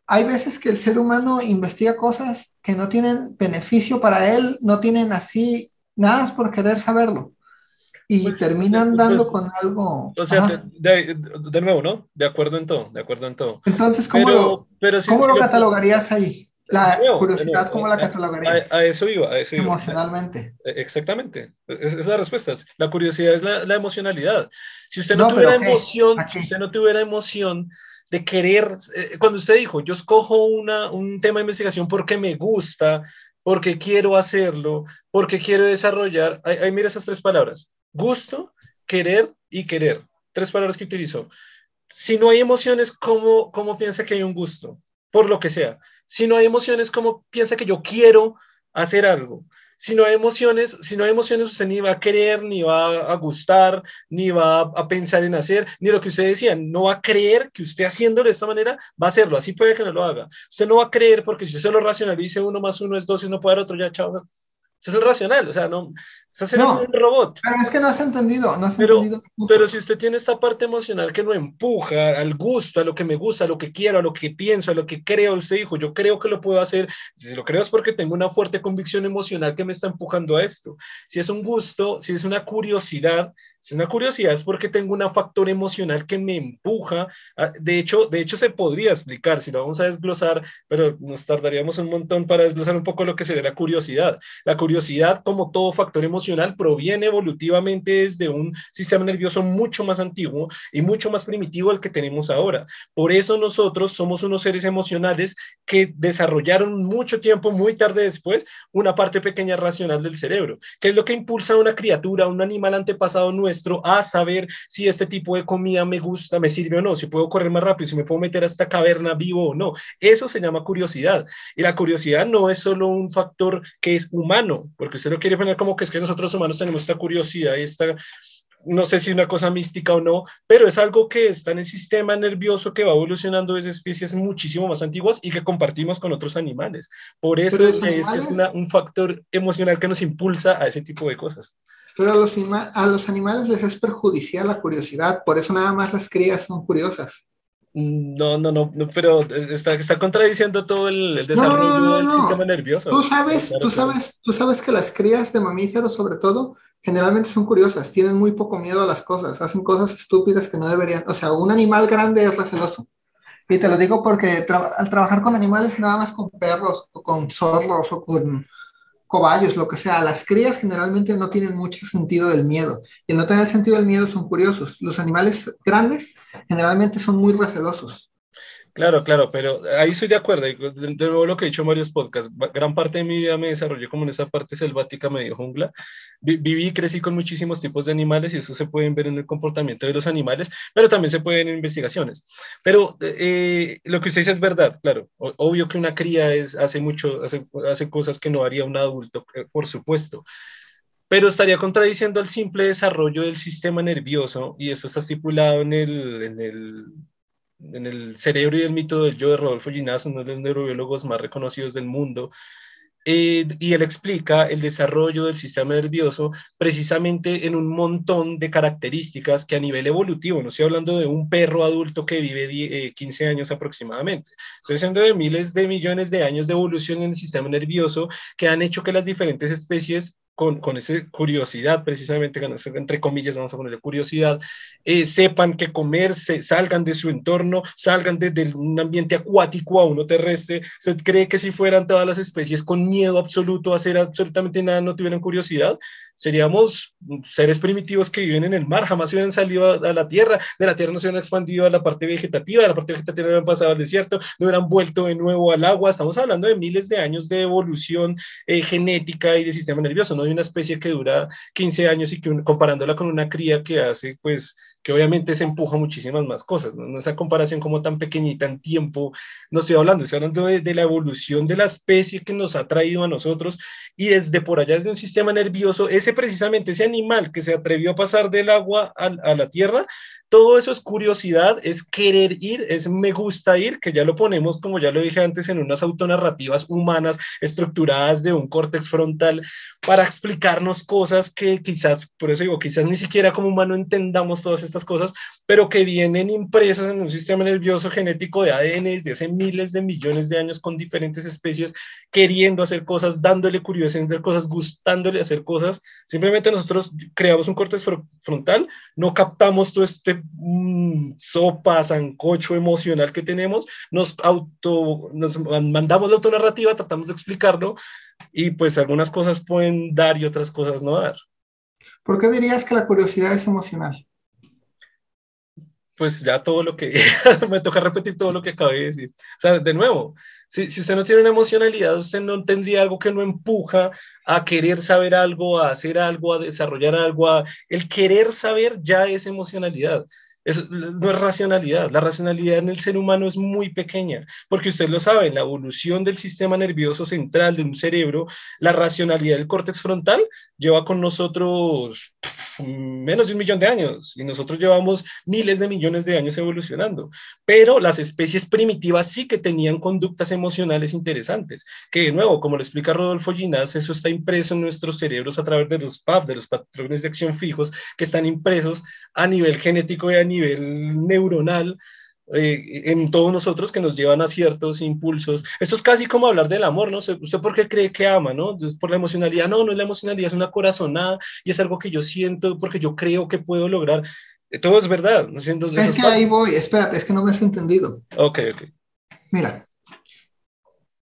Hay veces que el ser humano investiga cosas que no tienen beneficio para él, no tienen así, nada por querer saberlo y pues, terminan pues, dando con algo. O sea, de, nuevo, ¿no? De acuerdo en todo, de acuerdo en todo. Entonces, ¿cómo lo, ¿cómo lo catalogarías ahí? La curiosidad, ¿cómo la catalogarías? A, eso iba, a eso iba. Emocionalmente. E, exactamente. Esa es la respuesta. La curiosidad es la, la emocionalidad. Si usted no, tuviera emoción, si usted no tuviera emoción de querer, eh, cuando usted dijo, yo escojo una, un tema de investigación porque me gusta, porque quiero hacerlo, porque quiero desarrollar, ahí, mira esas tres palabras, gusto, querer y querer. Tres palabras que utilizo. Si no hay emociones, ¿cómo, cómo piensa que hay un gusto? Por lo que sea. Si no hay emociones, ¿cómo piensa que yo quiero hacer algo? Si no hay emociones, si no hay emociones, usted ni va a querer, ni va a gustar, ni va a pensar en hacer, ni lo que usted decía, no va a creer que usted haciéndolo de esta manera va a hacerlo. Así puede que no lo haga. Usted no va a creer porque si usted lo racionalice, uno más uno es dos y no puede dar otro, ya, chao. Eso es racional, o sea, no, no, un robot. Pero es que no has entendido, no has pero, entendido. Pero si usted tiene esta parte emocional que no empuja al gusto, a lo que me gusta, a lo que quiero, a lo que pienso, a lo que creo, usted dijo, yo creo que lo puedo hacer. Si lo creo es porque tengo una fuerte convicción emocional que me está empujando a esto. Si es un gusto, si es una curiosidad, si es una curiosidad es porque tengo un factor emocional que me empuja. de, hecho, de hecho, se podría explicar, si lo vamos a desglosar, pero nos tardaríamos un montón para desglosar un poco lo que sería la curiosidad. La curiosidad, como todo factor emocional, proviene evolutivamente desde un sistema nervioso mucho más antiguo y mucho más primitivo al que tenemos ahora. Por eso nosotros somos unos seres emocionales que desarrollaron mucho tiempo, muy tarde después, una parte pequeña racional del cerebro, que es lo que impulsa a una criatura, a un animal antepasado nuestro a saber si este tipo de comida me gusta, me sirve o no, si puedo correr más rápido, si me puedo meter a esta caverna vivo o no. Eso se llama curiosidad. Y la curiosidad no es solo un factor que es humano, porque usted lo quiere poner como que es que nosotros humanos tenemos esta curiosidad y esta no sé si una cosa mística o no, pero es algo que está en el sistema nervioso que va evolucionando desde especies muchísimo más antiguas y que compartimos con otros animales. Por eso es, que este es un factor emocional que nos impulsa a ese tipo de cosas. Pero a los, a los animales les es perjudicial la curiosidad, por eso nada más las crías son curiosas. Mm, no, no, no, pero está, está contradiciendo todo el, desarrollo del sistema nervioso. Tú sabes, tú sabes, tú sabes que las crías de mamíferos, sobre todo, generalmente son curiosas, tienen muy poco miedo a las cosas, hacen cosas estúpidas que no deberían. O sea, un animal grande es receloso. Y te lo digo porque al trabajar con animales, nada más con perros, o con zorros, o con cobayos, lo que sea, las crías generalmente no tienen mucho sentido del miedo. Y no tener sentido del miedo son curiosos. Los animales grandes generalmente son muy recelosos. Claro, claro, pero ahí estoy de acuerdo. De nuevo lo que he dicho en varios podcasts, gran parte de mi vida me desarrollé como en esa parte selvática medio jungla. Viví y crecí con muchísimos tipos de animales y eso se puede ver en el comportamiento de los animales, pero también se puede ver en investigaciones. Pero eh, lo que usted dice es verdad, claro. obvio que una cría es, hace, mucho, hace, cosas que no haría un adulto, eh, por supuesto pero estaría contradiciendo el simple desarrollo del sistema nervioso y eso está estipulado en el, en el en el cerebro y el mito del yo de Rodolfo Ginás, uno de los neurobiólogos más reconocidos del mundo, eh, y él explica el desarrollo del sistema nervioso precisamente en un montón de características que a nivel evolutivo, no estoy hablando de un perro adulto que vive 15 eh, años aproximadamente, estoy hablando de miles de millones de años de evolución en el sistema nervioso que han hecho que las diferentes especies con, con esa curiosidad, precisamente, entre comillas, vamos a ponerle curiosidad, eh, sepan qué comer, se, salgan de su entorno, salgan desde un ambiente acuático a uno terrestre. Se cree que si fueran todas las especies con miedo absoluto a hacer absolutamente nada, no tuvieran curiosidad seríamos seres primitivos que viven en el mar, jamás hubieran salido a, la tierra, de la tierra no se hubieran expandido a la parte vegetativa, de la parte vegetativa no hubieran pasado al desierto, no hubieran vuelto de nuevo al agua, estamos hablando de miles de años de evolución eh, genética y de sistema nervioso, no hay una especie que dura 15 años y que comparándola con una cría que hace pues que obviamente se empuja muchísimas más cosas, ¿no? Esa comparación como tan pequeñita en tiempo, no estoy hablando, estoy hablando de, la evolución de la especie que nos ha traído a nosotros y desde por allá, desde un sistema nervioso, ese precisamente, ese animal que se atrevió a pasar del agua a, a la tierra, todo eso es curiosidad, es querer ir, es me gusta ir, que ya lo ponemos, como ya lo dije antes, en unas autonarrativas humanas estructuradas de un córtex frontal para explicarnos cosas que quizás, por eso digo, quizás ni siquiera como humano entendamos todas estas cosas, pero que vienen impresas en un sistema nervioso genético de ADN desde hace miles de millones de años con diferentes especies, queriendo hacer cosas, dándole curiosidad hacer cosas, gustándole hacer cosas. Simplemente nosotros creamos un córtex frontal, no captamos todo este mm, sopa, sancocho emocional que tenemos, nos auto, nos mandamos la autonarrativa, tratamos de explicarlo y pues algunas cosas pueden dar y otras cosas no dar. ¿Por qué dirías que la curiosidad es emocional? Pues ya todo lo que, me toca repetir todo lo que acabé de decir. O sea, de nuevo, si, si, usted no tiene una emocionalidad, usted no tendría algo que no empuja a querer saber algo, a hacer algo, a desarrollar algo. El querer saber ya es emocionalidad. Eso no es racionalidad. La racionalidad en el ser humano es muy pequeña, porque usted lo sabe, en la evolución del sistema nervioso central de un cerebro, la racionalidad del córtex frontal lleva con nosotros menos de un millón de años y nosotros llevamos miles de millones de años evolucionando. Pero las especies primitivas sí que tenían conductas emocionales interesantes, que de nuevo, como lo explica Rodolfo Ginás, eso está impreso en nuestros cerebros a través de los PAF, de los patrones de acción fijos, que están impresos a nivel genético y a nivel neuronal eh, en todos nosotros que nos llevan a ciertos impulsos. Esto es casi como hablar del amor, ¿no? ¿Usted por qué cree que ama, no? Por la emocionalidad. No, no es la emocionalidad, es una corazonada y es algo que yo siento porque yo creo que puedo lograr. Eh, todo es verdad. ¿no? Es que ahí voy, espérate, es que no me has entendido. Ok, ok. Mira,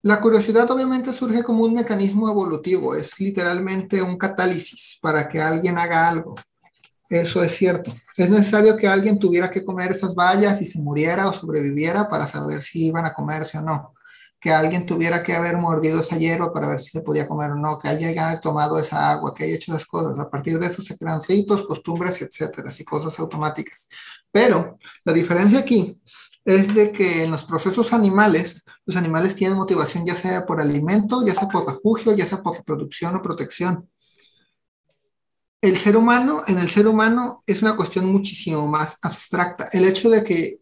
la curiosidad obviamente surge como un mecanismo evolutivo, es literalmente un catálisis para que alguien haga algo. Eso es cierto. Es necesario que alguien tuviera que comer esas bayas y se muriera o sobreviviera para saber si iban a comerse o no. Que alguien tuviera que haber mordido esa hierba para ver si se podía comer o no. Que haya tomado esa agua, que haya hecho las cosas. A partir de eso se crean costumbres, etcétera, y cosas automáticas. Pero la diferencia aquí es de que en los procesos animales, los animales tienen motivación ya sea por alimento, ya sea por refugio, ya sea por reproducción o protección el ser humano, en el ser humano es una cuestión muchísimo más abstracta. El hecho de que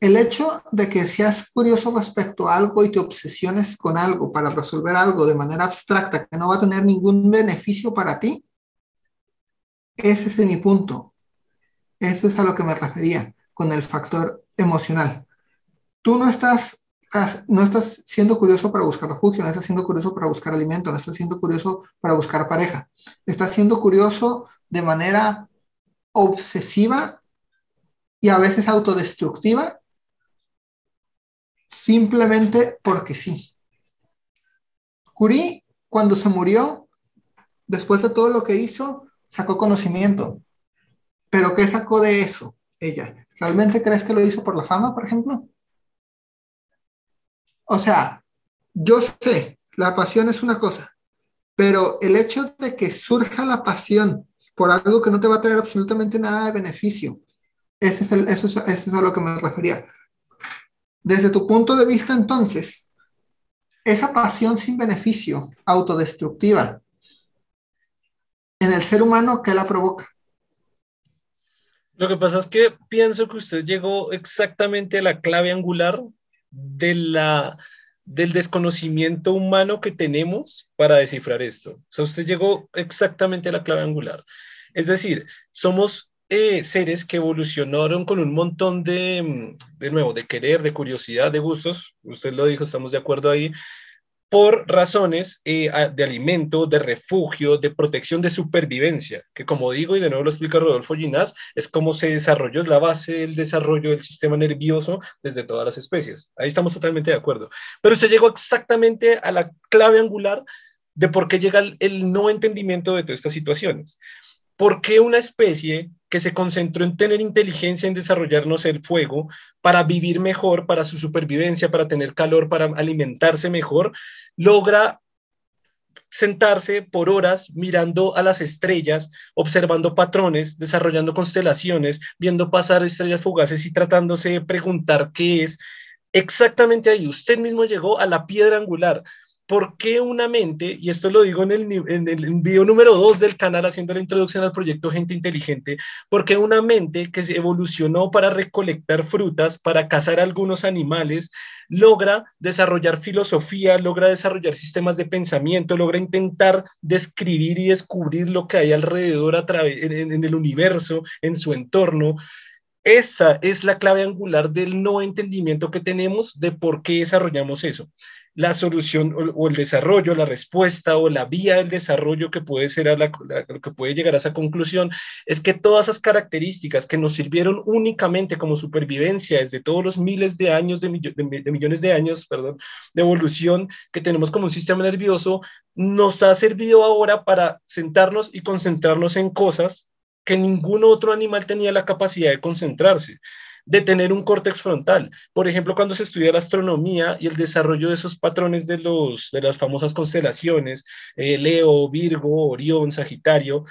el hecho de que seas curioso respecto a algo y te obsesiones con algo para resolver algo de manera abstracta que no va a tener ningún beneficio para ti, ese es mi punto. Eso es a lo que me refería con el factor emocional. Tú no estás no estás siendo curioso para buscar refugio, no estás siendo curioso para buscar alimento, no estás siendo curioso para buscar pareja. Estás siendo curioso de manera obsesiva y a veces autodestructiva, simplemente porque sí. Curie, cuando se murió, después de todo lo que hizo, sacó conocimiento. Pero ¿qué sacó de eso ella? ¿Realmente crees que lo hizo por la fama, por ejemplo? O sea, yo sé, la pasión es una cosa, pero el hecho de que surja la pasión por algo que no te va a traer absolutamente nada de beneficio, ese es eso, es, eso es a lo que me refería. Desde tu punto de vista, entonces, esa pasión sin beneficio, autodestructiva, en el ser humano, ¿qué la provoca? Lo que pasa es que pienso que usted llegó exactamente a la clave angular de la, del desconocimiento humano que tenemos para descifrar esto. O sea, usted llegó exactamente a la clave angular. Es decir, somos eh, seres que evolucionaron con un montón de, de nuevo, de querer, de curiosidad, de gustos. Usted lo dijo, estamos de acuerdo ahí, por razones eh, de alimento, de refugio, de protección, de supervivencia, que como digo, y de nuevo lo explica Rodolfo Ginás, es cómo se desarrolló, es la base del desarrollo del sistema nervioso desde todas las especies. Ahí estamos totalmente de acuerdo. Pero se llegó exactamente a la clave angular de por qué llega el no entendimiento de todas estas situaciones. ¿Por qué una especie que se concentró en tener inteligencia, en desarrollarnos el fuego, para vivir mejor, para su supervivencia, para tener calor, para alimentarse mejor, logra sentarse por horas mirando a las estrellas, observando patrones, desarrollando constelaciones, viendo pasar estrellas fugaces y tratándose de preguntar qué es. Exactamente ahí, usted mismo llegó a la piedra angular. ¿Por qué una mente, y esto lo digo en el, video número 2 del canal haciendo la introducción al proyecto Gente Inteligente, ¿por qué una mente que se evolucionó para recolectar frutas, para cazar algunos animales, logra desarrollar filosofía, logra desarrollar sistemas de pensamiento, logra intentar describir y descubrir lo que hay alrededor a través, en el universo, en su entorno? Esa es la clave angular del no entendimiento que tenemos de por qué desarrollamos eso la solución o, el desarrollo, la respuesta o la vía del desarrollo que puede ser a la, que puede llegar a esa conclusión es que todas esas características que nos sirvieron únicamente como supervivencia desde todos los miles de años de, millones de años, perdón, de evolución que tenemos como sistema nervioso nos ha servido ahora para sentarnos y concentrarnos en cosas que ningún otro animal tenía la capacidad de concentrarse de tener un córtex frontal. Por ejemplo, cuando se estudia la astronomía y el desarrollo de esos patrones de, los, de las famosas constelaciones, eh, Leo, Virgo, Orión, Sagitario,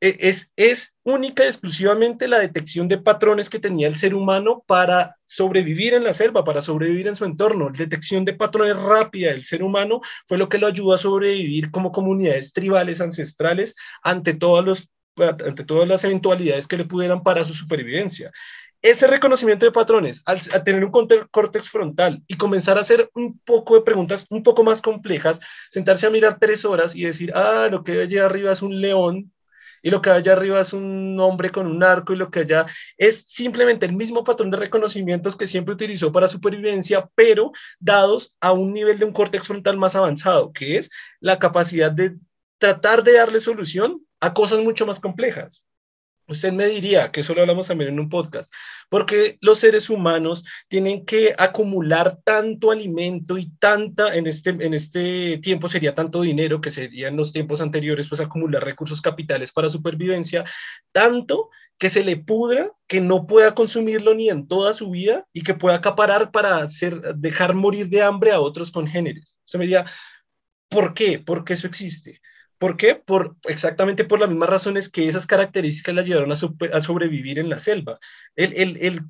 eh, es, es única y exclusivamente la detección de patrones que tenía el ser humano para sobrevivir en la selva, para sobrevivir en su entorno. La detección de patrones rápida del ser humano fue lo que lo ayudó a sobrevivir como comunidades tribales ancestrales ante todos los ante todas las eventualidades que le pudieran para su supervivencia ese reconocimiento de patrones, al, tener un córtex frontal y comenzar a hacer un poco de preguntas un poco más complejas, sentarse a mirar tres horas y decir, ah, lo que hay allá arriba es un león y lo que hay allá arriba es un hombre con un arco y lo que allá es simplemente el mismo patrón de reconocimientos que siempre utilizó para supervivencia, pero dados a un nivel de un córtex frontal más avanzado, que es la capacidad de tratar de darle solución a cosas mucho más complejas. Usted me diría, que eso lo hablamos también en un podcast, porque los seres humanos tienen que acumular tanto alimento y tanta, en este, en este tiempo sería tanto dinero, que sería en los tiempos anteriores, pues acumular recursos capitales para supervivencia, tanto que se le pudra, que no pueda consumirlo ni en toda su vida y que pueda acaparar para hacer, dejar morir de hambre a otros congéneres. Usted me diría, ¿por qué? ¿Por qué eso existe? ¿Por qué? Por, exactamente por las mismas razones que esas características la llevaron a, sobrevivir en la selva. El, el,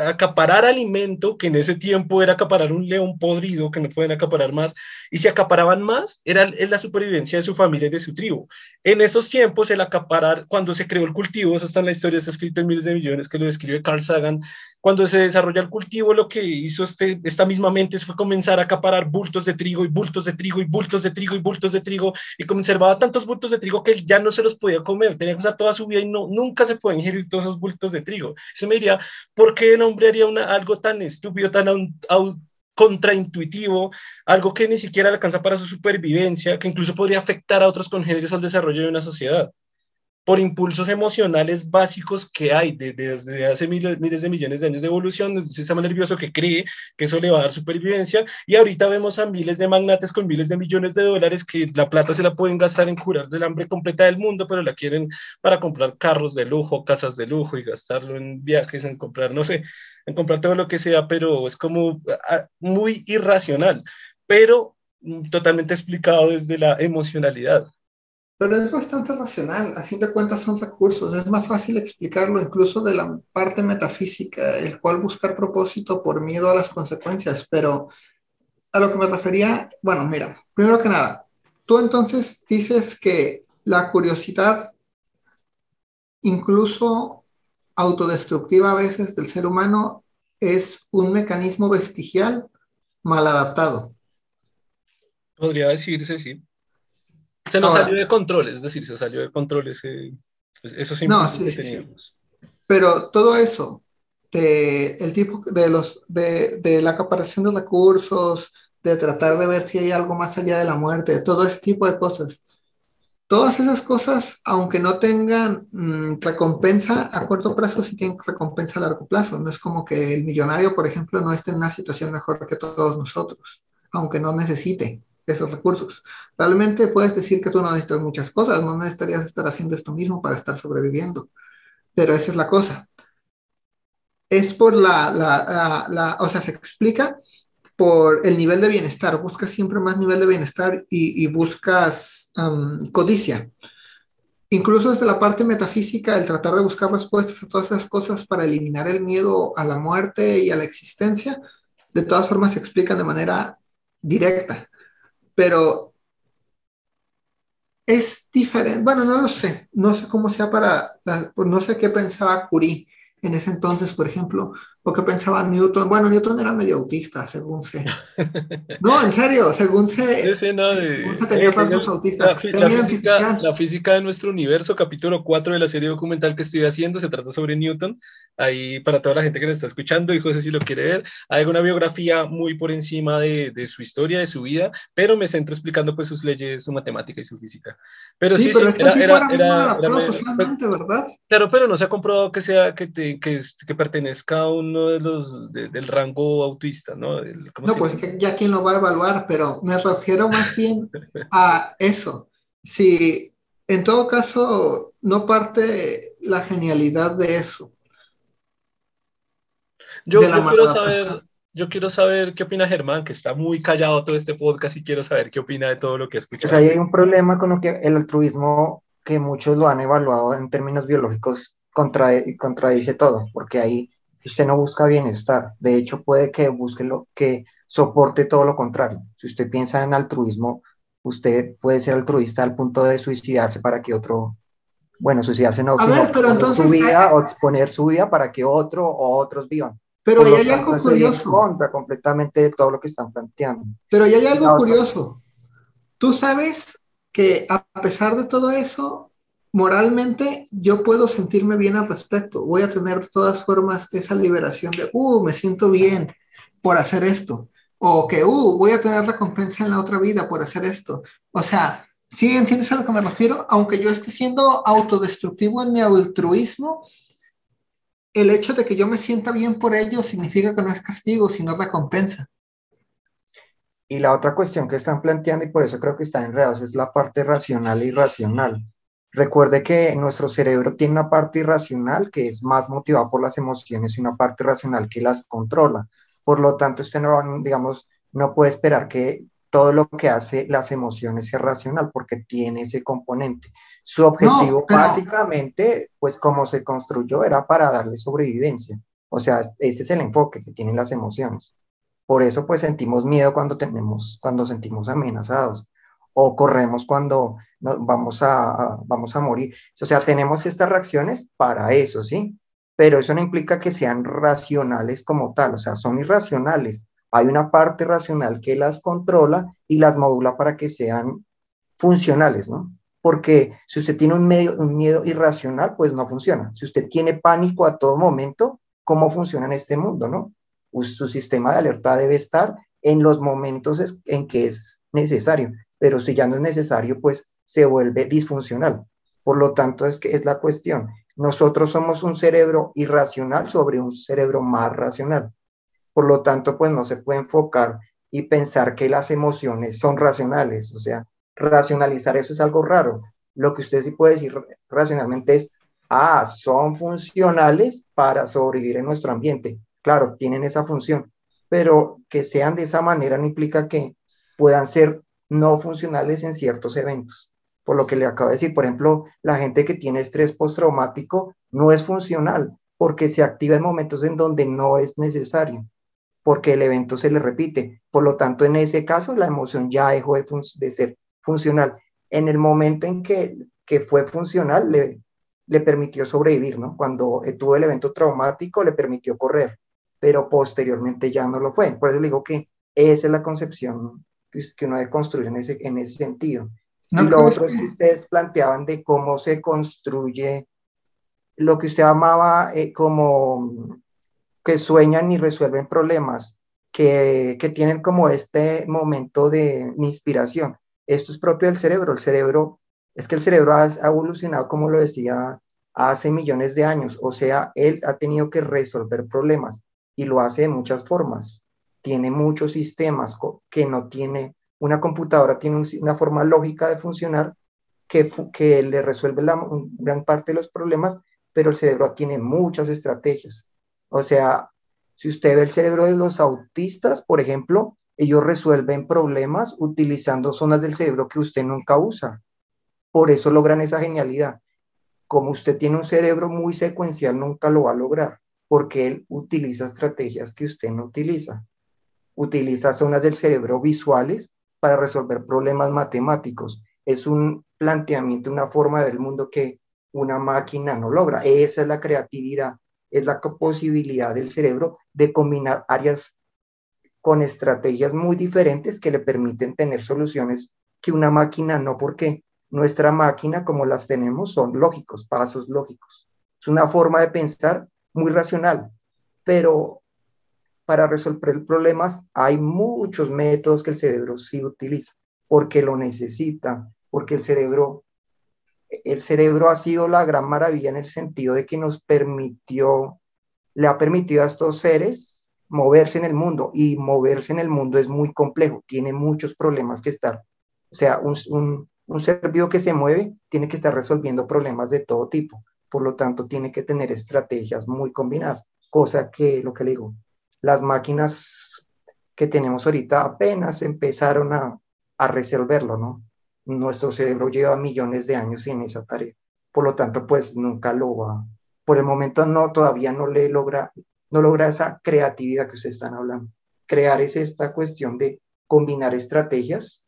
acaparar alimento, que en ese tiempo era acaparar un león podrido, que no pueden acaparar más, y si acaparaban más, era la supervivencia de su familia y de su tribu. En esos tiempos, el acaparar, cuando se creó el cultivo, eso está en la historia, está escrito en miles de millones, que lo describe Carl Sagan, cuando se desarrolla el cultivo, lo que hizo este, esta misma mente fue comenzar a acaparar bultos de trigo y bultos de trigo y bultos de trigo y bultos de trigo y conservaba tantos bultos de trigo que ya no se los podía comer, tenía que usar toda su vida y no, nunca se pueden ingerir todos esos bultos de trigo. Eso me diría, ¿por qué el hombre haría una, algo tan estúpido, tan contraintuitivo, algo que ni siquiera alcanza para su supervivencia, que incluso podría afectar a otros congéneres al desarrollo de una sociedad? Por impulsos emocionales básicos que hay desde, hace miles, de millones de años de evolución, un sistema nervioso que cree que eso le va a dar supervivencia, y ahorita vemos a miles de magnates con miles de millones de dólares que la plata se la pueden gastar en curar del hambre completa del mundo, pero la quieren para comprar carros de lujo, casas de lujo y gastarlo en viajes, en comprar, no sé, en comprar todo lo que sea, pero es como ah, muy irracional, pero mm, totalmente explicado desde la emocionalidad. Pero es bastante racional, a fin de cuentas son recursos, es más fácil explicarlo incluso de la parte metafísica, el cual buscar propósito por miedo a las consecuencias, pero a lo que me refería, bueno, mira, primero que nada, tú entonces dices que la curiosidad, incluso autodestructiva a veces del ser humano, es un mecanismo vestigial mal adaptado. Podría decirse, sí. Se nos salió de control, es decir, se salió de control ese, esos no, sí, sí, Pero todo eso, de, el tipo de, los, de, de la acaparación de recursos, de tratar de ver si hay algo más allá de la muerte, todo ese tipo de cosas. Todas esas cosas, aunque no tengan mm, recompensa a corto plazo, sí tienen recompensa a largo plazo. No es como que el millonario, por ejemplo, no esté en una situación mejor que todos nosotros, aunque no necesite esos recursos. Realmente puedes decir que tú no necesitas muchas cosas, no necesitarías estar haciendo esto mismo para estar sobreviviendo, pero esa es la cosa. Es por la, la, la, o sea, se explica por el nivel de bienestar, buscas siempre más nivel de bienestar y, y buscas codicia. Incluso desde la parte metafísica, el tratar de buscar respuestas a todas esas cosas para eliminar el miedo a la muerte y a la existencia, de todas formas se explican de manera directa pero es diferente. Bueno, no lo sé, no sé cómo sea para, no sé qué pensaba Curie en ese entonces, por ejemplo, o qué pensaba Newton. Bueno, Newton era medio autista, según sé. No, en serio, según sé, según se tenía rasgos autistas. La, física, la, física, de nuestro universo, capítulo 4 de la serie documental que estoy haciendo, se trata sobre Newton. Ahí, para toda la gente que nos está escuchando, y José si lo quiere ver, hay una biografía muy por encima de, de, su historia, de su vida, pero me centro explicando pues sus leyes, su matemática y su física. Pero sí, pero era, era, era, era socialmente, ¿verdad? Claro, pero no se ha comprobado que sea, que, te, que, que pertenezca a uno de los del rango autista, ¿no? no, pues ya quién lo va a evaluar, pero me refiero más bien a eso. Si en todo caso no parte la genialidad de eso. Yo, quiero saber, yo quiero saber qué opina Germán, que está muy callado todo este podcast y quiero saber qué opina de todo lo que escucha. Pues ahí hay un problema con lo que el altruismo, que muchos lo han evaluado en términos biológicos, contradice todo, porque ahí usted no busca bienestar, de hecho puede que busque lo que soporte todo lo contrario. Si usted piensa en altruismo, usted puede ser altruista al punto de suicidarse para que otro, bueno, suicidarse no, a ver, pero entonces, su vida o exponer su vida para que otro o otros vivan. Pero ahí hay algo curioso. Contra completamente de todo lo que están planteando. Pero ahí hay algo curioso. Tú sabes que a pesar de todo eso, moralmente yo puedo sentirme bien al respecto. Voy a tener de todas formas esa liberación de, uh, me siento bien por hacer esto. O que, uh, voy a tener recompensa en la otra vida por hacer esto. O sea, ¿sí entiendes a lo que me refiero? Aunque yo esté siendo autodestructivo en mi altruismo, el hecho de que yo me sienta bien por ello significa que no es castigo, sino recompensa. Y la otra cuestión que están planteando, y por eso creo que están enredados, es la parte racional e irracional. Recuerde que nuestro cerebro tiene una parte irracional que es más motivada por las emociones y una parte racional que las controla. Por lo tanto, usted no, digamos, no puede esperar que todo lo que hace las emociones sea racional porque tiene ese componente. Su objetivo básicamente, pues como se construyó, era para darle sobrevivencia. O sea, ese es el enfoque que tienen las emociones. Por eso pues sentimos miedo cuando tenemos, cuando sentimos amenazados o corremos cuando vamos, a, vamos a morir. O sea, tenemos estas reacciones para eso, ¿sí? Pero eso no implica que sean racionales como tal, o sea, son irracionales. Hay una parte racional que las controla y las modula para que sean funcionales, ¿no? Porque si usted tiene un, medio, un miedo irracional, pues no funciona. Si usted tiene pánico a todo momento, ¿cómo funciona en este mundo, no? Su sistema de alerta debe estar en los momentos en que es necesario pero si ya no es necesario, pues se vuelve disfuncional. Por lo tanto, es que es la cuestión. Nosotros somos un cerebro irracional sobre un cerebro más racional. Por lo tanto, pues no se puede enfocar y pensar que las emociones son racionales. O sea, racionalizar eso es algo raro. Lo que usted sí puede decir racionalmente es, ah, son funcionales para sobrevivir en nuestro ambiente. Claro, tienen esa función, pero que sean de esa manera no implica que puedan ser no funcionales en ciertos eventos. Por lo que le acabo de decir, por ejemplo, la gente que tiene estrés postraumático no es funcional porque se activa en momentos en donde no es necesario, porque el evento se le repite. Por lo tanto, en ese caso, la emoción ya dejó de, ser funcional. En el momento en que, que fue funcional, le, le permitió sobrevivir, ¿no? Cuando tuvo el evento traumático, le permitió correr, pero posteriormente ya no lo fue. Por eso le digo que esa es la concepción que uno debe construir en ese, en ese sentido. Y lo otro es que ustedes planteaban de cómo se construye lo que usted llamaba eh, como que sueñan y resuelven problemas, que, que, tienen como este momento de inspiración. Esto es propio del cerebro. El cerebro, es que el cerebro ha evolucionado, como lo decía, hace millones de años. O sea, él ha tenido que resolver problemas y lo hace de muchas formas tiene muchos sistemas que no tiene, una computadora tiene una forma lógica de funcionar que, que le resuelve la gran parte de los problemas, pero el cerebro tiene muchas estrategias. O sea, si usted ve el cerebro de los autistas, por ejemplo, ellos resuelven problemas utilizando zonas del cerebro que usted nunca usa. Por eso logran esa genialidad. Como usted tiene un cerebro muy secuencial, nunca lo va a lograr, porque él utiliza estrategias que usted no utiliza utiliza zonas del cerebro visuales para resolver problemas matemáticos. Es un planteamiento, una forma de ver el mundo que una máquina no logra. Esa es la creatividad, es la posibilidad del cerebro de combinar áreas con estrategias muy diferentes que le permiten tener soluciones que una máquina no, porque nuestra máquina, como las tenemos, son lógicos, pasos lógicos. Es una forma de pensar muy racional, pero para resolver problemas hay muchos métodos que el cerebro sí utiliza, porque lo necesita, porque el cerebro, el cerebro ha sido la gran maravilla en el sentido de que nos permitió, le ha permitido a estos seres moverse en el mundo y moverse en el mundo es muy complejo, tiene muchos problemas que estar. O sea, un, un, un ser vivo que se mueve tiene que estar resolviendo problemas de todo tipo, por lo tanto tiene que tener estrategias muy combinadas, cosa que, lo que le digo, las máquinas que tenemos ahorita apenas empezaron a, a resolverlo, ¿no? Nuestro cerebro lleva millones de años en esa tarea, por lo tanto, pues nunca lo va, por el momento no, todavía no le logra, no logra esa creatividad que ustedes están hablando. Crear es esta cuestión de combinar estrategias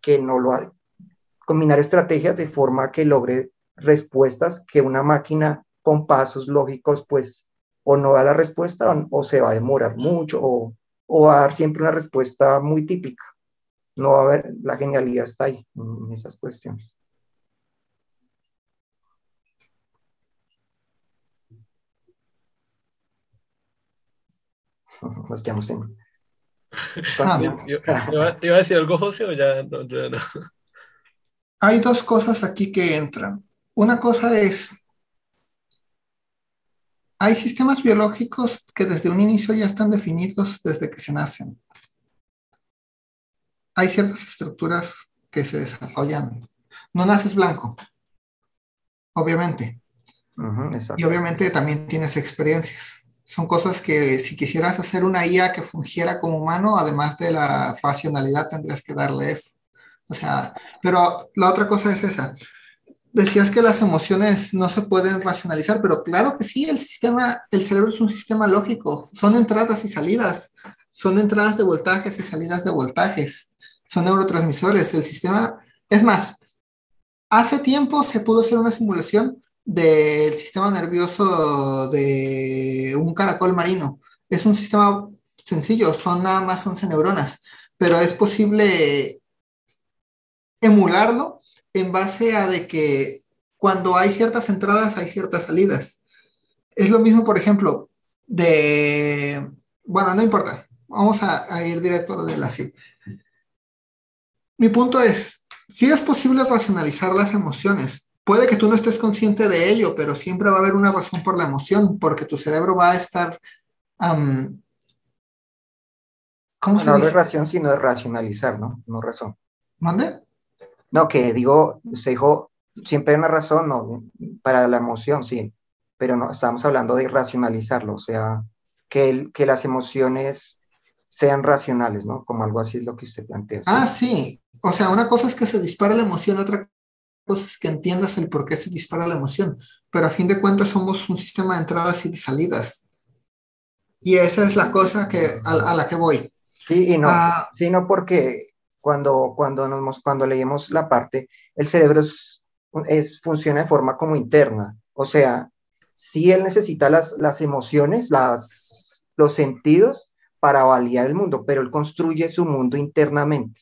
que no lo, combinar estrategias de forma que logre respuestas que una máquina con pasos lógicos pues o no da la respuesta o, se va a demorar mucho o, o, va a dar siempre una respuesta muy típica. No va a haber, la genialidad está ahí en esas cuestiones. Nos quedamos en... Ah, ¿Iba, a decir algo, José, o ya no? Ya no? hay dos cosas aquí que entran. Una cosa es, hay sistemas biológicos que desde un inicio ya están definidos desde que se nacen. Hay ciertas estructuras que se desarrollan. No naces blanco, obviamente. y obviamente también tienes experiencias. Son cosas que si quisieras hacer una IA que fungiera como humano, además de la racionalidad, tendrías que darle eso. O sea, pero la otra cosa es esa. Decías que las emociones no se pueden racionalizar, pero claro que sí, el sistema, el cerebro es un sistema lógico, son entradas y salidas, son entradas de voltajes y salidas de voltajes, son neurotransmisores, el sistema, es más, hace tiempo se pudo hacer una simulación del sistema nervioso de un caracol marino. Es un sistema sencillo, son nada más 11 neuronas, pero es posible emularlo en base a de que cuando hay ciertas entradas hay ciertas salidas. Es lo mismo, por ejemplo, de, bueno, no importa, vamos a, ir directo a lo de la sí. Mi punto es, si es posible racionalizar las emociones, puede que tú no estés consciente de ello, pero siempre va a haber una razón por la emoción, porque tu cerebro va a estar... ¿Cómo se no dice? No es razón, sino es racionalizar, ¿no? No razón. ¿Mande? No, que digo, usted dijo, siempre hay una razón ¿no? para la emoción, sí, pero no, estamos hablando de racionalizarlo, o sea, que, que las emociones sean racionales, ¿no? Como algo así es lo que usted plantea. Ah, sí, o sea, una cosa es que se dispara la emoción, otra cosa es que entiendas el por qué se dispara la emoción, pero a fin de cuentas somos un sistema de entradas y de salidas. Y esa es la cosa que, a, la que voy. Sí, y no, ah, sí, no porque cuando, cuando, nos, cuando leemos la parte, el cerebro es, funciona de forma como interna. O sea, si él necesita las, las emociones, las, los sentidos para validar el mundo, pero él construye su mundo internamente.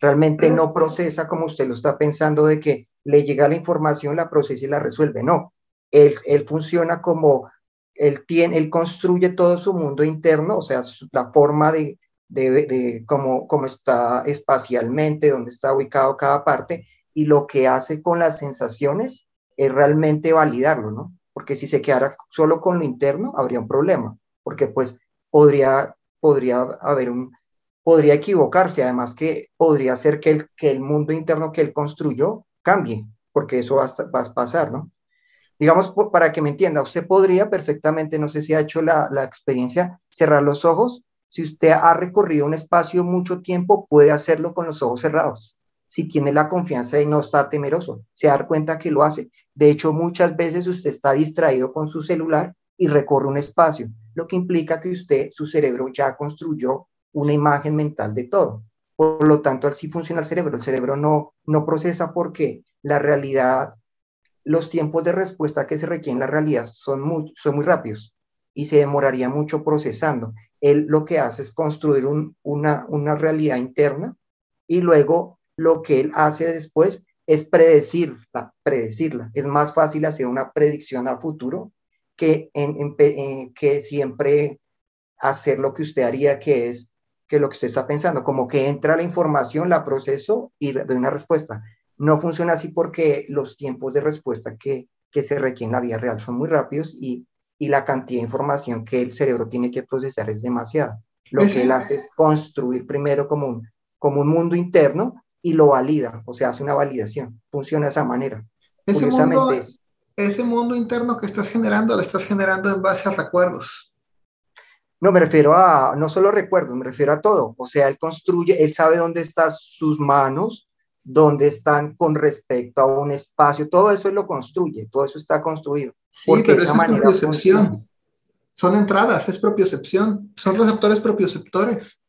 Realmente no procesa como usted lo está pensando de que le llega la información, la procesa y la resuelve. No, él, él funciona como, él, tiene, él construye todo su mundo interno, o sea, la forma de, de, cómo, cómo está espacialmente, dónde está ubicado cada parte, y lo que hace con las sensaciones es realmente validarlo, ¿no? Porque si se quedara solo con lo interno, habría un problema, porque pues podría, podría haber un, podría equivocarse, además que podría ser que el, que el mundo interno que él construyó cambie, porque eso va a, va a pasar, ¿no? Digamos, para que me entienda, usted podría perfectamente, no sé si ha hecho la, la experiencia, cerrar los ojos si usted ha recorrido un espacio mucho tiempo, puede hacerlo con los ojos cerrados. Si tiene la confianza y no está temeroso, se da cuenta que lo hace. De hecho, muchas veces usted está distraído con su celular y recorre un espacio, lo que implica que usted, su cerebro, ya construyó una imagen mental de todo. Por lo tanto, así funciona el cerebro. El cerebro no, no procesa porque la realidad, los tiempos de respuesta que se requieren en la realidad son muy, son muy rápidos y se demoraría mucho procesando. Él lo que hace es construir una, realidad interna y luego lo que él hace después es predecirla, predecirla. Es más fácil hacer una predicción al futuro que, en, que siempre hacer lo que usted haría, que es que lo que usted está pensando, como que entra la información, la proceso y doy una respuesta. No funciona así porque los tiempos de respuesta que, que se requieren en la vida real son muy rápidos y, y la cantidad de información que el cerebro tiene que procesar es demasiada. Lo que él hace es construir primero como un, como un mundo interno y lo valida, o sea, hace una validación. Funciona de esa manera. Ese mundo, ese mundo interno que estás generando, lo estás generando en base a recuerdos. No, me refiero a no solo recuerdos, me refiero a todo. O sea, él construye, él sabe dónde están sus manos, dónde están con respecto a un espacio, todo eso él lo construye, todo eso está construido. Sí, pero es propiocepción. Son entradas, es propiocepción, son receptores propioceptores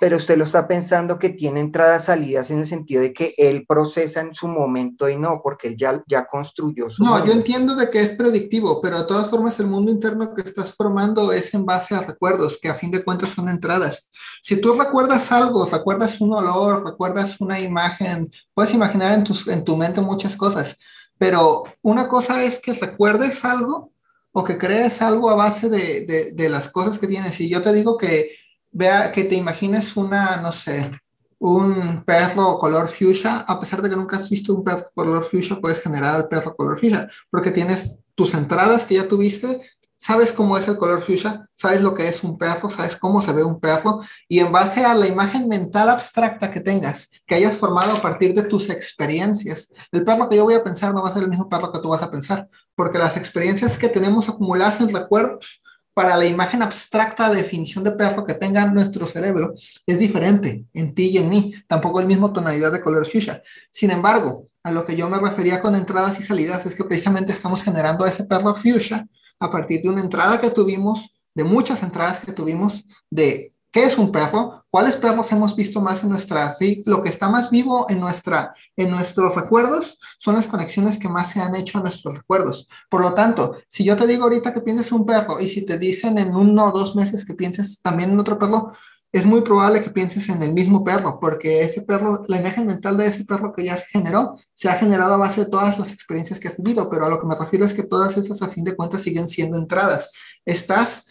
pero usted lo está pensando que tiene entradas, salidas en el sentido de que él procesa en su momento y no, porque él ya, ya construyó su... No, yo entiendo de que es predictivo, pero de todas formas el mundo interno que estás formando es en base a recuerdos, que a fin de cuentas son entradas. Si tú recuerdas algo, recuerdas un olor, recuerdas una imagen, puedes imaginar en tu, en tu mente muchas cosas, pero una cosa es que recuerdes algo o que crees algo a base de, de, de las cosas que tienes. Y yo te digo que vea que te imagines una, no sé, un perro color fuchsia, a pesar de que nunca has visto un perro color fuchsia, puedes generar el perro color fuchsia, porque tienes tus entradas que ya tuviste, sabes cómo es el color fuchsia, sabes lo que es un perro, sabes cómo se ve un perro, y en base a la imagen mental abstracta que tengas, que hayas formado a partir de tus experiencias, el perro que yo voy a pensar no va a ser el mismo perro que tú vas a pensar, porque las experiencias que tenemos acumuladas en recuerdos para la imagen abstracta definición de perro que tenga nuestro cerebro es diferente en ti y en mí, tampoco el mismo tonalidad de color fuchsia. Sin embargo, a lo que yo me refería con entradas y salidas es que precisamente estamos generando ese perro fuchsia a partir de una entrada que tuvimos, de muchas entradas que tuvimos de ¿Qué es un perro? ¿Cuáles perros hemos visto más en nuestra, sí, lo que está más vivo en, nuestra, en nuestros recuerdos son las conexiones que más se han hecho a nuestros recuerdos. Por lo tanto, si yo te digo ahorita que pienses un perro y si te dicen en uno o dos meses que pienses también en otro perro, es muy probable que pienses en el mismo perro, porque ese perro, la imagen mental de ese perro que ya se generó, se ha generado a base de todas las experiencias que has vivido, pero a lo que me refiero es que todas esas a fin de cuentas siguen siendo entradas. Estás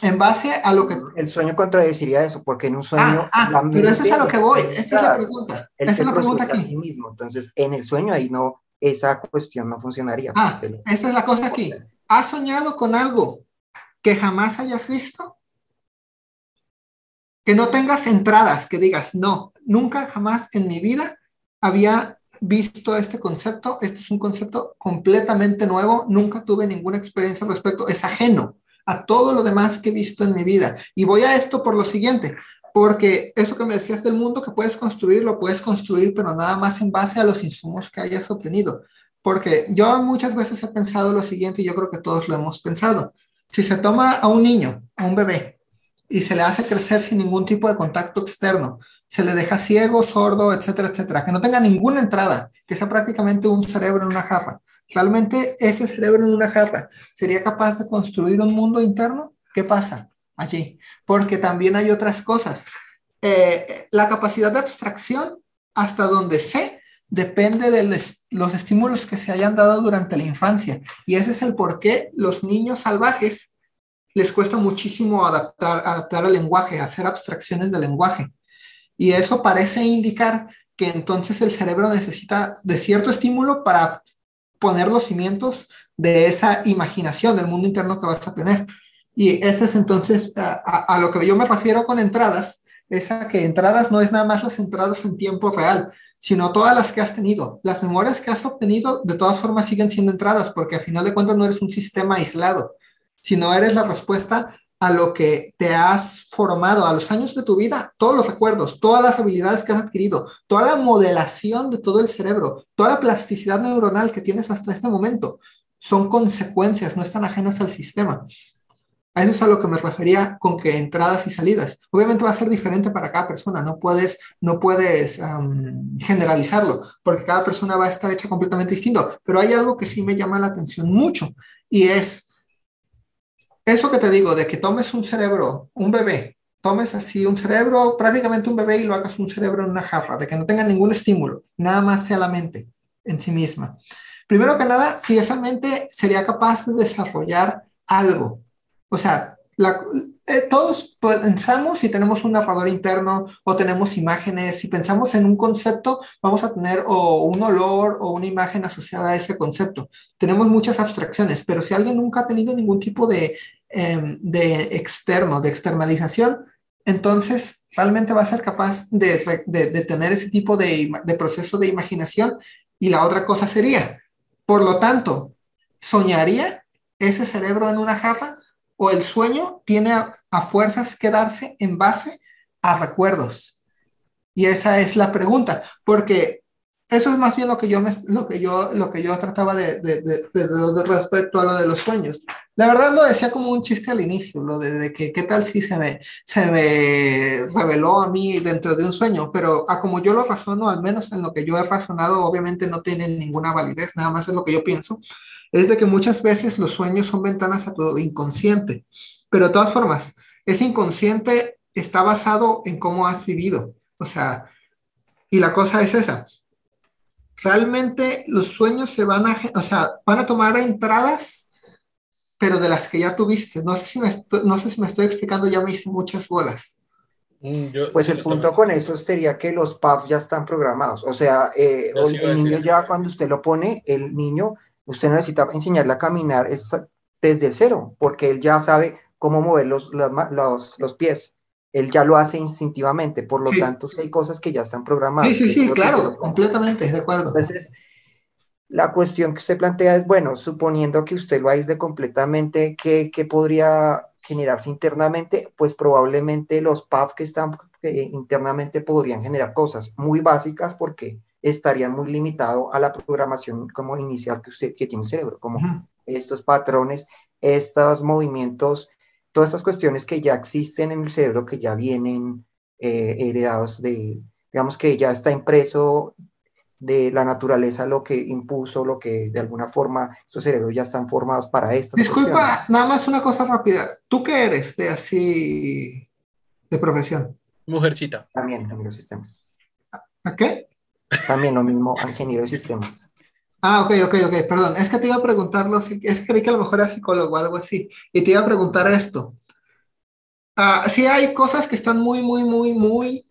en base a lo que... El sueño contradeciría eso, porque en un sueño... Ah, ah pero eso es a lo que voy, esa es la pregunta. Esa es la pregunta aquí. Sí mismo. Entonces, en el sueño ahí no, esa cuestión no funcionaría. Ah, esa es la cosa aquí. ¿Has soñado con algo que jamás hayas visto? Que no tengas entradas, que digas, no, nunca jamás en mi vida había visto este concepto, este es un concepto completamente nuevo, nunca tuve ninguna experiencia al respecto, es ajeno a todo lo demás que he visto en mi vida. Y voy a esto por lo siguiente, porque eso que me decías del mundo que puedes construir, lo puedes construir, pero nada más en base a los insumos que hayas obtenido. Porque yo muchas veces he pensado lo siguiente y yo creo que todos lo hemos pensado. Si se toma a un niño, a un bebé, y se le hace crecer sin ningún tipo de contacto externo. Se le deja ciego, sordo, etcétera, etcétera. Que no tenga ninguna entrada, que sea prácticamente un cerebro en una jarra. ¿Realmente ese cerebro en una jarra sería capaz de construir un mundo interno? ¿Qué pasa allí? Porque también hay otras cosas. Eh, la capacidad de abstracción, hasta donde sé, depende de los estímulos que se hayan dado durante la infancia. Y ese es el por qué los niños salvajes les cuesta muchísimo adaptar, adaptar al lenguaje, hacer abstracciones del lenguaje. Y eso parece indicar que entonces el cerebro necesita de cierto estímulo para poner los cimientos de esa imaginación del mundo interno que vas a tener. Y ese es entonces a, a, lo que yo me refiero con entradas, es a que entradas no es nada más las entradas en tiempo real, sino todas las que has tenido. Las memorias que has obtenido de todas formas siguen siendo entradas, porque al final de cuentas no eres un sistema aislado sino eres la respuesta a lo que te has formado a los años de tu vida, todos los recuerdos, todas las habilidades que has adquirido, toda la modelación de todo el cerebro, toda la plasticidad neuronal que tienes hasta este momento, son consecuencias, no están ajenas al sistema. A eso es a lo que me refería con que entradas y salidas. Obviamente va a ser diferente para cada persona, no puedes, no puedes generalizarlo, porque cada persona va a estar hecha completamente distinto. Pero hay algo que sí me llama la atención mucho y es eso que te digo, de que tomes un cerebro, un bebé, tomes así un cerebro, prácticamente un bebé y lo hagas un cerebro en una jarra, de que no tenga ningún estímulo, nada más sea la mente en sí misma. Primero que nada, si esa mente sería capaz de desarrollar algo, o sea, eh, todos pensamos si tenemos un narrador interno o tenemos imágenes, si pensamos en un concepto, vamos a tener o un olor o una imagen asociada a ese concepto. Tenemos muchas abstracciones, pero si alguien nunca ha tenido ningún tipo de, em, de externo, de externalización, entonces realmente va a ser capaz de, de, tener ese tipo de, de proceso de imaginación. Y la otra cosa sería, por lo tanto, ¿soñaría ese cerebro en una jarra? o el sueño tiene a, fuerzas que darse en base a recuerdos? Y esa es la pregunta, porque eso es más bien lo que yo, lo que yo, lo que yo trataba de, de, respecto a lo de los sueños. La verdad lo decía como un chiste al inicio, lo de, que qué tal si se me, se me reveló a mí dentro de un sueño, pero a como yo lo razono, al menos en lo que yo he razonado, obviamente no tiene ninguna validez, nada más es lo que yo pienso es de que muchas veces los sueños son ventanas a tu inconsciente, pero de todas formas, ese inconsciente está basado en cómo has vivido. O sea, y la cosa es esa. Realmente los sueños se van a, o sea, van a tomar entradas, pero de las que ya tuviste. No sé si me, no sé si me estoy explicando, ya me hice muchas bolas. Mm, pues el punto con eso sería que los PAF ya están programados. O sea, eh, el niño ya cuando usted lo pone, el niño usted necesita enseñarle a caminar desde cero, porque él ya sabe cómo mover los, los, los pies. Él ya lo hace instintivamente, por lo tanto, si hay cosas que ya están programadas. Sí, sí, sí, claro, completamente, de acuerdo. Entonces, la cuestión que usted plantea es, bueno, suponiendo que usted lo aísle completamente, ¿qué, ¿qué, podría generarse internamente? Pues probablemente los PAF que están eh, internamente podrían generar cosas muy básicas porque estaría muy limitado a la programación como inicial que usted que tiene un cerebro, como estos patrones, estos movimientos, todas estas cuestiones que ya existen en el cerebro, que ya vienen eh, heredados de, digamos que ya está impreso de la naturaleza lo que impuso, lo que de alguna forma estos cerebros ya están formados para esto. Disculpa, nada más una cosa rápida. ¿Tú qué eres de así de profesión? Mujercita. También, ingeniero de sistemas. ¿A qué? También lo mismo, ingeniero de sistemas. Ah, ok, ok, ok, perdón. Es que te iba a preguntarlo, es que creí que a lo mejor era psicólogo o algo así. Y te iba a preguntar esto. Ah, sí hay cosas que están muy, muy, muy, muy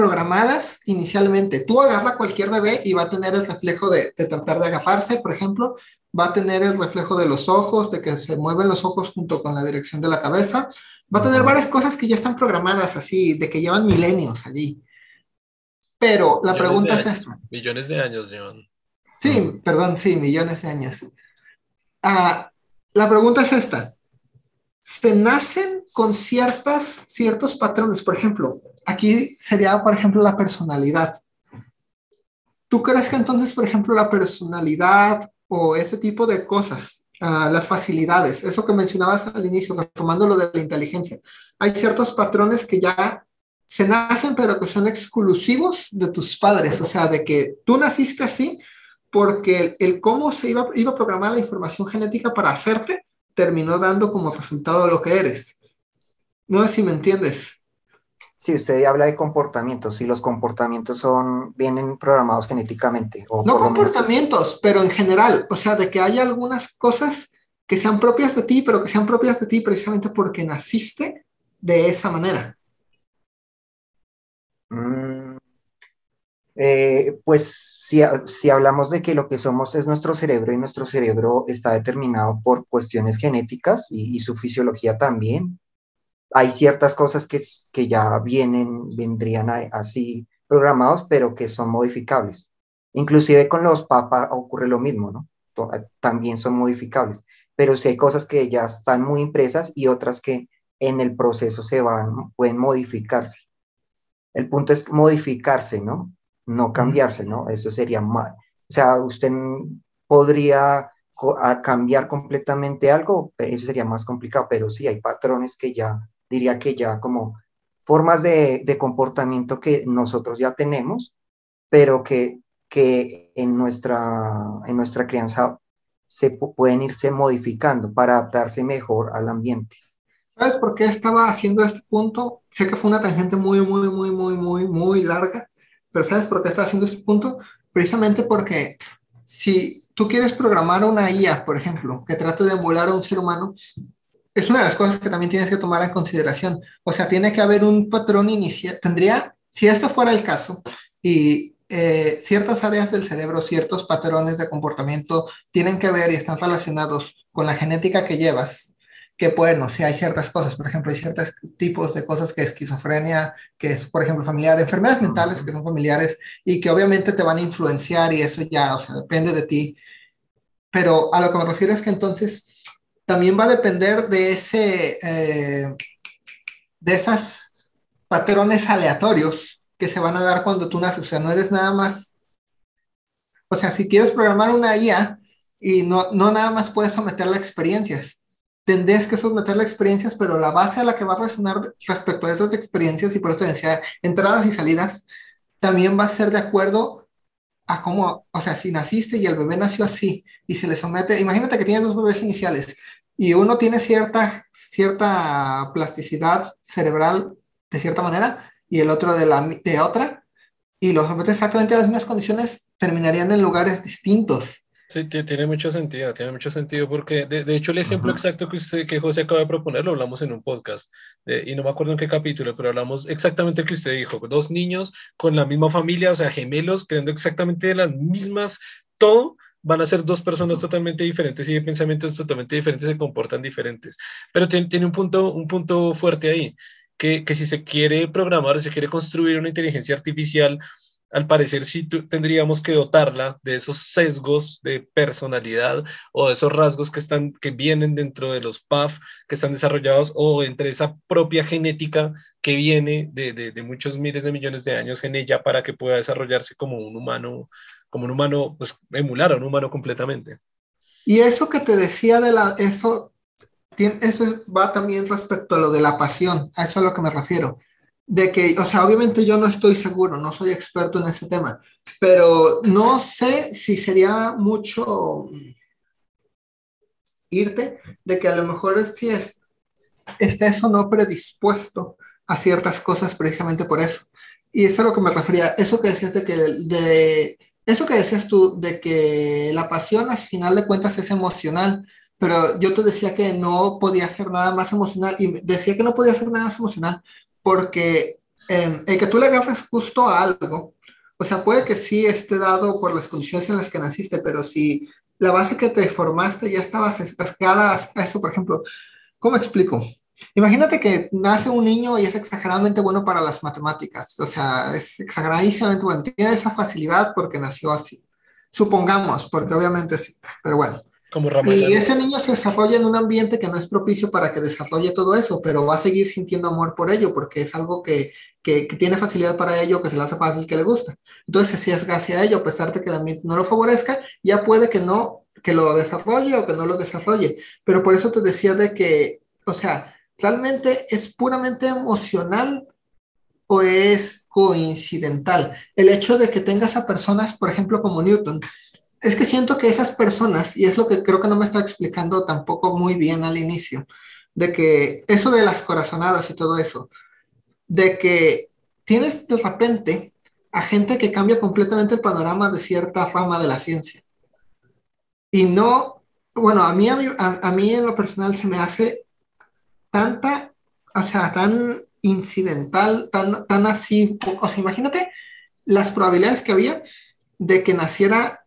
programadas inicialmente. Tú agarra cualquier bebé y va a tener el reflejo de, de, tratar de agafarse, por ejemplo, va a tener el reflejo de los ojos, de que se mueven los ojos junto con la dirección de la cabeza, va a tener varias cosas que ya están programadas así, de que llevan milenios allí. Pero la pregunta es esta. Millones de años llevan. Sí, perdón, sí, millones de años. Ah, la pregunta es esta. ¿Se nacen con ciertas, ciertos patrones? Por ejemplo, aquí sería, por ejemplo, la personalidad. ¿Tú crees que entonces, por ejemplo, la personalidad o ese tipo de cosas, ah, las facilidades, eso que mencionabas al inicio, retomando lo de la inteligencia, hay ciertos patrones que ya se nacen, pero que son exclusivos de tus padres, o sea, de que tú naciste así porque el, cómo se iba, iba a programar la información genética para hacerte terminó dando como resultado lo que eres. No sé si me entiendes. Si usted habla de comportamientos, si los comportamientos son, vienen programados genéticamente. O no comportamientos, pero en general, o sea, de que haya algunas cosas que sean propias de ti, pero que sean propias de ti precisamente porque naciste de esa manera. Mm, eh, pues si, si, hablamos de que lo que somos es nuestro cerebro y nuestro cerebro está determinado por cuestiones genéticas y, su fisiología también, hay ciertas cosas que, que ya vienen, vendrían así programados, pero que son modificables. Inclusive con los papas ocurre lo mismo, ¿no? También son modificables, pero si hay cosas que ya están muy impresas y otras que en el proceso se van, pueden modificarse. El punto es modificarse, ¿no? No cambiarse, ¿no? Eso sería mal. O sea, usted podría a cambiar completamente algo, eso sería más complicado, pero sí hay patrones que ya, diría que ya como formas de, de comportamiento que nosotros ya tenemos, pero que, que en, nuestra, en nuestra crianza se pueden irse modificando para adaptarse mejor al ambiente. ¿Sabes por qué estaba haciendo este punto? Sé que fue una tangente muy, muy, muy, muy, muy, muy larga, pero ¿sabes por qué estaba haciendo este punto? Precisamente porque si tú quieres programar una IA, por ejemplo, que trate de emular a un ser humano, es una de las cosas que también tienes que tomar en consideración. O sea, tiene que haber un patrón inicial. Tendría, si este fuera el caso, y eh, ciertas áreas del cerebro, ciertos patrones de comportamiento tienen que ver y están relacionados con la genética que llevas, que bueno, si hay ciertas cosas, por ejemplo, hay ciertos tipos de cosas que esquizofrenia, que es, por ejemplo, familiar, enfermedades mentales que son familiares y que obviamente te van a influenciar y eso ya, o sea, depende de ti. Pero a lo que me refiero es que entonces también va a depender de ese, eh, de esas patrones aleatorios que se van a dar cuando tú naces. O sea, no eres nada más, o sea, si quieres programar una IA y no, no nada más puedes someterla a experiencias, tendrías que someterle experiencias, pero la base a la que va a resonar respecto a esas experiencias, y por eso decía, entradas y salidas, también va a ser de acuerdo a cómo, o sea, si naciste y el bebé nació así y se le somete, imagínate que tienes dos bebés iniciales y uno tiene cierta, cierta plasticidad cerebral de cierta manera y el otro de, la, de otra, y los sometes exactamente a las mismas condiciones, terminarían en lugares distintos. Sí, tiene mucho sentido, tiene mucho sentido porque de, hecho el ejemplo exacto que, usted, que José acaba de proponer lo hablamos en un podcast y no me acuerdo en qué capítulo, pero hablamos exactamente el que usted dijo, dos niños con la misma familia, o sea, gemelos, creyendo exactamente las mismas, todo, van a ser dos personas totalmente diferentes y de pensamientos totalmente diferentes, se comportan diferentes. Pero tiene, tiene un, punto, un punto fuerte ahí, que, que si se quiere programar, se quiere construir una inteligencia artificial, al parecer sí tendríamos que dotarla de esos sesgos de personalidad o de esos rasgos que, están, que vienen dentro de los PAF que están desarrollados o entre esa propia genética que viene de, de, muchos miles de millones de años en ella para que pueda desarrollarse como un humano, como un humano, pues emular a un humano completamente. Y eso que te decía de la, eso, eso va también respecto a lo de la pasión, a eso es a lo que me refiero de que, o sea, obviamente yo no estoy seguro, no soy experto en ese tema, pero no sé si sería mucho irte de que a lo mejor si es, estés o no predispuesto a ciertas cosas precisamente por eso. Y eso es a lo que me refería, eso que decías de que, de, eso que decías tú, de que la pasión al final de cuentas es emocional, pero yo te decía que no podía ser nada más emocional y decía que no podía ser nada más emocional porque em, el que tú le agarres justo a algo, o sea, puede que sí esté dado por las condiciones en las que naciste, pero si la base que te formaste ya estaba sesgada a eso, por ejemplo, ¿cómo explico? Imagínate que nace un niño y es exageradamente bueno para las matemáticas, o sea, es exageradísimamente bueno, tiene esa facilidad porque nació así. Supongamos, porque obviamente sí, pero bueno. Y ese niño se desarrolla en un ambiente que no es propicio para que desarrolle todo eso, pero va a seguir sintiendo amor por ello, porque es algo que, que, tiene facilidad para ello, que se le hace fácil, que le gusta. Entonces, si es hacia ello, a pesar de que el ambiente no lo favorezca, ya puede que no, que lo desarrolle o que no lo desarrolle. Pero por eso te decía de que, o sea, realmente es puramente emocional o es coincidental. El hecho de que tengas a personas, por ejemplo, como Newton, es que siento que esas personas, y es lo que creo que no me está explicando tampoco muy bien al inicio, de que eso de las corazonadas y todo eso, de que tienes de repente a gente que cambia completamente el panorama de cierta rama de la ciencia. Y no, bueno, a mí, a mí, en lo personal se me hace tanta, o sea, tan incidental, tan, tan así, o sea, imagínate las probabilidades que había de que naciera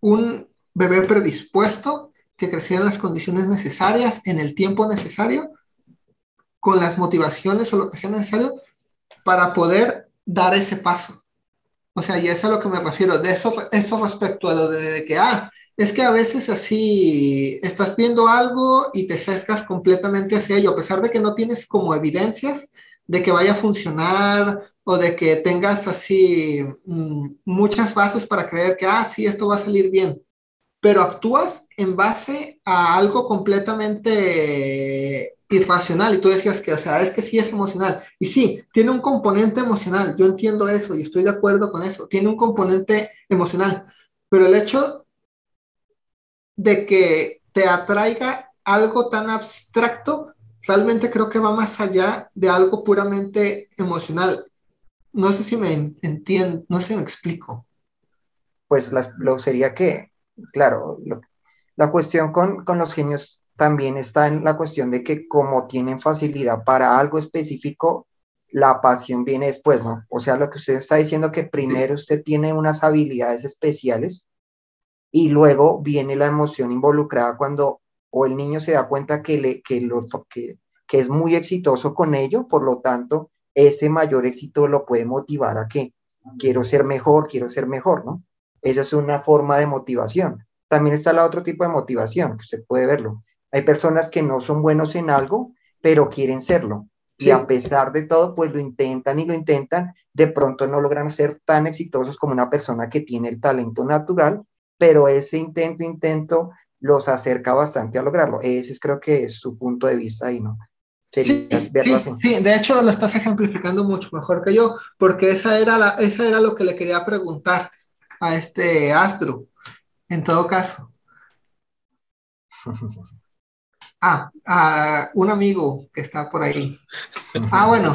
un bebé predispuesto que creciera en las condiciones necesarias, en el tiempo necesario, con las motivaciones o lo que sea necesario para poder dar ese paso. O sea, y es a lo que me refiero. De eso, esto respecto a lo de, que, ah, es que a veces así estás viendo algo y te sesgas completamente hacia ello, a pesar de que no tienes como evidencias de que vaya a funcionar o de que tengas así mm, muchas bases para creer que, ah, sí, esto va a salir bien. pero actúas en base a algo completamente irracional y tú decías que, o sea, es que sí es emocional. Y sí, tiene un componente emocional, yo entiendo eso y estoy de acuerdo con eso, tiene un componente emocional, pero el hecho de que te atraiga algo tan abstracto, realmente creo que va más allá de algo puramente emocional. No sé si me entiendo, no sé si me explico. Pues lo sería que, claro, la cuestión con, con los genios también está en la cuestión de que como tienen facilidad para algo específico, la pasión viene después, ¿no? O sea, lo que usted está diciendo que primero usted tiene unas habilidades especiales y luego viene la emoción involucrada cuando o el niño se da cuenta que, le, que, lo, que, que es muy exitoso con ello, por lo tanto, ese mayor éxito lo puede motivar a que quiero ser mejor, quiero ser mejor, ¿no? Esa es una forma de motivación. También está el otro tipo de motivación, que usted puede verlo. Hay personas que no son buenos en algo, pero quieren serlo. Y a pesar de todo, pues lo intentan y lo intentan, de pronto no logran ser tan exitosos como una persona que tiene el talento natural, pero ese intento, intento los acerca bastante a lograrlo. Ese creo que es su punto de vista ahí, ¿no? Sí, sí, de hecho lo estás ejemplificando mucho mejor que yo, porque esa era, la, esa era lo que le quería preguntar a este Astro, en todo caso. Ah, a un amigo que está por ahí. Ah, bueno,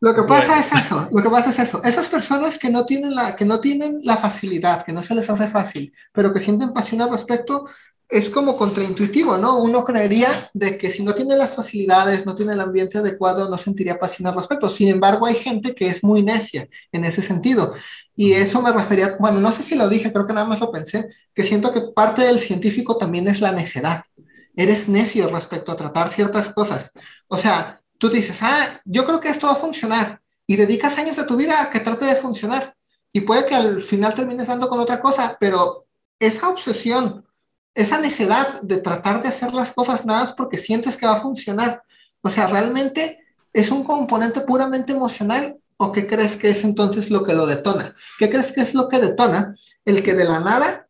lo que pasa es eso, lo que pasa es eso. Esas personas que no tienen la, que no tienen la facilidad, que no se les hace fácil, pero que sienten pasión al respecto, es como contraintuitivo, ¿no? Uno creería de que si no tiene las facilidades, no tiene el ambiente adecuado, no sentiría pasión al respecto. Sin embargo, hay gente que es muy necia en ese sentido. Y eso me refería, bueno, no sé si lo dije, creo que nada más lo pensé, que siento que parte del científico también es la necedad. Eres necio respecto a tratar ciertas cosas. O sea, tú dices, ah, yo creo que esto va a funcionar y dedicas años de tu vida a que trate de funcionar. Y puede que al final termines dando con otra cosa, pero esa obsesión esa necedad de tratar de hacer las cosas nada más porque sientes que va a funcionar. O sea, realmente es un componente puramente emocional o qué crees que es entonces lo que lo detona? ¿Qué crees que es lo que detona? El que de la nada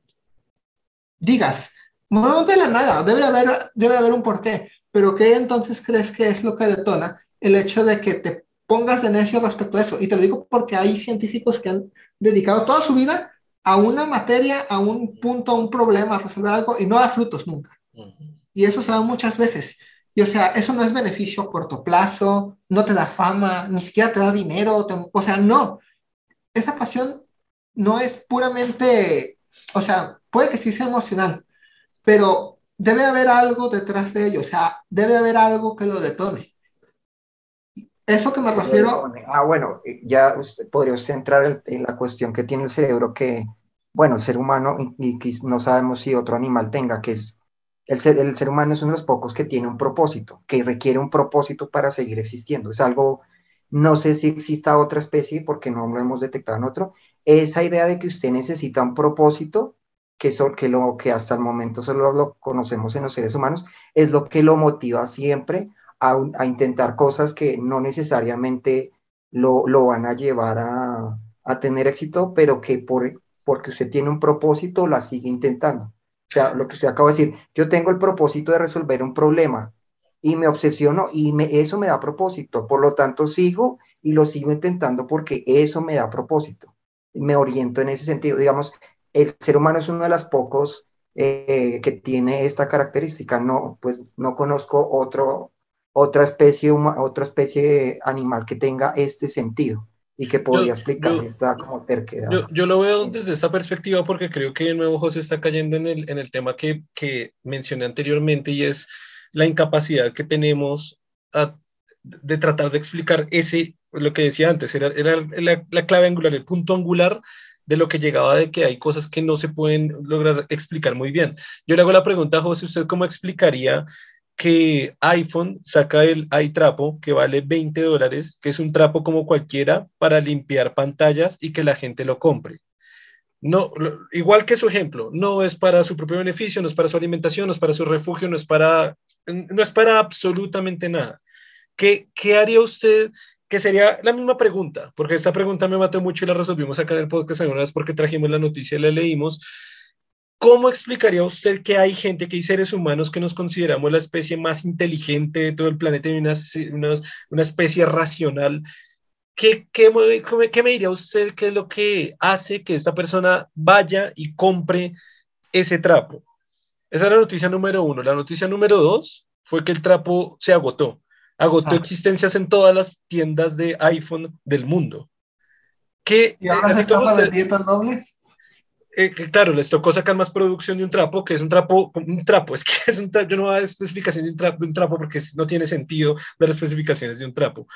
digas, no de la nada, debe haber, debe haber un porqué, pero ¿qué entonces crees que es lo que detona el hecho de que te pongas de necio respecto a eso? Y te lo digo porque hay científicos que han dedicado toda su vida a una materia, a un punto, a un problema, a resolver algo y no da frutos nunca. Y eso se da muchas veces. Y o sea, eso no es beneficio a corto plazo, no te da fama, ni siquiera te da dinero, o sea, no. Esa pasión no es puramente, o sea, puede que sí sea emocional, pero debe haber algo detrás de ello, o sea, debe haber algo que lo detone. Eso que me refiero. Ah, bueno, eh, ya usted, podría usted entrar en, la cuestión que tiene el cerebro que, bueno, el ser humano, y, no sabemos si otro animal tenga, que es. El ser, el ser humano es uno de los pocos que tiene un propósito, que requiere un propósito para seguir existiendo. Es algo, no sé si exista otra especie, porque no lo hemos detectado en otro. Esa idea de que usted necesita un propósito, que, eso, que lo que hasta el momento solo lo conocemos en los seres humanos, es lo que lo motiva siempre a, intentar cosas que no necesariamente lo, lo van a llevar a, a, tener éxito, pero que por, porque usted tiene un propósito, la sigue intentando. O sea, lo que usted acaba de decir, yo tengo el propósito de resolver un problema y me obsesiono y me, eso me da propósito. Por lo tanto, sigo y lo sigo intentando porque eso me da propósito. Me oriento en ese sentido. Digamos, el ser humano es uno de los pocos eh, que tiene esta característica. No, pues no conozco otro, otra especie, otra especie animal que tenga este sentido y que podría explicar esta como terquedad. Yo, lo veo desde esta perspectiva porque creo que de nuevo José está cayendo en el, en el tema que, que mencioné anteriormente y es la incapacidad que tenemos de tratar de explicar ese, lo que decía antes, era, era la, la, clave angular, el punto angular de lo que llegaba de que hay cosas que no se pueden lograr explicar muy bien. Yo le hago la pregunta a José, ¿usted cómo explicaría que iPhone saca el iTrapo que vale 20 dólares, que es un trapo como cualquiera para limpiar pantallas y que la gente lo compre. No, igual que su ejemplo, no es para su propio beneficio, no es para su alimentación, no es para su refugio, no es para, no es para absolutamente nada. ¿Qué, qué haría usted? Que sería la misma pregunta, porque esta pregunta me mató mucho y la resolvimos acá en el podcast alguna porque trajimos la noticia y la leímos ¿Cómo explicaría usted que hay gente, que hay seres humanos que nos consideramos la especie más inteligente de todo el planeta y una, una, especie racional? ¿Qué, qué, qué, me diría usted que es lo que hace que esta persona vaya y compre ese trapo? Esa es la noticia número uno. La noticia número dos fue que el trapo se agotó. Agotó ah. existencias en todas las tiendas de iPhone del mundo. ¿Qué, ¿Y ahora se está vendiendo el doble? Eh, claro, les tocó sacar más producción de un trapo, que es un trapo, un trapo, es que es un trapo, yo no voy a dar especificaciones de un trapo, de un trapo porque no tiene sentido dar especificaciones de un trapo.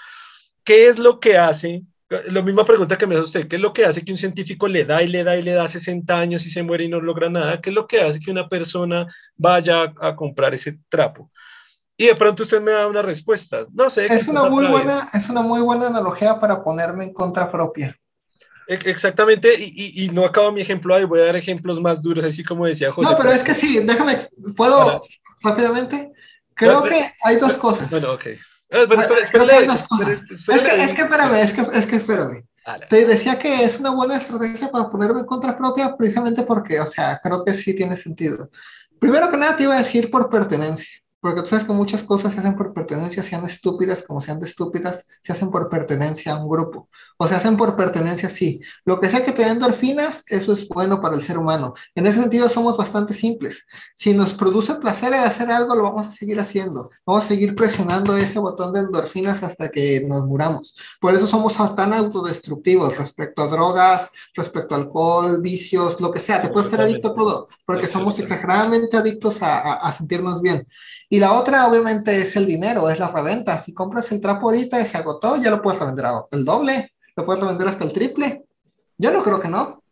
¿Qué es lo que hace? La misma pregunta que me hace usted, ¿qué es lo que hace que un científico le da y le da y le da 60 años y se muere y no logra nada? ¿Qué es lo que hace que una persona vaya a, comprar ese trapo? Y de pronto usted me da una respuesta. No sé. Es una, muy buena, es una muy buena analogía para ponerme en contra propia. Exactamente, y, y, no acabo mi ejemplo ahí, voy a dar ejemplos más duros, así como decía José. No, pero es que sí, déjame, ¿puedo rápidamente? Creo que hay dos cosas. Bueno, ok. Es que, es que espérame, es que, es que espérame. Te decía que es una buena estrategia para ponerme en contra propia, precisamente porque, o sea, creo que sí tiene sentido. Primero que nada te iba a decir por pertenencia. Porque tú sabes que muchas cosas se hacen por pertenencia, sean estúpidas como sean de estúpidas, se hacen por pertenencia a un grupo. O se hacen por pertenencia, sí. Lo que sea que te den endorfinas, eso es bueno para el ser humano. En ese sentido somos bastante simples. Si nos produce placer de hacer algo, lo vamos a seguir haciendo. Vamos a seguir presionando ese botón de endorfinas hasta que nos muramos. Por eso somos tan autodestructivos respecto a drogas, respecto a alcohol, vicios, lo que sea. Te puedes ser adicto a todo, porque somos exageradamente adictos a, a sentirnos bien. Y la otra, obviamente, es el dinero, es la reventa. Si compras el trapo ahorita y se agotó, ya lo puedes vender el doble, lo puedes vender hasta el triple. Yo no creo que no.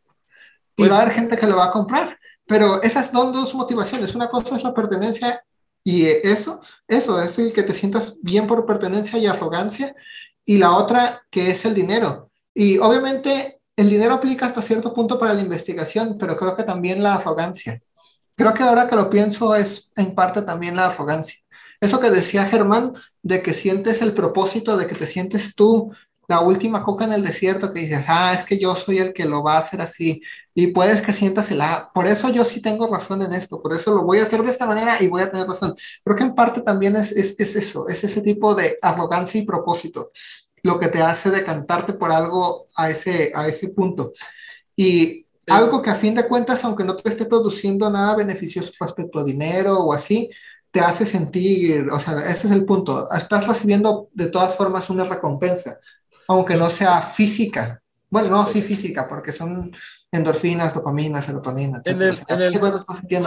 Y pues va a haber gente que lo va a comprar. Pero esas son dos motivaciones. Una cosa es la pertenencia y eso, eso es el que te sientas bien por pertenencia y arrogancia. Y la otra que es el dinero. Y obviamente el dinero aplica hasta cierto punto para la investigación, pero creo que también la arrogancia. Creo que ahora que lo pienso es en parte también la arrogancia. Eso que decía Germán, de que sientes el propósito, de que te sientes tú la última coca en el desierto, que dices, ah, es que yo soy el que lo va a hacer así. Y puedes que sientas el, ah, por eso yo sí tengo razón en esto, por eso lo voy a hacer de esta manera y voy a tener razón. Creo que en parte también es, es, es eso, es ese tipo de arrogancia y propósito, lo que te hace decantarte por algo a ese, a ese punto. Y algo que a fin de cuentas, aunque no te esté produciendo nada beneficioso respecto a dinero o así, te hace sentir, o sea, ese es el punto, estás recibiendo de todas formas una recompensa, aunque no sea física. Bueno, no, sí física, porque son endorfinas, dopamina, serotonina, En el, en el,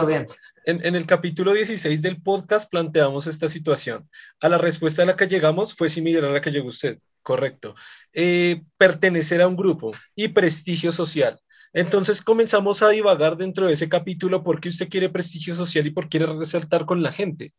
bien. En, en, el capítulo 16 del podcast planteamos esta situación. A la respuesta a la que llegamos fue similar a la que llegó usted, correcto. Eh, pertenecer a un grupo y prestigio social. Entonces comenzamos a divagar dentro de ese capítulo porque usted quiere prestigio social y por quiere resaltar con la gente.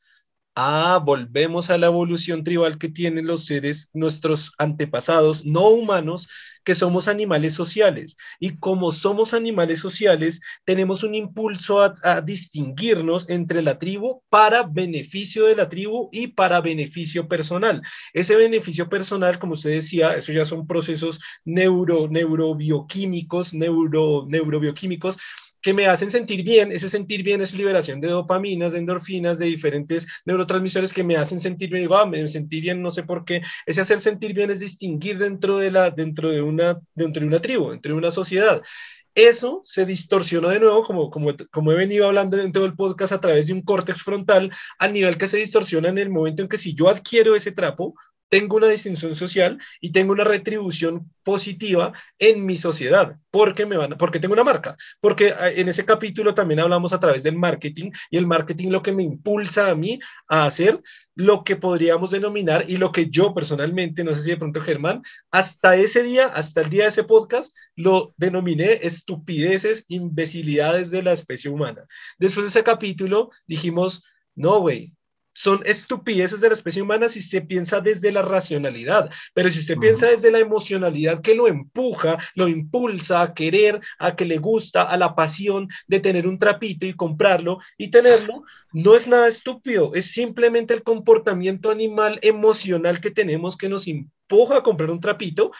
Ah, volvemos a la evolución tribal que tienen los seres, nuestros antepasados no humanos, que somos animales sociales. Y como somos animales sociales, tenemos un impulso a, distinguirnos entre la tribu para beneficio de la tribu y para beneficio personal. Ese beneficio personal, como usted decía, eso ya son procesos neuro, neurobioquímicos, neuro, neurobioquímicos que me hacen sentir bien. Ese sentir bien es liberación de dopaminas, de endorfinas, de diferentes neurotransmisores que me hacen sentir bien. Digo, ah, me sentí bien, no sé por qué. Ese hacer sentir bien es distinguir dentro de, la, dentro de, una, dentro de una tribu, dentro de una sociedad. Eso se distorsionó de nuevo, como, como, como he venido hablando dentro del podcast, a través de un córtex frontal, al nivel que se distorsiona en el momento en que si yo adquiero ese trapo, tengo una distinción social y tengo una retribución positiva en mi sociedad, porque me van, porque tengo una marca, porque ah, en ese capítulo también hablamos a través del marketing y el marketing lo que me impulsa a mí a hacer lo que podríamos denominar y lo que yo personalmente, no sé si de pronto Germán, hasta ese día, hasta el día de ese podcast, lo denominé estupideces, imbecilidades de la especie humana. Después de ese capítulo dijimos, no, güey, son estupideces de la especie humana si se piensa desde la racionalidad, pero si usted piensa desde la emocionalidad que lo empuja, lo impulsa a querer, a que le gusta, a la pasión de tener un trapito y comprarlo y tenerlo, no es nada estúpido, es simplemente el comportamiento animal emocional que tenemos que nos empuja a comprar un trapito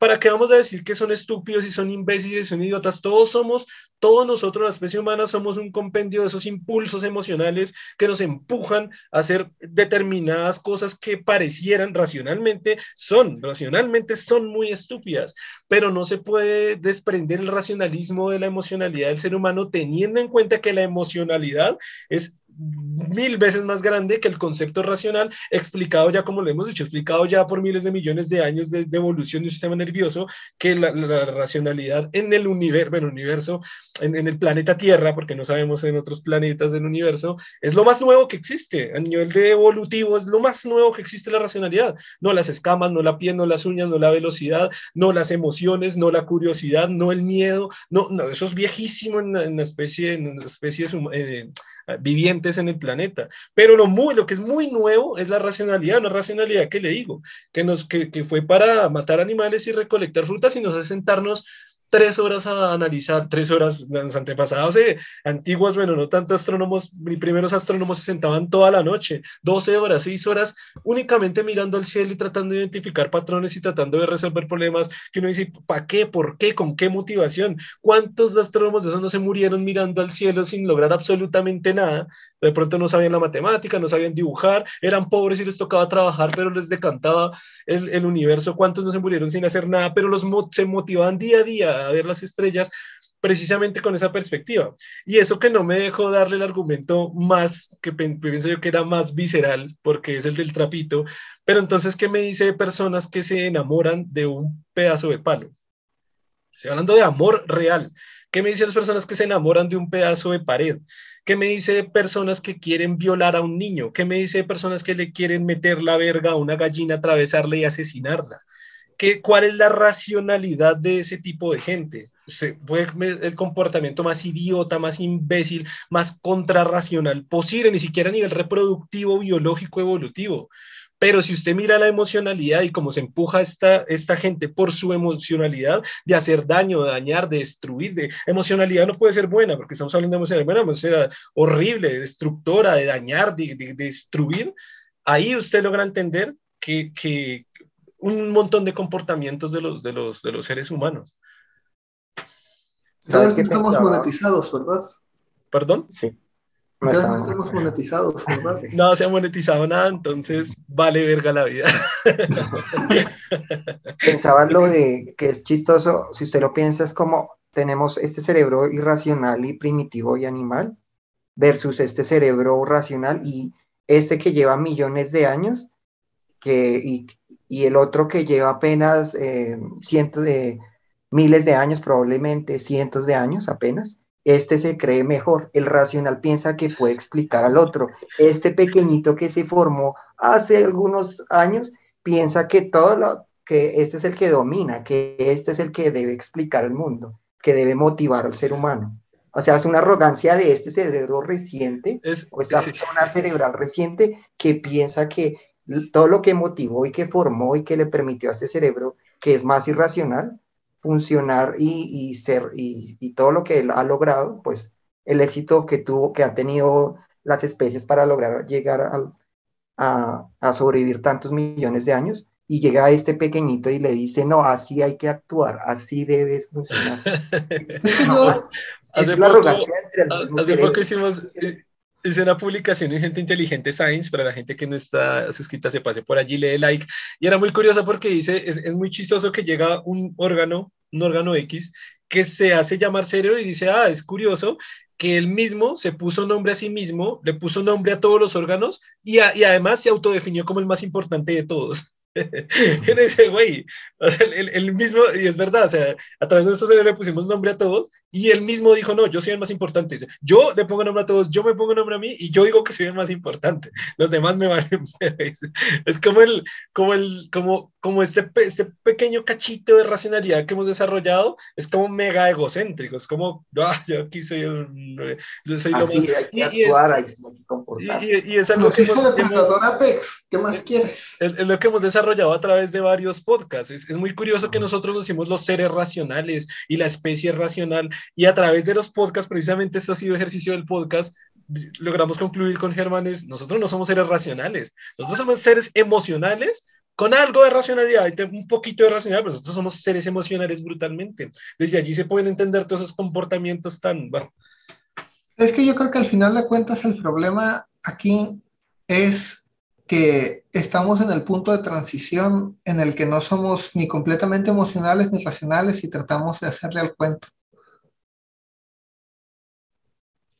¿para qué vamos a decir que son estúpidos y son imbéciles y son idiotas? Todos somos, todos nosotros, la especie humana, somos un compendio de esos impulsos emocionales que nos empujan a hacer determinadas cosas que parecieran racionalmente, son, racionalmente son muy estúpidas, pero no se puede desprender el racionalismo de la emocionalidad del ser humano teniendo en cuenta que la emocionalidad es mil veces más grande que el concepto racional, explicado ya, como lo hemos dicho, explicado ya por miles de millones de años de, evolución del sistema nervioso, que la, racionalidad en el universo, bueno, universo, en, en, el planeta Tierra, porque no sabemos en otros planetas del universo, es lo más nuevo que existe. A nivel de evolutivo, es lo más nuevo que existe la racionalidad. No las escamas, no la piel, no las uñas, no la velocidad, no las emociones, no la curiosidad, no el miedo, no, no eso es viejísimo en, en la especie, en especies eh, vivientes en el planeta. Pero lo, muy, lo que es muy nuevo es la racionalidad, una racionalidad que le digo, que, nos, que, que fue para matar animales y recolectar frutas y nos hace sentarnos tres horas a analizar, tres horas, los antepasados eh, antiguos, bueno, no tanto astrónomos, mis primeros astrónomos se sentaban toda la noche, 12 horas, 6 horas, únicamente mirando al cielo y tratando de identificar patrones y tratando de resolver problemas que uno dice, ¿para qué? ¿Por qué? ¿Con qué motivación? ¿Cuántos astrónomos de esos no se murieron mirando al cielo sin lograr absolutamente nada? De pronto no sabían la matemática, no sabían dibujar, eran pobres y les tocaba trabajar, pero les decantaba el, universo. ¿Cuántos no se murieron sin hacer nada? Pero los se motivaban día a día a ver las estrellas precisamente con esa perspectiva. Y eso que no me dejó darle el argumento más, que pienso yo que era más visceral, porque es el del trapito, pero entonces, ¿qué me dice de personas que se enamoran de un pedazo de palo? Estoy hablando de amor real. ¿Qué me dice de las personas que se enamoran de un pedazo de pared? ¿Qué me dice de personas que quieren violar a un niño? ¿Qué me dice de personas que le quieren meter la verga a una gallina, atravesarla y asesinarla? ¿Cuál es la racionalidad de ese tipo de gente? Usted ver el comportamiento más idiota, más imbécil, más contrarracional posible, ni siquiera a nivel reproductivo, biológico, evolutivo. Pero si usted mira la emocionalidad y cómo se empuja esta, esta gente por su emocionalidad de hacer daño, de dañar, de destruir, de emocionalidad no puede ser buena, porque estamos hablando de emocionalidad buena, sea horrible, destructora, de dañar, de, de, destruir, ahí usted logra entender que, que, un montón de comportamientos de los, de los, de los seres humanos. ¿Sabes que estamos monetizados, ¿verdad? ¿Perdón? Sí. No estamos monetizados, ¿verdad? No se ha monetizado nada, entonces vale verga la vida. Pensaba lo de que es chistoso, si usted lo piensa, es como tenemos este cerebro irracional y primitivo y animal versus este cerebro racional y este que lleva millones de años que, y y el otro que lleva apenas eh, cientos de miles de años, probablemente cientos de años apenas, este se cree mejor. El racional piensa que puede explicar al otro. Este pequeñito que se formó hace algunos años piensa que todo lo que este es el que domina, que este es el que debe explicar el mundo, que debe motivar al ser humano. O sea, es una arrogancia de este cerebro reciente, es, o esta una cerebral reciente que piensa que todo lo que motivó y que formó y que le permitió a este cerebro, que es más irracional, funcionar y, ser, y, todo lo que él ha logrado, pues el éxito que tuvo, que ha tenido las especies para lograr llegar a, a, sobrevivir tantos millones de años, y llega a este pequeñito y le dice, no, así hay que actuar, así debes funcionar. es, la arrogancia entre los hace poco hicimos, Hice una publicación en Gente Inteligente Science, para la gente que no está suscrita se pase por allí, lee like. Y era muy curioso porque dice, es, es, muy chistoso que llega un órgano, un órgano X, que se hace llamar cerebro y dice, ah, es curioso que él mismo se puso nombre a sí mismo, le puso nombre a todos los órganos y, y además se autodefinió como el más importante de todos. ¿Qué dice, güey? O sea, el, mismo, y es verdad, o sea, a través de esto le pusimos nombre a todos y él mismo dijo, no, yo soy el más importante. yo le pongo nombre a todos, yo me pongo nombre a mí y yo digo que soy el más importante. Los demás me valen. es como el, como el, como, como este, este pequeño cachito de racionalidad que hemos desarrollado, es como mega egocéntrico, es como, ah, yo aquí soy el, yo soy Así, lo más. Hay que actuar, hay que comportarse. Y, y, es algo que hemos, de Apex, ¿qué más quieres? Es, es, lo que hemos desarrollado a través de varios podcasts. Es, es muy curioso que nosotros nos hicimos los seres racionales y la especie racional y a través de los podcasts, precisamente este ha sido ejercicio del podcast, logramos concluir con Germán nosotros no somos seres racionales, nosotros somos seres emocionales con algo de racionalidad, un poquito de racionalidad, pero nosotros somos seres emocionales brutalmente. Desde allí se pueden entender todos esos comportamientos tan... Bueno. Es que yo creo que al final de cuentas el problema aquí es que estamos en el punto de transición en el que no somos ni completamente emocionales ni racionales y tratamos de hacerle al cuento.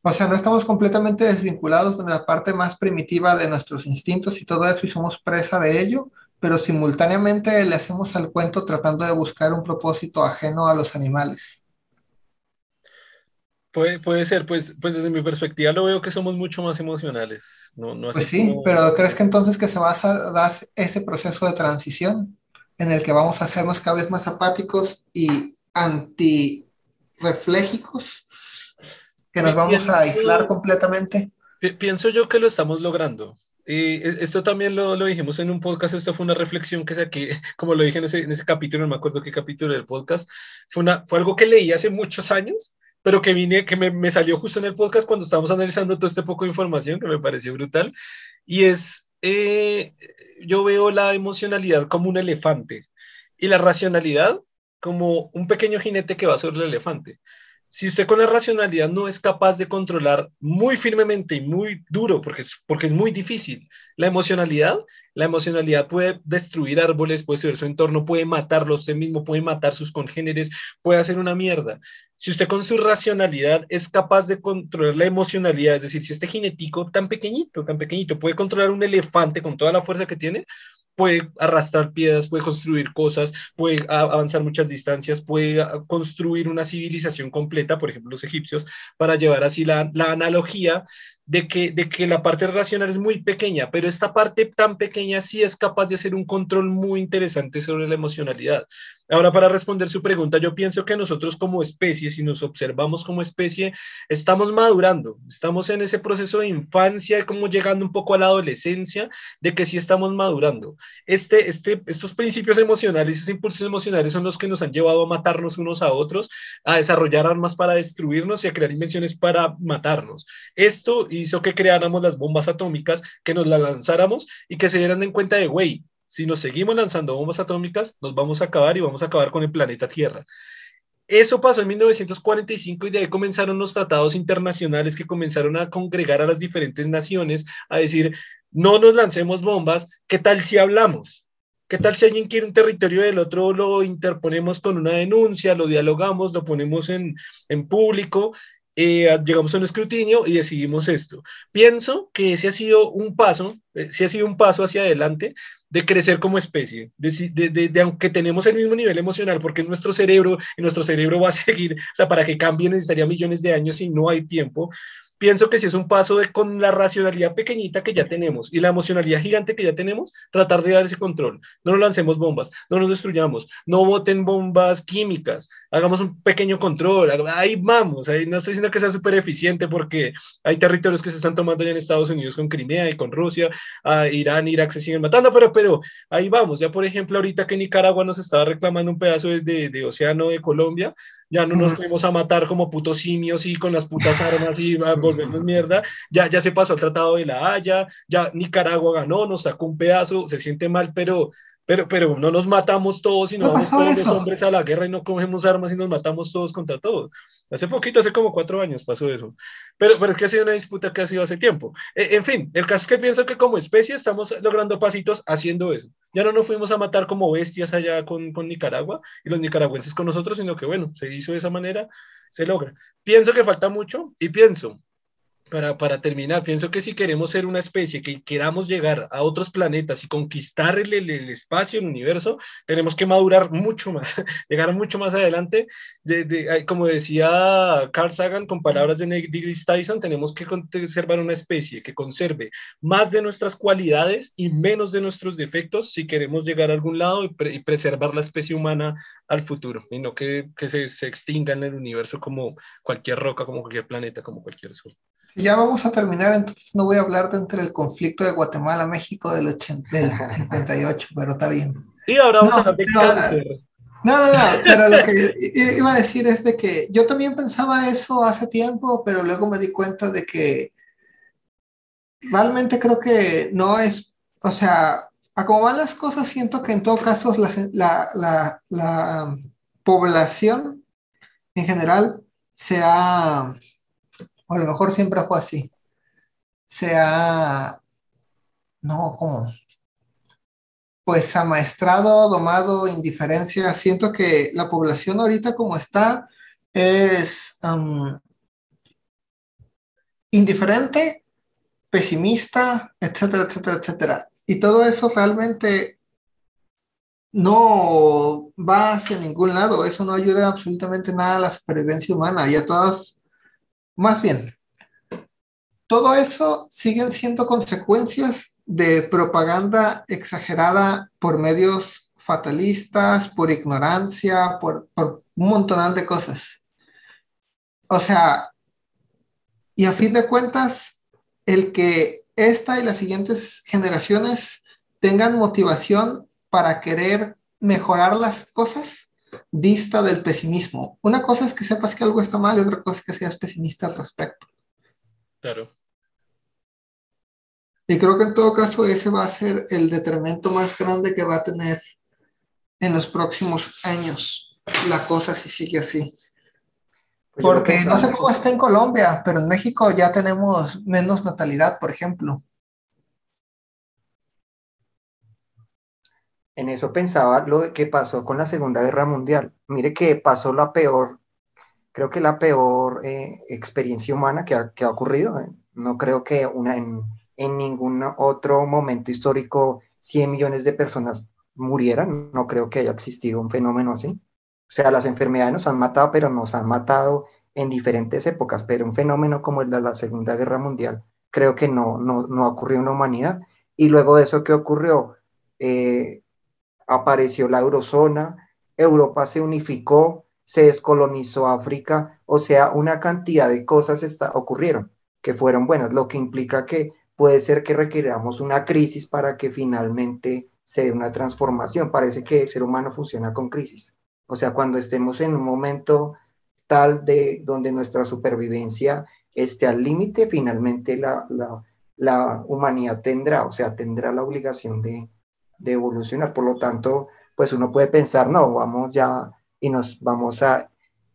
O sea, no estamos completamente desvinculados de la parte más primitiva de nuestros instintos y todo eso y somos presa de ello, pero simultáneamente le hacemos al cuento tratando de buscar un propósito ajeno a los animales. Puede, puede ser, pues, pues desde mi perspectiva lo veo que somos mucho más emocionales. No, no pues sí, pero ¿crees que entonces que se va a dar ese proceso de transición en el que vamos a hacernos cada vez más apáticos y antirreflégicos? ¿Que nos vamos a aislar completamente? Pienso yo que lo estamos logrando. Y e, esto también lo, lo, dijimos en un podcast, esto fue una reflexión que saqué, como lo dije en ese, en ese capítulo, no me acuerdo qué capítulo del podcast, fue, una, fue algo que leí hace muchos años pero que vine, que me, me, salió justo en el podcast cuando estábamos analizando todo este poco de información, que me pareció brutal, y es, eh, yo veo la emocionalidad como un elefante y la racionalidad como un pequeño jinete que va sobre el elefante si usted con la racionalidad no es capaz de controlar muy firmemente y muy duro, porque es, porque es muy difícil, la emocionalidad, la emocionalidad puede destruir árboles, puede destruir su entorno, puede matarlo usted mismo, puede matar sus congéneres, puede hacer una mierda. Si usted con su racionalidad es capaz de controlar la emocionalidad, es decir, si este jinetico tan pequeñito, tan pequeñito, puede controlar un elefante con toda la fuerza que tiene, puede arrastrar piedras, puede construir cosas, puede avanzar muchas distancias, puede construir una civilización completa, por ejemplo los egipcios, para llevar así la, la analogía de que, de que la parte racional es muy pequeña, pero esta parte tan pequeña sí es capaz de hacer un control muy interesante sobre la emocionalidad. Ahora, para responder su pregunta, yo pienso que nosotros como especie, si nos observamos como especie, estamos madurando, estamos en ese proceso de infancia, como llegando un poco a la adolescencia, de que sí estamos madurando. Este, este, estos principios emocionales, esos impulsos emocionales son los que nos han llevado a matarnos unos a otros, a desarrollar armas para destruirnos y a crear invenciones para matarnos. Esto hizo que creáramos las bombas atómicas, que nos las lanzáramos y que se dieran en cuenta de, güey, si nos seguimos lanzando bombas atómicas, nos vamos a acabar y vamos a acabar con el planeta Tierra. Eso pasó en 1945 y de ahí comenzaron los tratados internacionales que comenzaron a congregar a las diferentes naciones a decir, no nos lancemos bombas, ¿qué tal si hablamos? ¿Qué tal si alguien quiere un territorio del otro, lo interponemos con una denuncia, lo dialogamos, lo ponemos en, en público eh, llegamos a un escrutinio y decidimos esto. Pienso que ese ha sido un paso, eh, ha sido un paso hacia adelante de crecer como especie, de, de, aunque tenemos el mismo nivel emocional, porque es nuestro cerebro y nuestro cerebro va a seguir, o sea, para que cambie necesitaría millones de años y no hay tiempo, pienso que si es un paso de con la racionalidad pequeñita que ya tenemos y la emocionalidad gigante que ya tenemos, tratar de dar ese control. No nos lancemos bombas, no nos destruyamos, no boten bombas químicas, hagamos un pequeño control, ahí vamos, ahí no estoy diciendo que sea súper eficiente porque hay territorios que se están tomando ya en Estados Unidos con Crimea y con Rusia, a Irán, Irak se siguen matando, pero, pero ahí vamos, ya por ejemplo ahorita que Nicaragua nos estaba reclamando un pedazo de, de océano de Colombia, ya no nos fuimos a matar como putos simios y con las putas armas y volvernos mierda, ya, ya se pasó el Tratado de la Haya, ya Nicaragua ganó, nos sacó un pedazo, se siente mal, pero pero, pero no nos matamos todos y no vamos todos los hombres a la guerra y no cogemos armas y nos matamos todos contra todos. Hace poquito, hace como cuatro años pasó eso. Pero, pero es que ha sido una disputa que ha sido hace tiempo. E, en fin, el caso es que pienso que como especie estamos logrando pasitos haciendo eso. Ya no nos fuimos a matar como bestias allá con, con Nicaragua y los nicaragüenses con nosotros, sino que bueno, se hizo de esa manera, se logra. Pienso que falta mucho y pienso para, para, terminar, pienso que si queremos ser una especie que queramos llegar a otros planetas y conquistar el, el, espacio, el universo, tenemos que madurar mucho más, llegar mucho más adelante. De, de, como decía Carl Sagan con palabras de deGrasse Tyson, tenemos que conservar una especie que conserve más de nuestras cualidades y menos de nuestros defectos si queremos llegar a algún lado y, pre, y preservar la especie humana al futuro, y no que, que se, se extinga en el universo como cualquier roca, como cualquier planeta, como cualquier sol. Si ya vamos a terminar, entonces no voy a hablar de entre el conflicto de Guatemala-México del, 58, pero está bien. Y ahora vamos a hablar de cáncer. No, no, no, pero lo que iba a decir es de que yo también pensaba eso hace tiempo, pero luego me di cuenta de que realmente creo que no es, o sea, a cómo van las cosas, siento que en todo caso la, la población en general se ha, o a lo mejor siempre fue así, se ha, no, ¿cómo? Pues amaestrado, domado, indiferencia. Siento que la población ahorita como está es indiferente, pesimista, etcétera, etcétera, etcétera. Y todo eso realmente no va hacia ningún lado. Eso no ayuda absolutamente nada a la supervivencia humana y a todas, más bien, todo eso siguen siendo consecuencias de propaganda exagerada por medios fatalistas, por ignorancia, por, por un montonal de cosas. O sea, y a fin de cuentas, el que esta y las siguientes generaciones tengan motivación para querer mejorar las cosas dista del pesimismo. Una cosa es que sepas que algo está mal y otra cosa es que seas pesimista al respecto. Claro. Y creo que en todo caso ese va a ser el detrimento más grande que va a tener en los próximos años la cosa si sigue así. Pues Porque no sé cómo está en Colombia, pero en México ya tenemos menos natalidad, por ejemplo. En eso pensaba lo que pasó con la Segunda Guerra Mundial. Mire que pasó la peor, creo que la peor eh, experiencia humana que ha, ocurrido. ¿eh? No creo que una, en, ningún otro momento histórico 100 millones de personas murieran. No creo que haya existido un fenómeno así. O sea, las enfermedades nos han matado, pero nos han matado en diferentes épocas. Pero un fenómeno como el de la Segunda Guerra Mundial, creo que no, no, no ocurrió en la humanidad. Y luego de eso, ¿qué ocurrió? Eh, apareció la eurozona, Europa se unificó, se descolonizó África, o sea, una cantidad de cosas está, ocurrieron que fueron buenas, lo que implica que puede ser que requiramos una crisis para que finalmente se dé una transformación. Parece que el ser humano funciona con crisis. O sea, cuando estemos en un momento tal de donde nuestra supervivencia esté al límite, finalmente la, la, la humanidad tendrá, o sea, tendrá la obligación de, de evolucionar. Por lo tanto, pues uno puede pensar, no, vamos ya y nos vamos a,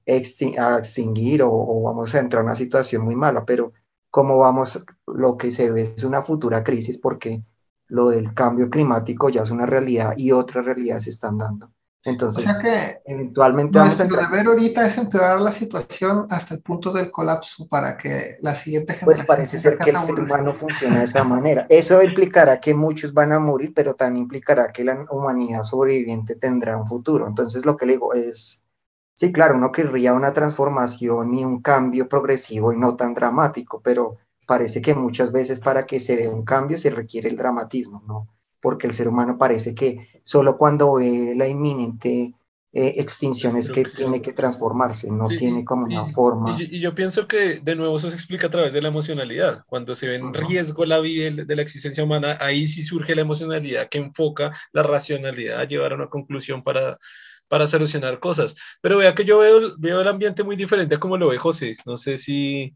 extinguir o, vamos a entrar en una situación muy mala, pero como vamos, lo que se ve es una futura crisis porque lo del cambio climático ya es una realidad y otras realidades se están dando. Entonces, o sea que eventualmente nuestro vamos a deber ahorita es empeorar la situación hasta el punto del colapso para que la siguiente generación... Pues parece ser que el ser humano funciona de esa manera. Eso implicará que muchos van a morir, pero también implicará que la humanidad sobreviviente tendrá un futuro. Entonces lo que le digo es, sí, claro, uno querría una transformación y un cambio progresivo y no tan dramático, pero parece que muchas veces para que se dé un cambio se requiere el dramatismo, ¿no? Porque el ser humano parece que solo cuando ve la inminente eh, extinción es que tiene que transformarse, no tiene como una forma. Y, yo pienso que de nuevo eso se explica a través de la emocionalidad. Cuando se ve en riesgo la vida de la existencia humana, ahí sí surge la emocionalidad que enfoca la racionalidad a llevar a una conclusión para, para solucionar cosas. Pero vea que yo veo, veo el ambiente muy diferente a como lo ve José. No sé si,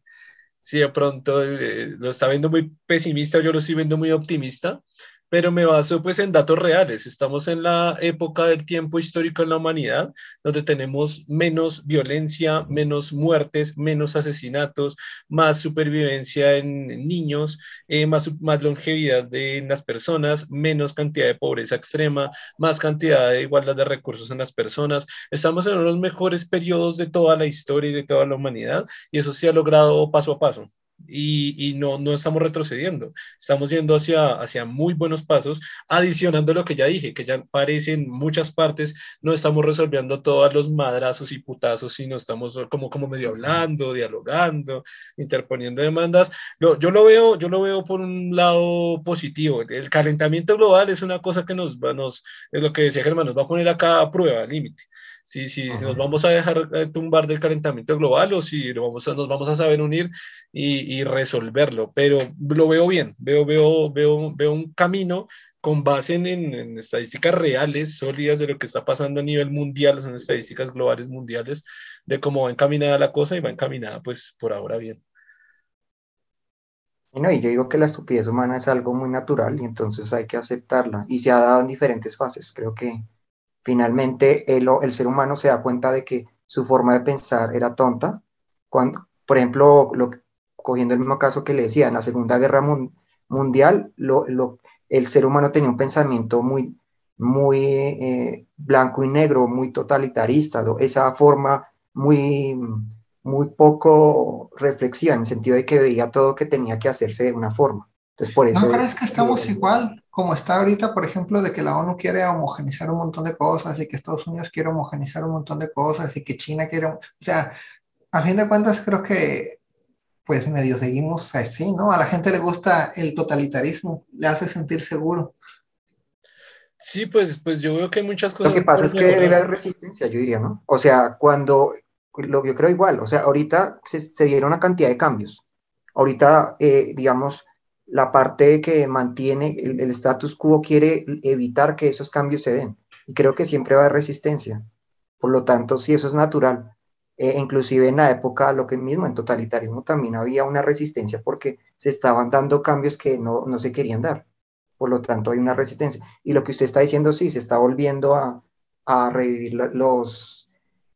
si de pronto eh, lo está viendo muy pesimista o yo lo estoy viendo muy optimista pero me baso pues en datos reales. Estamos en la época del tiempo histórico en la humanidad, donde tenemos menos violencia, menos muertes, menos asesinatos, más supervivencia en niños, eh, más, longevidad de, en las personas, menos cantidad de pobreza extrema, más cantidad de igualdad de recursos en las personas. Estamos en uno de los mejores periodos de toda la historia y de toda la humanidad, y eso se ha logrado paso a paso y, no, no estamos retrocediendo, estamos yendo hacia, hacia muy buenos pasos, adicionando lo que ya dije, que ya parece en muchas partes, no estamos resolviendo todos los madrazos y putazos, sino estamos como, como medio hablando, dialogando, interponiendo demandas. yo, lo veo, yo lo veo por un lado positivo, el calentamiento global es una cosa que nos, nos es lo que decía Germán, nos va a poner acá a prueba, límite si, si, nos vamos a dejar eh, tumbar del calentamiento global o si lo vamos a, nos vamos a saber unir y, y, resolverlo. Pero lo veo bien, veo, veo, veo, veo un camino con base en, en, estadísticas reales, sólidas de lo que está pasando a nivel mundial, son estadísticas globales mundiales, de cómo va encaminada la cosa y va encaminada pues por ahora bien. No, y yo digo que la estupidez humana es algo muy natural y entonces hay que aceptarla. Y se ha dado en diferentes fases. Creo que finalmente el, el ser humano se da cuenta de que su forma de pensar era tonta. Cuando, por ejemplo, lo, cogiendo el mismo caso que le decía, en la Segunda Guerra Mundial, lo, lo, el ser humano tenía un pensamiento muy, muy eh, blanco y negro, muy totalitarista, esa forma muy muy poco reflexiva, en el sentido de que veía todo que tenía que hacerse de una forma. Entonces, por eso... ¿No crees que estamos igual como está ahorita, por ejemplo, de que la ONU quiere homogenizar un montón de cosas y que Estados Unidos quiere homogenizar un montón de cosas y que China quiere... O sea, a fin de cuentas creo que pues medio seguimos así, ¿no? A la gente le gusta el totalitarismo, le hace sentir seguro. Sí, pues, pues yo veo que hay muchas cosas. Lo que pasa es que debe haber resistencia, yo diría, ¿no? O sea, cuando lo, yo creo igual, o sea, ahorita se, se dieron una cantidad de cambios. Ahorita, eh, digamos, la parte que mantiene el, status quo quiere evitar que esos cambios se den. Y creo que siempre va a haber resistencia. Por lo tanto, si eso es natural. Eh, inclusive en la época, lo que mismo en totalitarismo también había una resistencia porque se estaban dando cambios que no, no se querían dar. Por lo tanto, hay una resistencia. Y lo que usted está diciendo, sí, se está volviendo a, a revivir los,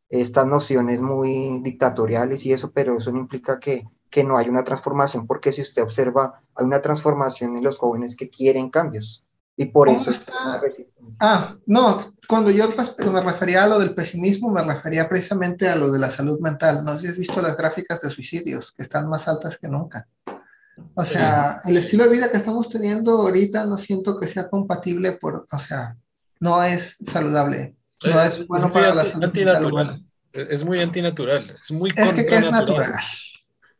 estas nociones muy dictatoriales y eso, pero eso no implica que, que no hay una transformación, porque si usted observa, hay una transformación en los jóvenes que quieren cambios. Y por eso está... Ah, no, cuando yo me refería a lo del pesimismo, me refería precisamente a lo de la salud mental. No sé si has visto las gráficas de suicidios, que están más altas que nunca. O sea, el estilo de vida que estamos teniendo ahorita no siento que sea compatible por, o sea, no es saludable. No es, bueno para la salud antinatural. Es muy antinatural. Es muy Es que, es natural.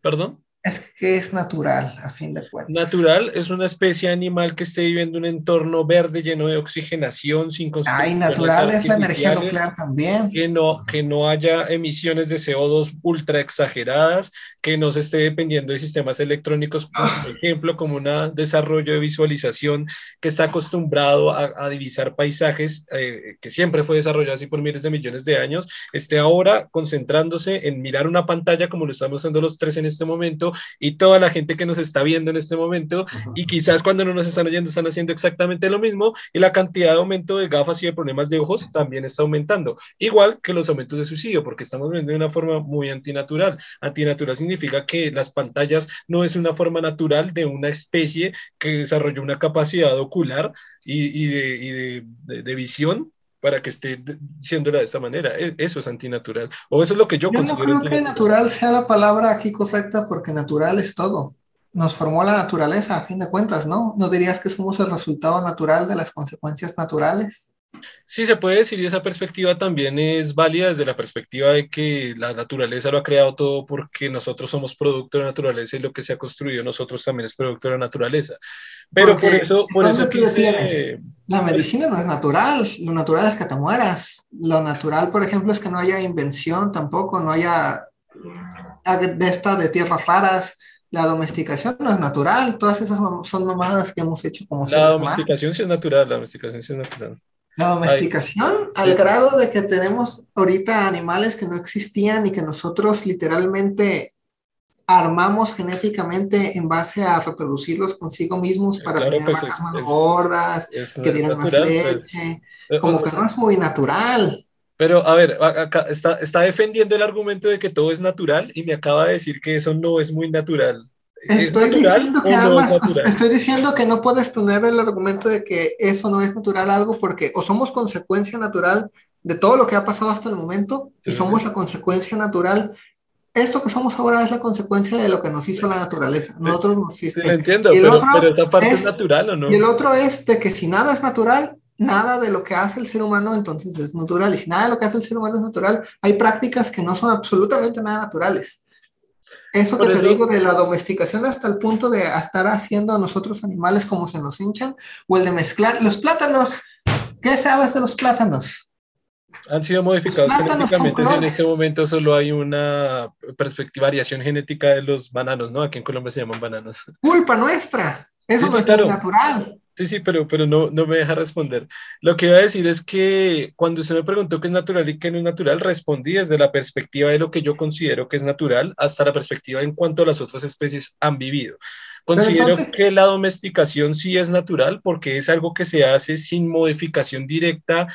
¿Perdón? Es que es natural, a fin de cuentas. Natural es una especie animal que esté viviendo en un entorno verde lleno de oxigenación, sin Ay, natural es la energía nuclear también. Que no, que no haya emisiones de CO2 ultra exageradas, que no se esté dependiendo de sistemas electrónicos, por ah. ejemplo, como un desarrollo de visualización que está acostumbrado a, divisar paisajes, eh, que siempre fue desarrollado así por miles de millones de años, esté ahora concentrándose en mirar una pantalla como lo estamos haciendo los tres en este momento y toda la gente que nos está viendo en este momento y quizás cuando no nos están oyendo están haciendo exactamente lo mismo y la cantidad de aumento de gafas y de problemas de ojos también está aumentando, igual que los aumentos de suicidio, porque estamos viendo de una forma muy antinatural. Antinatural significa que las pantallas no es una forma natural de una especie que desarrolló una capacidad ocular y, de, visión para que esté siéndola de esta manera. E, eso es antinatural. O eso es lo que yo, yo no creo que natural sea la palabra aquí correcta porque natural es todo. Nos formó la naturaleza, a fin de cuentas, ¿no? ¿No dirías que somos el resultado natural de las consecuencias naturales? Sí, se puede decir y esa perspectiva también es válida desde la perspectiva de que la naturaleza lo ha creado todo porque nosotros somos producto de la naturaleza y lo que se ha construido nosotros también es producto de la naturaleza. Pero por eso... Por eso tienes? La medicina no es natural, lo natural es que te mueras. Lo natural, por ejemplo, es que no haya invención tampoco, no haya de esta de tierras raras, la domesticación no es natural, todas esas son mamadas que hemos hecho como La domesticación sí es natural, la domesticación sí es natural. La domesticación, al grado de que tenemos ahorita animales que no existían y que nosotros literalmente armamos genéticamente en base a reproducirlos consigo mismos para tener pues, más gordas, que dieran más leche, eh, como que no es muy natural. Pero a ver, acá está, está defendiendo el argumento de que todo es natural y me acaba de decir que eso no es muy natural. Estoy diciendo que ambas, estoy diciendo que no puedes tener el argumento de que eso no es natural algo porque o somos consecuencia natural de todo lo que ha pasado hasta el momento y somos la consecuencia natural. Esto que somos ahora es la consecuencia de lo que nos hizo la naturaleza. Nosotros nos Sí, entiendo, pero, esa parte es, natural o no. Y el otro es de que si nada es natural, nada de lo que hace el ser humano entonces es natural. Y si nada de lo que hace el ser humano es natural, hay prácticas que no son absolutamente nada naturales. Eso que te digo de la domesticación hasta el punto de estar haciendo a nosotros animales como se nos hinchan, o el de mezclar los plátanos. ¿Qué sabes de los plátanos? Han sido modificados genéticamente. En este momento solo hay una perspectiva, variación genética de los bananos, ¿no? Aquí en Colombia se llaman bananos. Culpa nuestra. Eso no es natural. Sí, sí, pero, pero no, no me deja responder. Lo que iba a decir es que cuando usted me preguntó qué es natural y qué no es natural, respondí desde la perspectiva de lo que yo considero que es natural hasta la perspectiva en cuanto a las otras especies han vivido. Considero que la domesticación sí es natural porque es algo que se hace sin modificación directa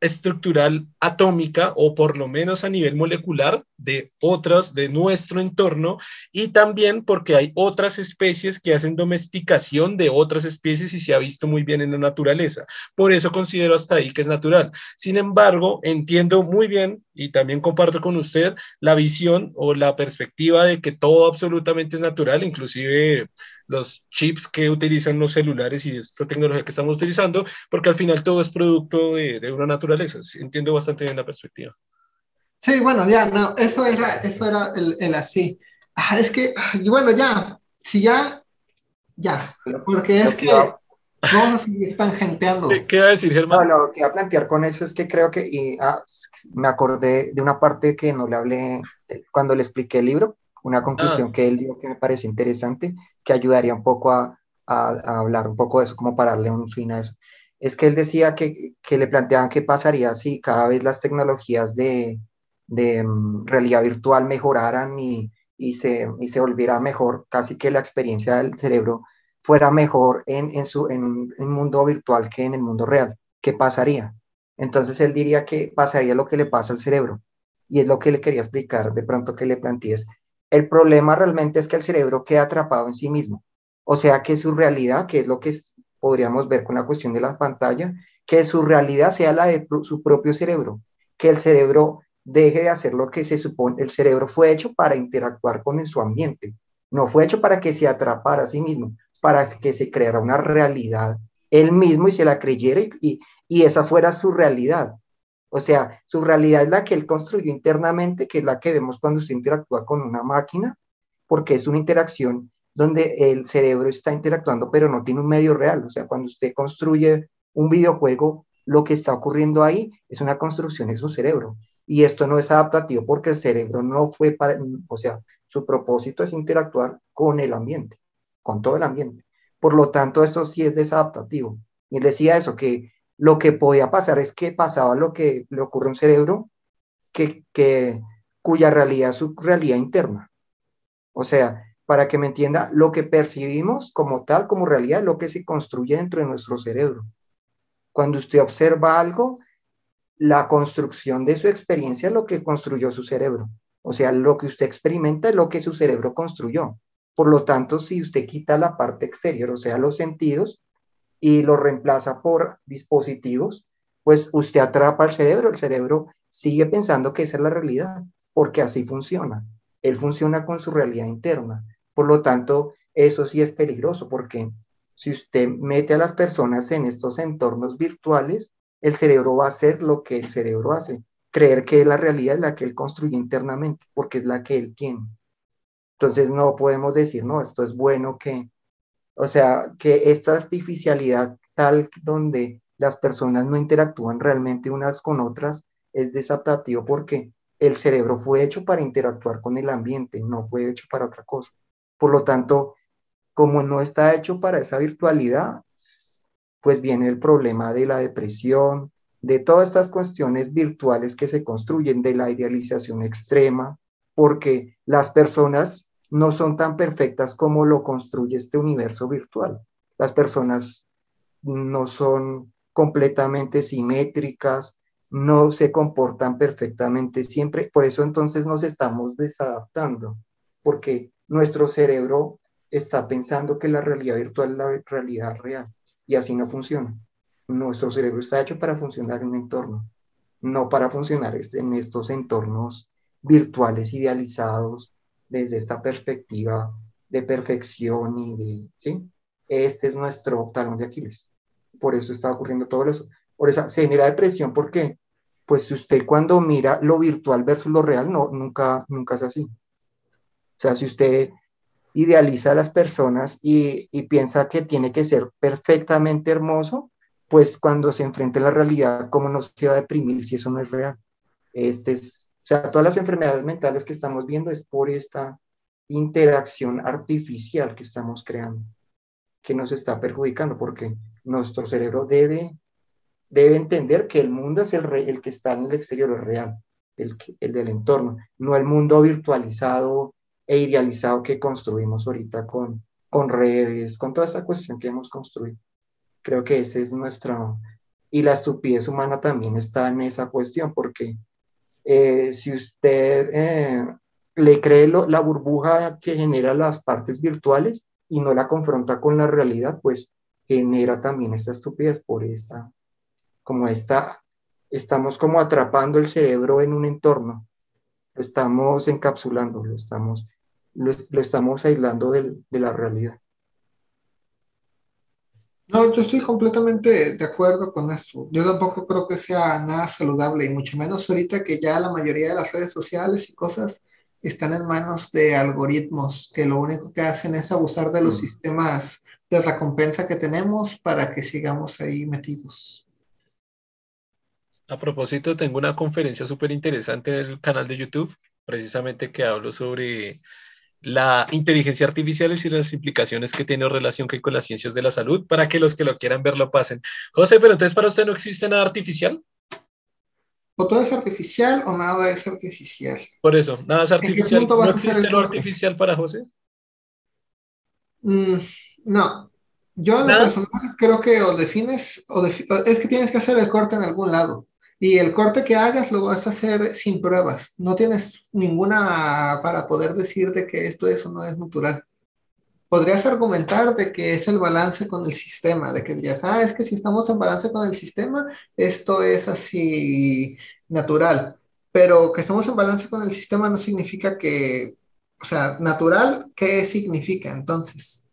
estructural atómica o por lo menos a nivel molecular de otras de nuestro entorno y también porque hay otras especies que hacen domesticación de otras especies y se ha visto muy bien en la naturaleza. Por eso considero hasta ahí que es natural. Sin embargo, entiendo muy bien y también comparto con usted la visión o la perspectiva de que todo absolutamente es natural, inclusive los chips que utilizan los celulares y esta tecnología que estamos utilizando, porque al final todo es producto de, una naturaleza. Entiendo bastante bien la perspectiva. Sí, bueno, ya, no, eso era, eso era el, así. Ah, es que, y bueno, ya, si ya, ya, porque es que vamos a seguir tangenteando. ¿Qué, ¿Qué va a decir, Germán? No, lo que iba a plantear con eso es que creo que, y, ah, me acordé de una parte que no le hablé cuando le expliqué el libro, una conclusión ah. que él dio que me parece interesante, que ayudaría un poco a, hablar un poco de eso, como para darle un fin a eso. Es que él decía que, le planteaban qué pasaría si cada vez las tecnologías de, mm, realidad virtual mejoraran y, se, se volviera mejor, casi que la experiencia del cerebro fuera mejor en, en, su, en un mundo virtual que en el mundo real. ¿Qué pasaría? Entonces él diría que pasaría lo que le pasa al cerebro. Y es lo que le quería explicar de pronto que le plantees el problema realmente es que el cerebro queda atrapado en sí mismo. O sea que su realidad, que es lo que podríamos ver con la cuestión de la pantalla, que su realidad sea la de su propio cerebro, que el cerebro deje de hacer lo que se supone, el cerebro fue hecho para interactuar con su ambiente, no fue hecho para que se atrapara a sí mismo, para que se creara una realidad él mismo y se la creyera y, y esa fuera su realidad. O sea, su realidad es la que él construyó internamente, que es la que vemos cuando usted interactúa con una máquina, porque es una interacción donde el cerebro está interactuando, pero no tiene un medio real. O sea, cuando usted construye un videojuego, lo que está ocurriendo ahí es una construcción de su cerebro. Y esto no es adaptativo porque el cerebro no fue para, o sea, su propósito es interactuar con el ambiente, con todo el ambiente. Por lo tanto, esto sí es desadaptativo. Y él decía eso, que lo que podía pasar es que pasaba lo que le ocurre a un cerebro que, que, cuya realidad es su realidad interna. O sea, para que me entienda, lo que percibimos como tal, como realidad, es lo que se construye dentro de nuestro cerebro. Cuando usted observa algo, la construcción de su experiencia es lo que construyó su cerebro. O sea, lo que usted experimenta es lo que su cerebro construyó. Por lo tanto, si usted quita la parte exterior, o sea, los sentidos, y lo reemplaza por dispositivos, pues usted atrapa al cerebro, el cerebro sigue pensando que esa es la realidad, porque así funciona. Él funciona con su realidad interna. Por lo tanto, eso sí es peligroso, porque si usted mete a las personas en estos entornos virtuales, el cerebro va a hacer lo que el cerebro hace, creer que la realidad es la que él construye internamente, porque es la que él tiene. Entonces no podemos decir, no, esto es bueno que o sea, que esta artificialidad tal donde las personas no interactúan realmente unas con otras es desadaptativo porque el cerebro fue hecho para interactuar con el ambiente, no fue hecho para otra cosa. Por lo tanto, como no está hecho para esa virtualidad, pues viene el problema de la depresión, de todas estas cuestiones virtuales que se construyen, de la idealización extrema, porque las personas no son tan perfectas como lo construye este universo virtual. Las personas no son completamente simétricas, no se comportan perfectamente siempre. Por eso entonces nos estamos desadaptando, porque nuestro cerebro está pensando que la realidad virtual es la realidad real y así no funciona. Nuestro cerebro está hecho para funcionar en un entorno, no para funcionar en estos entornos virtuales idealizados desde esta perspectiva de perfección y de, ¿sí? Este es nuestro talón de Aquiles. Por eso está ocurriendo todo eso. Por eso se genera depresión porque, pues si usted cuando mira lo virtual versus lo real, no, nunca, nunca es así. O sea, si usted idealiza a las personas y, y piensa que tiene que ser perfectamente hermoso, pues cuando se enfrenta a la realidad, ¿cómo no se va a deprimir si eso no es real? Este es sea, todas las enfermedades mentales que estamos viendo es por esta interacción artificial que estamos creando, que nos está perjudicando, porque nuestro cerebro debe, debe entender que el mundo es el, el que está en el exterior, real, el, el del entorno, no el mundo virtualizado e idealizado que construimos ahorita con, con redes, con toda esta cuestión que hemos construido. Creo que ese es nuestro... Y la estupidez humana también está en esa cuestión, porque eh, si usted eh, le cree la burbuja que genera las partes virtuales y no la confronta con la realidad, pues genera también esta estupidez por esta, como esta, estamos como atrapando el cerebro en un entorno, lo estamos encapsulando, lo estamos, lo, estamos aislando de la realidad. No, yo estoy completamente de acuerdo con eso. Yo tampoco creo que sea nada saludable y mucho menos ahorita que ya la mayoría de las redes sociales y cosas están en manos de algoritmos que lo único que hacen es abusar de los mm. sistemas de recompensa que tenemos para que sigamos ahí metidos. A propósito, tengo una conferencia súper interesante en el canal de YouTube, precisamente que hablo sobre la inteligencia artificial y las implicaciones que tiene relación con las ciencias de la salud, para que los que lo quieran ver lo pasen. José, pero entonces para usted no existe nada artificial. O todo es artificial o nada es artificial. Por eso, nada es artificial. ¿No existe lo artificial para José? Mm, no. Yo en lo personal creo que o defines, o es que tienes que hacer el corte en algún lado. Y el corte que hagas lo vas a hacer sin pruebas. No tienes ninguna para poder decir de que esto es o no es natural. Podrías argumentar de que es el balance con el sistema, de que dirías, ah, es que si estamos en balance con el sistema, esto es así natural. Pero que estamos en balance con el sistema no significa que, o sea, natural, ¿qué significa? Entonces,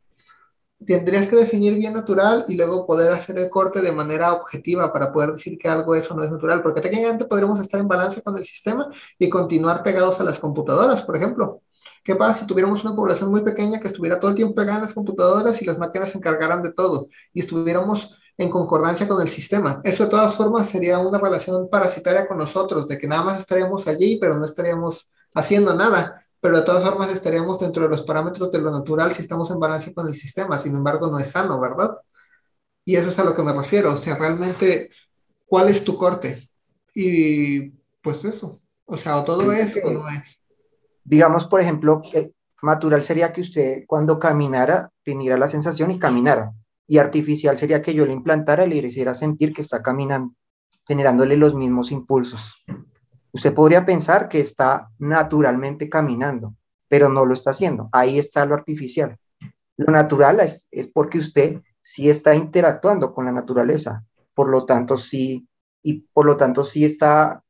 tendrías que definir bien natural y luego poder hacer el corte de manera objetiva para poder decir que algo eso no es natural, porque técnicamente podríamos estar en balance con el sistema y continuar pegados a las computadoras, por ejemplo. ¿Qué pasa si tuviéramos una población muy pequeña que estuviera todo el tiempo pegada en las computadoras y las máquinas se encargaran de todo y estuviéramos en concordancia con el sistema? Eso de todas formas sería una relación parasitaria con nosotros, de que nada más estaríamos allí, pero no estaríamos haciendo nada pero de todas formas estaríamos dentro de los parámetros de lo natural si estamos en balance con el sistema, sin embargo no es sano, ¿verdad? Y eso es a lo que me refiero, o sea, realmente, ¿cuál es tu corte? Y pues eso, o sea, o todo es o no es. Digamos, por ejemplo, que natural sería que usted cuando caminara teniera la sensación y caminara, y artificial sería que yo le implantara y le hiciera sentir que está caminando, generándole los mismos impulsos. Usted podría pensar que está naturalmente caminando, pero no lo está haciendo. Ahí está lo artificial. Lo natural es, porque usted sí está interactuando con la naturaleza. Por lo tanto, sí, y por lo tanto sí está,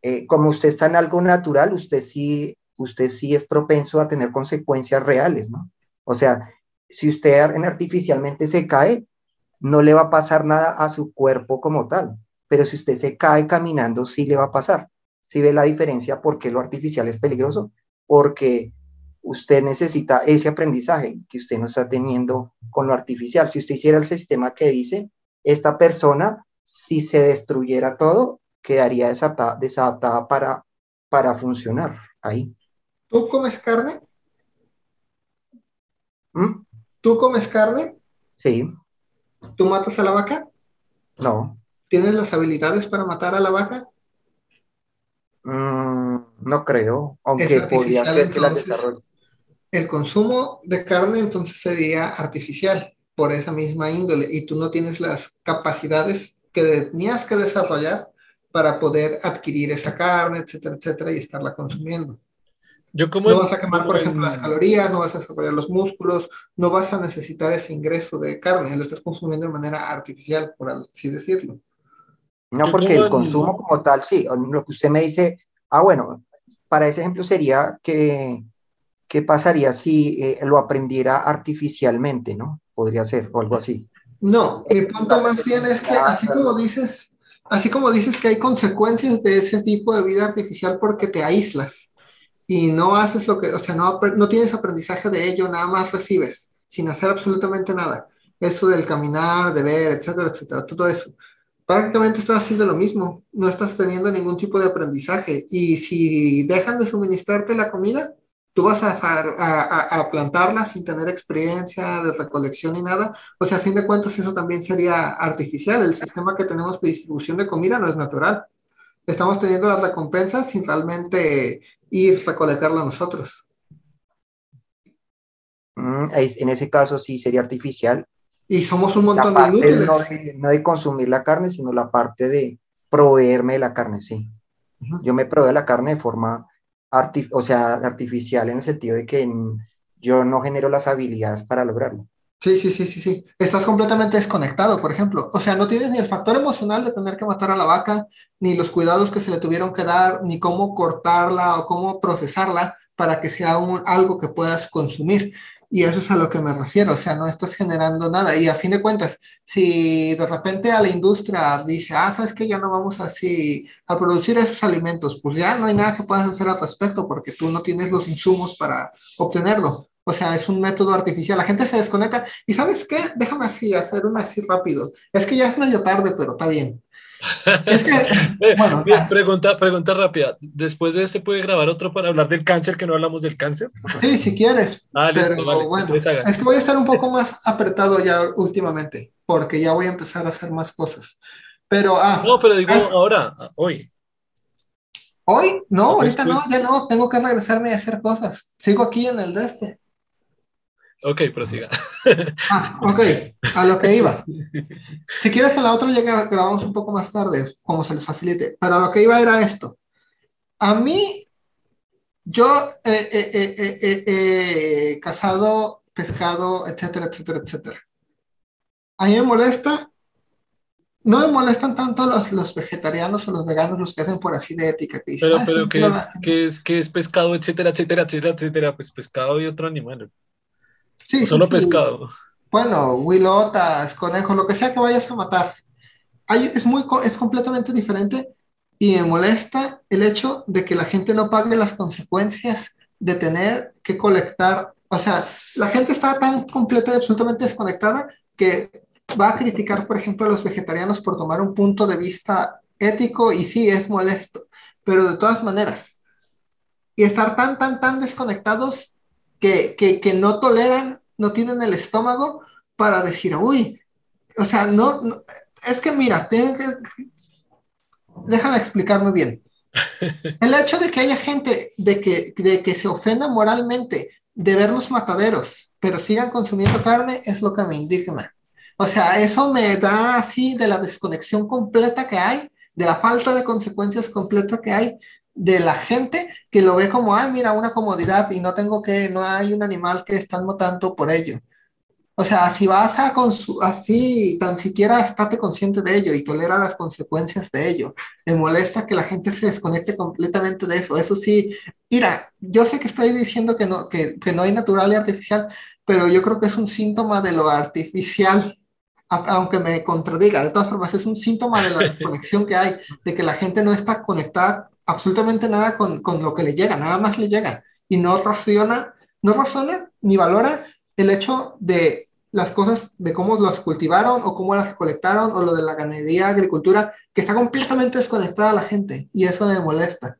eh, como usted está en algo natural, usted sí, usted sí es propenso a tener consecuencias reales, ¿no? O sea, si usted artificialmente se cae, no le va a pasar nada a su cuerpo como tal, pero si usted se cae caminando, sí le va a pasar. Si ve la diferencia, ¿por qué lo artificial es peligroso? Porque usted necesita ese aprendizaje que usted no está teniendo con lo artificial. Si usted hiciera el sistema que dice, esta persona, si se destruyera todo, quedaría desadaptada, para, para funcionar ahí. ¿Tú comes carne? ¿Mm? ¿Tú comes carne? Sí. ¿Tú matas a la vaca? No. ¿Tienes las habilidades para matar a la vaca? Mm, no creo, aunque podría ser que la desarrolle. El consumo de carne entonces sería artificial por esa misma índole y tú no tienes las capacidades que tenías que desarrollar para poder adquirir esa carne, etcétera, etcétera, y estarla consumiendo. Yo como no vas a quemar, por ejemplo, las calorías, no vas a desarrollar los músculos, no vas a necesitar ese ingreso de carne, lo estás consumiendo de manera artificial, por así decirlo. No, porque el consumo como tal, sí, lo que usted me dice, ah, bueno, para ese ejemplo sería que, ¿qué pasaría si eh, lo aprendiera artificialmente, no? Podría ser, o algo así. No, mi punto más bien es que así como dices, así como dices que hay consecuencias de ese tipo de vida artificial porque te aíslas y no haces lo que, o sea, no, no tienes aprendizaje de ello, nada más recibes, sin hacer absolutamente nada. Eso del caminar, de ver, etcétera, etcétera, todo eso prácticamente estás haciendo lo mismo, no estás teniendo ningún tipo de aprendizaje. Y si dejan de suministrarte la comida, tú vas a, plantarla sin tener experiencia de recolección ni nada. O sea, a fin de cuentas, eso también sería artificial. El sistema que tenemos de distribución de comida no es natural. Estamos teniendo las recompensas sin realmente ir a recolectarla nosotros. Mm, en ese caso sí sería artificial. Y somos un montón de inútiles. No de, no de consumir la carne, sino la parte de proveerme de la carne, sí. Yo me proveo la carne de forma o sea, artificial en el sentido de que yo no genero las habilidades para lograrlo. Sí, sí, sí, sí, sí. Estás completamente desconectado, por ejemplo. O sea, no tienes ni el factor emocional de tener que matar a la vaca, ni los cuidados que se le tuvieron que dar, ni cómo cortarla o cómo procesarla para que sea un, algo que puedas consumir. Y eso es a lo que me refiero, o sea, no estás generando nada. Y a fin de cuentas, si de repente a la industria dice, ah, sabes que ya no vamos así a producir esos alimentos, pues ya no hay nada que puedas hacer al respecto porque tú no tienes los insumos para obtenerlo. O sea, es un método artificial. La gente se desconecta. Y sabes qué? Déjame así, hacer una así rápido. Es que ya es medio tarde, pero está bien. Es que, bueno. Pregunta, pregunta rápida. ¿Después de este puede grabar otro para hablar del cáncer, que no hablamos del cáncer? Sí, si quieres. Ah, pero bueno, es que voy a estar un poco más apretado ya últimamente, porque ya voy a empezar a hacer más cosas. Pero, ah. No, pero digo ahora, hoy. ¿Hoy? No, ahorita no, ya no, tengo que regresarme a hacer cosas. Sigo aquí en el de este. Ok, prosiga. Ah, ok, a lo que iba. Si quieres, en la otra ya grabamos un poco más tarde, como se les facilite. Pero a lo que iba era esto. A mí, yo he eh, cazado, pescado, etcétera, etcétera, etcétera. A mí me molesta, no me molestan tanto los, los vegetarianos o los veganos, los que hacen por así de ética. Que pero, pero ¿qué, es, ¿qué, es, ¿qué es pescado, etcétera, etcétera, etcétera, etcétera? Pues pescado y otro animal. Sí, solo pescado. Bueno, huilotas, conejos, lo que sea que vayas a matar. es, muy, es completamente diferente y me molesta el hecho de que la gente no pague las consecuencias de tener que colectar. O sea, la gente está tan completa y absolutamente desconectada que va a criticar, por ejemplo, a los vegetarianos por tomar un punto de vista ético y sí, es molesto, pero de todas maneras. Y estar tan, tan, tan desconectados que, que, no toleran, no tienen el estómago para decir, uy, o sea, no, es que mira, que, déjame explicarme bien. El hecho de que haya gente de que, de que se ofenda moralmente de ver los mataderos, pero sigan consumiendo carne, es lo que me indigna. O sea, eso me da así de la desconexión completa que hay, de la falta de consecuencias completa que hay de la gente que lo ve como, ah, mira, una comodidad y no tengo que, no hay un animal que están matando por ello. O sea, si vas a así, tan siquiera estate consciente de ello y tolera las consecuencias de ello. Me molesta que la gente se desconecte completamente de eso. Eso sí, mira, yo sé que estoy diciendo que no, que, que no hay natural y artificial, pero yo creo que es un síntoma de lo artificial aunque me contradiga, de todas formas, es un síntoma de la desconexión que hay, de que la gente no está conectada absolutamente nada con, con, lo que le llega, nada más le llega y no razona, no razona ni valora el hecho de las cosas, de cómo las cultivaron o cómo las colectaron o lo de la ganadería, agricultura, que está completamente desconectada a la gente y eso me molesta.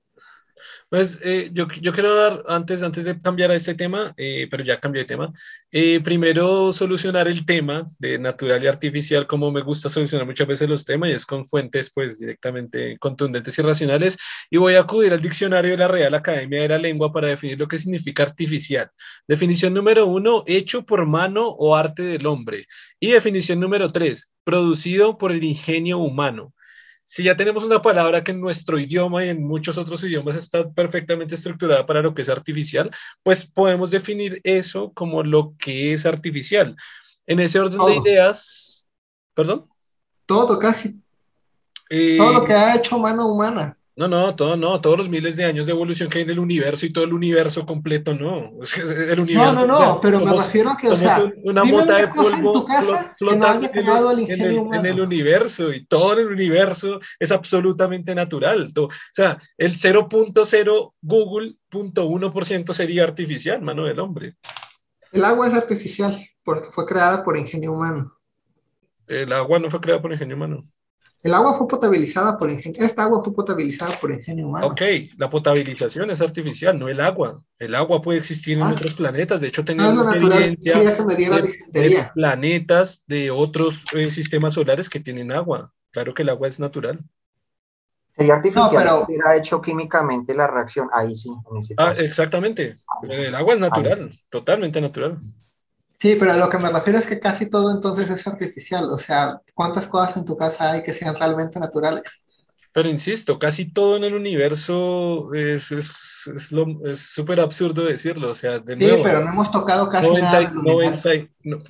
Pues eh, yo, yo, quiero dar, antes, antes de cambiar a este tema, eh, pero ya cambié de tema, eh, primero solucionar el tema de natural y artificial, como me gusta solucionar muchas veces los temas, y es con fuentes pues directamente contundentes y racionales, y voy a acudir al diccionario de la Real Academia de la Lengua para definir lo que significa artificial. Definición número uno, hecho por mano o arte del hombre. Y definición número tres, producido por el ingenio humano si ya tenemos una palabra que en nuestro idioma y en muchos otros idiomas está perfectamente estructurada para lo que es artificial, pues podemos definir eso como lo que es artificial. En ese orden de ideas, perdón. Todo, casi. Eh, todo lo que ha hecho mano humana. No, no, todo, no, todos los miles de años de evolución que hay en el universo y todo el universo completo, no. El universo, no, no, no, pero me refiero a que, o sea, una mota de polvo flotando en, el, en, el, universo y todo el universo es absolutamente natural. o sea, el 0.0 Google.1% sería artificial, mano del hombre. El agua es artificial porque fue creada por ingenio humano. El agua no fue creada por ingenio humano. El agua fue potabilizada por ingenio, esta agua fue potabilizada por ingenio humano. Ok, la potabilización es artificial, no el agua. El agua puede existir en ah. otros planetas. De hecho, tenemos experiencia de, planetas de otros eh, sistemas solares que tienen agua. Claro que el agua es natural. Sería artificial, no, pero... ha hecho químicamente la reacción, ahí sí, en ese ah, caso. Ah, exactamente. El agua es natural, totalmente natural. Sí, pero lo que me refiero es que casi todo entonces es artificial. O sea, ¿cuántas cosas en tu casa hay que sean realmente naturales? Pero insisto, casi todo en el universo es súper absurdo decirlo. O sea, de sí, pero no hemos tocado casi nada.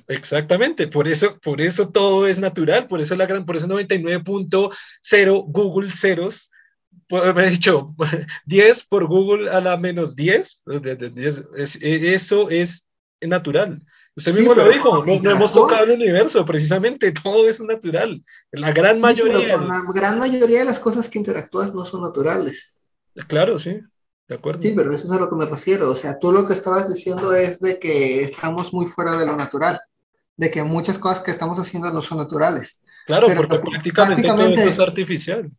exactamente, por eso, por eso todo es natural, por eso la gran, por eso 99.0 Google ceros me he dicho 10 por Google a la menos 10, eso es natural. Usted mismo lo dijo, no, hemos tocado el universo, precisamente, todo es natural. La gran mayoría. la gran mayoría de las cosas que interactúas no son naturales. Claro, sí, de acuerdo. Sí, pero eso es a lo que me refiero. O sea, tú lo que estabas diciendo es de que estamos muy fuera de lo natural, de que muchas cosas que estamos haciendo no son naturales. Claro, porque pues, prácticamente, todo es artificial.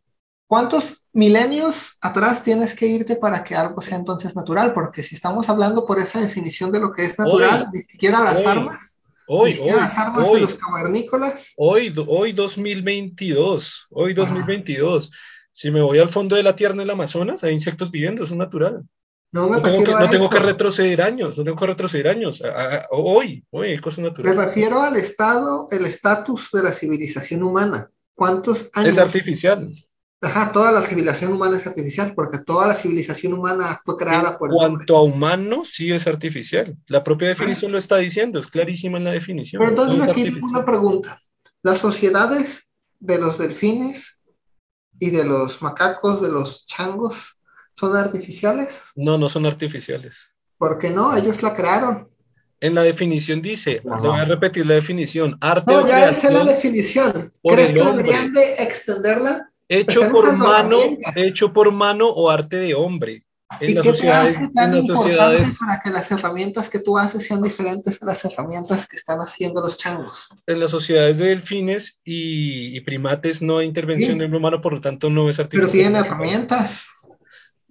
¿Cuántos milenios atrás tienes que irte para que algo sea entonces natural? Porque si estamos hablando por esa definición de lo que es natural, ni siquiera las armas, hoy, ni siquiera las armas de los cavernícolas. Hoy, hoy 2022, hoy 2022. Si me voy al fondo de la tierra en el Amazonas, hay insectos viviendo, es natural. No, me tengo, que, no tengo que retroceder años, no tengo que retroceder años. hoy, hoy hay cosas naturales. Me refiero al estado, el estatus de la civilización humana. ¿Cuántos años? Es artificial. Ajá, toda la civilización humana es artificial, porque toda la civilización humana fue creada por... En cuanto a humano, sí es artificial. La propia definición lo está diciendo, es clarísima en la definición. Pero entonces aquí tengo una pregunta. ¿Las sociedades de los delfines y de los macacos, de los changos, son artificiales? No, no son artificiales. ¿Por qué no? Ellos la crearon. En la definición dice, voy a repetir la definición, arte No, ya es la definición. ¿Crees que deberían de extenderla? Hecho por mano, hecho por mano o arte de hombre. En ¿Y qué te hace tan importante para que las herramientas que tú haces sean diferentes a las herramientas que están haciendo los changos? En las sociedades de delfines y, primates no hay intervención del humano, por lo tanto no es artificial. Pero tienen herramientas.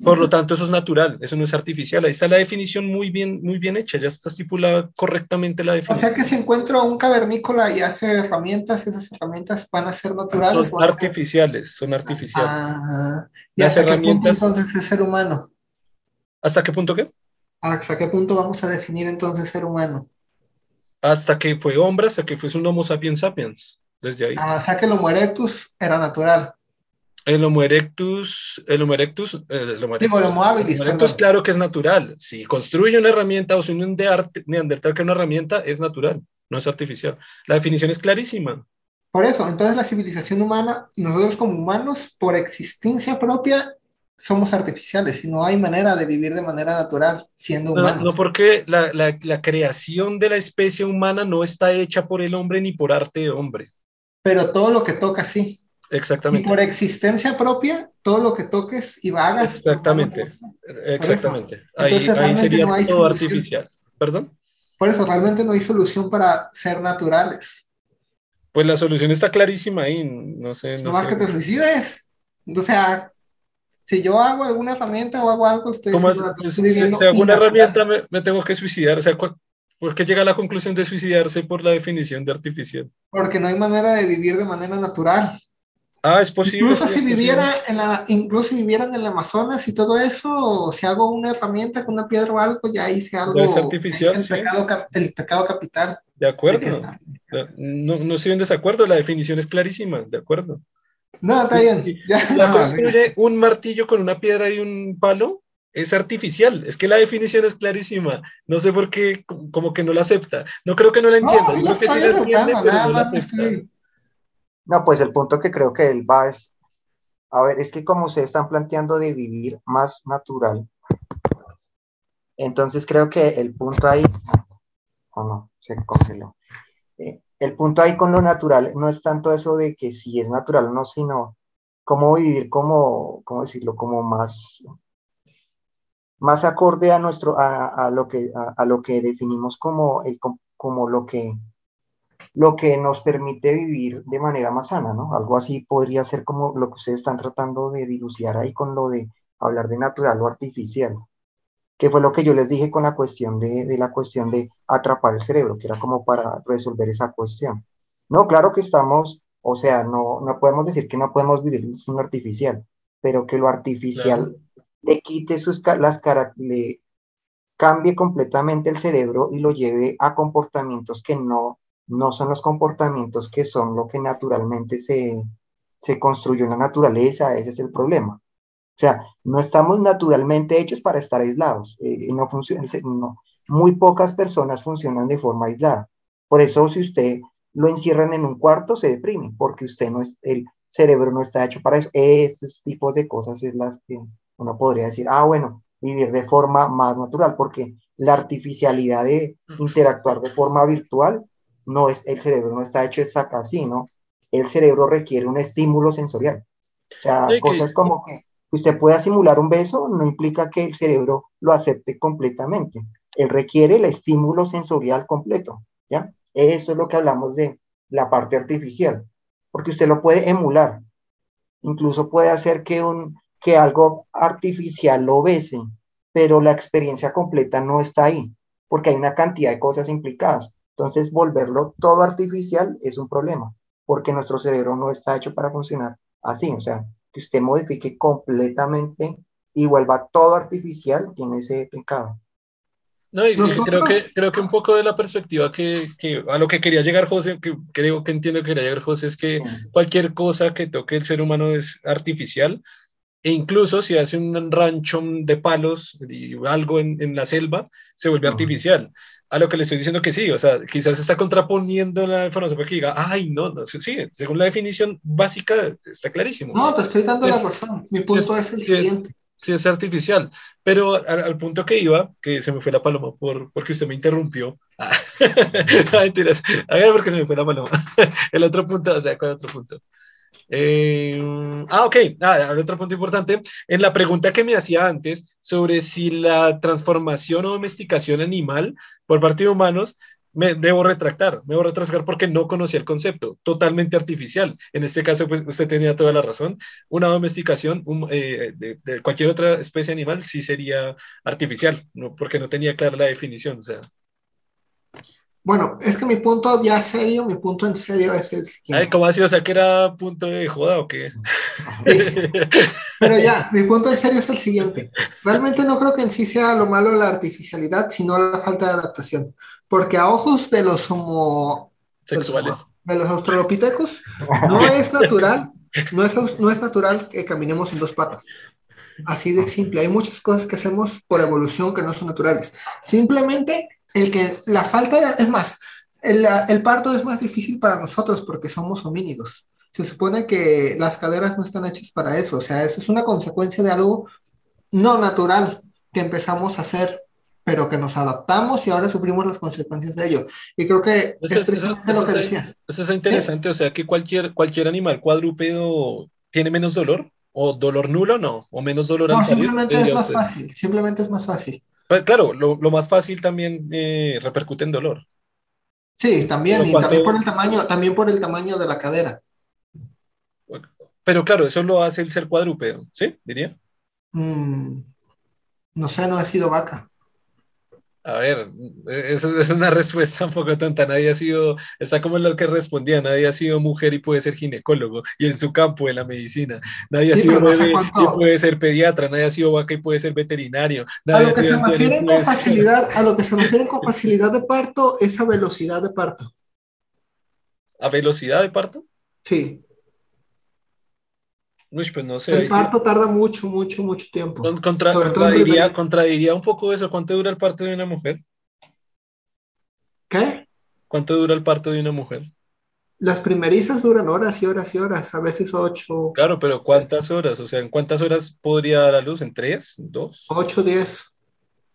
Por lo tanto, eso es natural, eso no es artificial. Ahí está la definición muy bien, muy bien hecha, ya está estipulada correctamente la definición. O sea que si encuentro a un cavernícola y hace herramientas, esas herramientas van a ser naturales. Son artificiales, son artificiales. Ah, ¿Y hasta qué punto entonces es ser humano? ¿Hasta qué punto qué? ¿Hasta qué punto vamos a definir entonces ser humano? Hasta que fue hombre, hasta que fue un Homo sapiens sapiens, desde ahí. Ah, o sea que el Homo erectus. El Homo erectus, el Homo erectus, eh, el Homo erectus, el Homo habilis, claro que es natural. Si construye una herramienta o si un neandertal que una herramienta, es natural, no es artificial. La definición es clarísima. Por eso, entonces la civilización humana, nosotros como humanos, por existencia propia, somos artificiales y no hay manera de vivir de manera natural siendo humanos. No, porque la, la, la creación de la especie humana no está hecha por el hombre ni por arte de hombre. Pero todo lo que toca sí. Exactamente. Y por existencia propia, todo lo que toques y hagas. Exactamente. Exactamente. Ahí, sería no hay todo artificial. ¿Perdón? Por eso realmente no hay solución para ser naturales. Pues la solución está clarísima ahí, no sé. No, más que te suicides. O sea, si yo hago alguna herramienta o hago algo, ustedes pues, si, hago una herramienta me, me, tengo que suicidar. O sea, ¿por qué llega a la conclusión de suicidarse por la definición de artificial? Porque no hay manera de vivir de manera natural. Ah, es posible. Incluso si, viviera en la, incluso si vivieran en el Amazonas y todo eso, si hago una herramienta con una piedra o algo, ya hice algo. Es artificial. el, pecado, el pecado capital. De acuerdo. No, no estoy en desacuerdo, la definición es clarísima, de acuerdo. No, está bien. Ya, la construye un martillo con una piedra y un palo, es artificial. Es que la definición es clarísima. No sé por qué, como que no la acepta. No creo que no la entienda. No, sí la entiende, nada más estoy no, pues el punto que creo que él va es, a ver, es que como ustedes están planteando de vivir más natural, entonces creo que el punto ahí, o no, se congeló. Eh, el punto ahí con lo natural no es tanto eso de que si es natural o no, sino cómo vivir como, ¿cómo decirlo? Como más, más acorde a nuestro, a, lo que, a, lo que definimos como, el, como lo que lo que nos permite vivir de manera más sana, ¿no? Algo así podría ser como lo que ustedes están tratando de dilucidar ahí con lo de hablar de natural o artificial, que fue lo que yo les dije con la cuestión de, de la cuestión de atrapar el cerebro, que era como para resolver esa cuestión. No, claro que estamos, o sea, no, no podemos decir que no podemos vivir sin artificial, pero que lo artificial le quite sus, las, cambie completamente el cerebro y lo lleve a comportamientos que no, no son los comportamientos que son lo que naturalmente se, se construyó en la naturaleza, ese es el problema. O sea, no estamos naturalmente hechos para estar aislados. Eh, no funciona, no, muy pocas personas funcionan de forma aislada. Por eso, si usted lo encierran en un cuarto, se deprime, porque usted no es, el cerebro no está hecho para eso. Estos tipos de cosas es las que uno podría decir, ah, bueno, vivir de forma más natural, porque la artificialidad de interactuar de forma virtual no es, el cerebro no está hecho exacto así, ¿no? El cerebro requiere un estímulo sensorial. O sea, cosas como que usted pueda simular un beso no implica que el cerebro lo acepte completamente. Él requiere el estímulo sensorial completo, ¿ya? Eso es lo que hablamos de la parte artificial, porque usted lo puede emular. Incluso puede hacer que un, que algo artificial lo bese, pero la experiencia completa no está ahí, porque hay una cantidad de cosas implicadas. Entonces, volverlo todo artificial es un problema, porque nuestro cerebro no está hecho para funcionar así. O sea, que usted modifique completamente y vuelva todo artificial, tiene ese pecado. No, y creo, que, creo que un poco de la perspectiva que, que, a lo que quería llegar José, que creo que entiendo que quería llegar José, es que cualquier cosa que toque el ser humano es artificial, e incluso si hace un rancho de palos y algo en, en la selva, se vuelve artificial. A lo que le estoy diciendo que sí, o sea, quizás está contraponiendo la información para que diga, ay, no, no, sí, según la definición básica está clarísimo. No, te estoy dando la razón. Mi punto es, el siguiente. Sí, es artificial, pero al, punto que iba, que se me fue la paloma por, porque usted me interrumpió. no, mentiras. A ver, porque se me fue la paloma. el otro punto, o sea, ¿cuál otro punto? Eh, ah, ok. Ah, otro punto importante. En la pregunta que me hacía antes sobre si la transformación o domesticación animal por parte de humanos, me debo retractar, me debo retractar porque no conocía el concepto, totalmente artificial. En este caso, pues usted tenía toda la razón. Una domesticación eh, de, cualquier otra especie animal sí sería artificial, ¿no? porque no tenía clara la definición. O sea, bueno, es que mi punto ya serio, mi punto en serio es el siguiente. ¿cómo así? O sea, que era punto de joda o qué? Pero ya, mi punto en serio es el siguiente. Realmente no creo que en sí sea lo malo la artificialidad, sino la falta de adaptación. Porque a ojos de los homo... Sexuales. De los australopitecos, no es natural, no es, no es natural que caminemos en dos patas. Así de simple. Hay muchas cosas que hacemos por evolución que no son naturales. Simplemente el que la falta es más, el, el, parto es más difícil para nosotros porque somos homínidos. Se supone que las caderas no están hechas para eso, o sea, eso es una consecuencia de algo no natural que empezamos a hacer, pero que nos adaptamos y ahora sufrimos las consecuencias de ello. Y creo que es precisamente lo que decías. Eso es interesante, o sea, que cualquier, cualquier animal cuadrúpedo tiene menos dolor, o dolor nulo, no, o menos dolor. No, simplemente es más fácil, simplemente es más fácil. Pues, claro, lo, más fácil también eh, repercute en dolor. Sí, también, y también por el tamaño, también por el tamaño de la cadera. Pero claro, eso lo hace el ser cuadrúpedo, ¿sí? Diría. Mm, no sé, no he sido vaca. A ver, eso es una respuesta un poco tonta. Nadie ha sido, está como lo que respondía, nadie ha sido mujer y puede ser ginecólogo, y en su campo, en la medicina. Nadie ha sido bebé y puede ser pediatra, nadie ha sido vaca y puede ser veterinario. a lo que se refieren con facilidad, a lo que se refieren con facilidad de parto es a velocidad de parto. ¿A velocidad de parto? Sí. Uy, pues no sé. El parto tarda mucho, mucho, mucho tiempo. Contra, contradiría, contradiría, un poco eso. ¿Cuánto dura el parto de una mujer? ¿Qué? ¿Cuánto dura el parto de una mujer? Las primerizas duran horas y horas y horas, a veces ocho. Claro, pero ¿cuántas horas? O sea, ¿en cuántas horas podría dar a luz? ¿En tres? ¿Dos? Ocho, diez.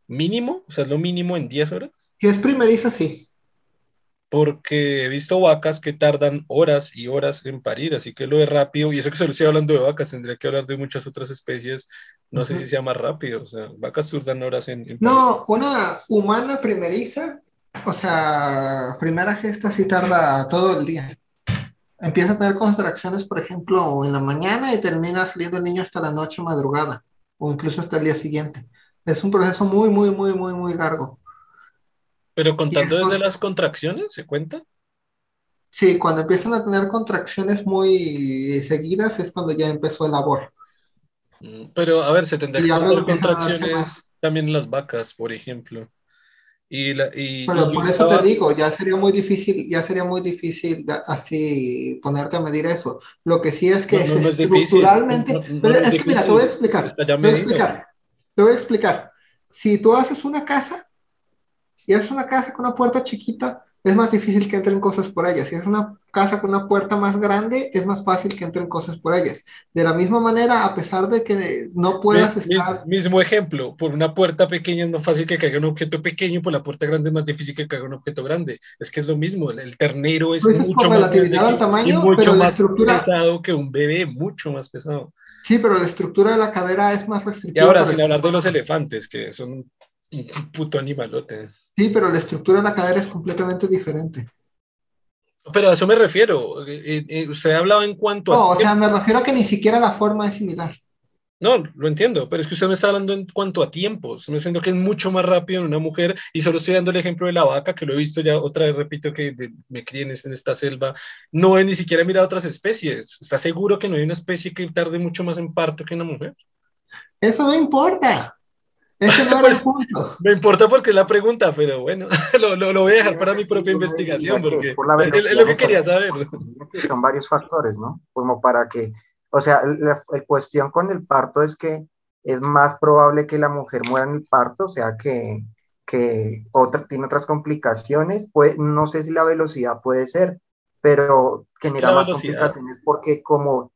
¿Mínimo? O sea, ¿es lo mínimo en diez horas? Si es primeriza, sí porque he visto vacas que tardan horas y horas en parir, así que lo de rápido, y eso que solo estoy hablando de vacas, tendría que hablar de muchas otras especies, no sé si sea más rápido, o sea, vacas tardan horas en, No, una humana primeriza, o sea, primera gesta sí tarda todo el día. Empieza a tener contracciones, por ejemplo, en la mañana y termina saliendo el niño hasta la noche madrugada, o incluso hasta el día siguiente. Es un proceso muy, muy, muy, muy, muy largo. Pero contando desde las contracciones, ¿se cuenta? Sí, cuando empiezan a tener contracciones muy seguidas es cuando ya empezó el labor. Mm, pero a ver, se tendría que contar contracciones. También las vacas, por ejemplo. Y, la, y, bueno, por eso te digo, ya sería muy difícil, ya sería muy difícil así ponerte a medir eso. Lo que sí es que estructuralmente, pero es, que mira, te voy a explicar, te voy a explicar, te voy a explicar. Si tú haces una casa y haces una casa con una puerta chiquita, es más difícil que entren cosas por ellas. Si es una casa con una puerta más grande, es más fácil que entren cosas por ellas. De la misma manera, a pesar de que no puedas estar... Mismo ejemplo, por una puerta pequeña es más fácil que caiga un objeto pequeño, por la puerta grande es más difícil que caiga un objeto grande. Es que es lo mismo, el, ternero es mucho más al tamaño, mucho pero más pesado que un bebé, mucho más pesado. Sí, pero la estructura de la cadera es más restrictiva. Y ahora, sin hablar de los elefantes, que son un puto animalote. Sí, pero la estructura de la cadera es completamente diferente. Pero a eso me refiero. Eh, eh, usted hablaba en cuanto a. No, o sea, me refiero a que ni siquiera la forma es similar. No, lo entiendo, pero es que usted me está hablando en cuanto a tiempos. Me está diciendo que es mucho más rápido en una mujer y solo estoy dando el ejemplo de la vaca, que lo he visto ya otra vez, repito, que me críen en esta selva. No he ni siquiera mirado otras especies. ¿Está seguro que no hay una especie que tarde mucho más en parto que una mujer? Eso no importa. Ese no pues, punto. Me importa porque es la pregunta, pero bueno, lo, lo, voy a dejar para mi propia investigación, porque es, lo que quería saber. Son varios factores, ¿no? Como para que, o sea, la, cuestión con el parto es que es más probable que la mujer muera en el parto, o sea, que, que otra, tiene otras complicaciones, pues, no sé si la velocidad puede ser, pero genera más complicaciones porque como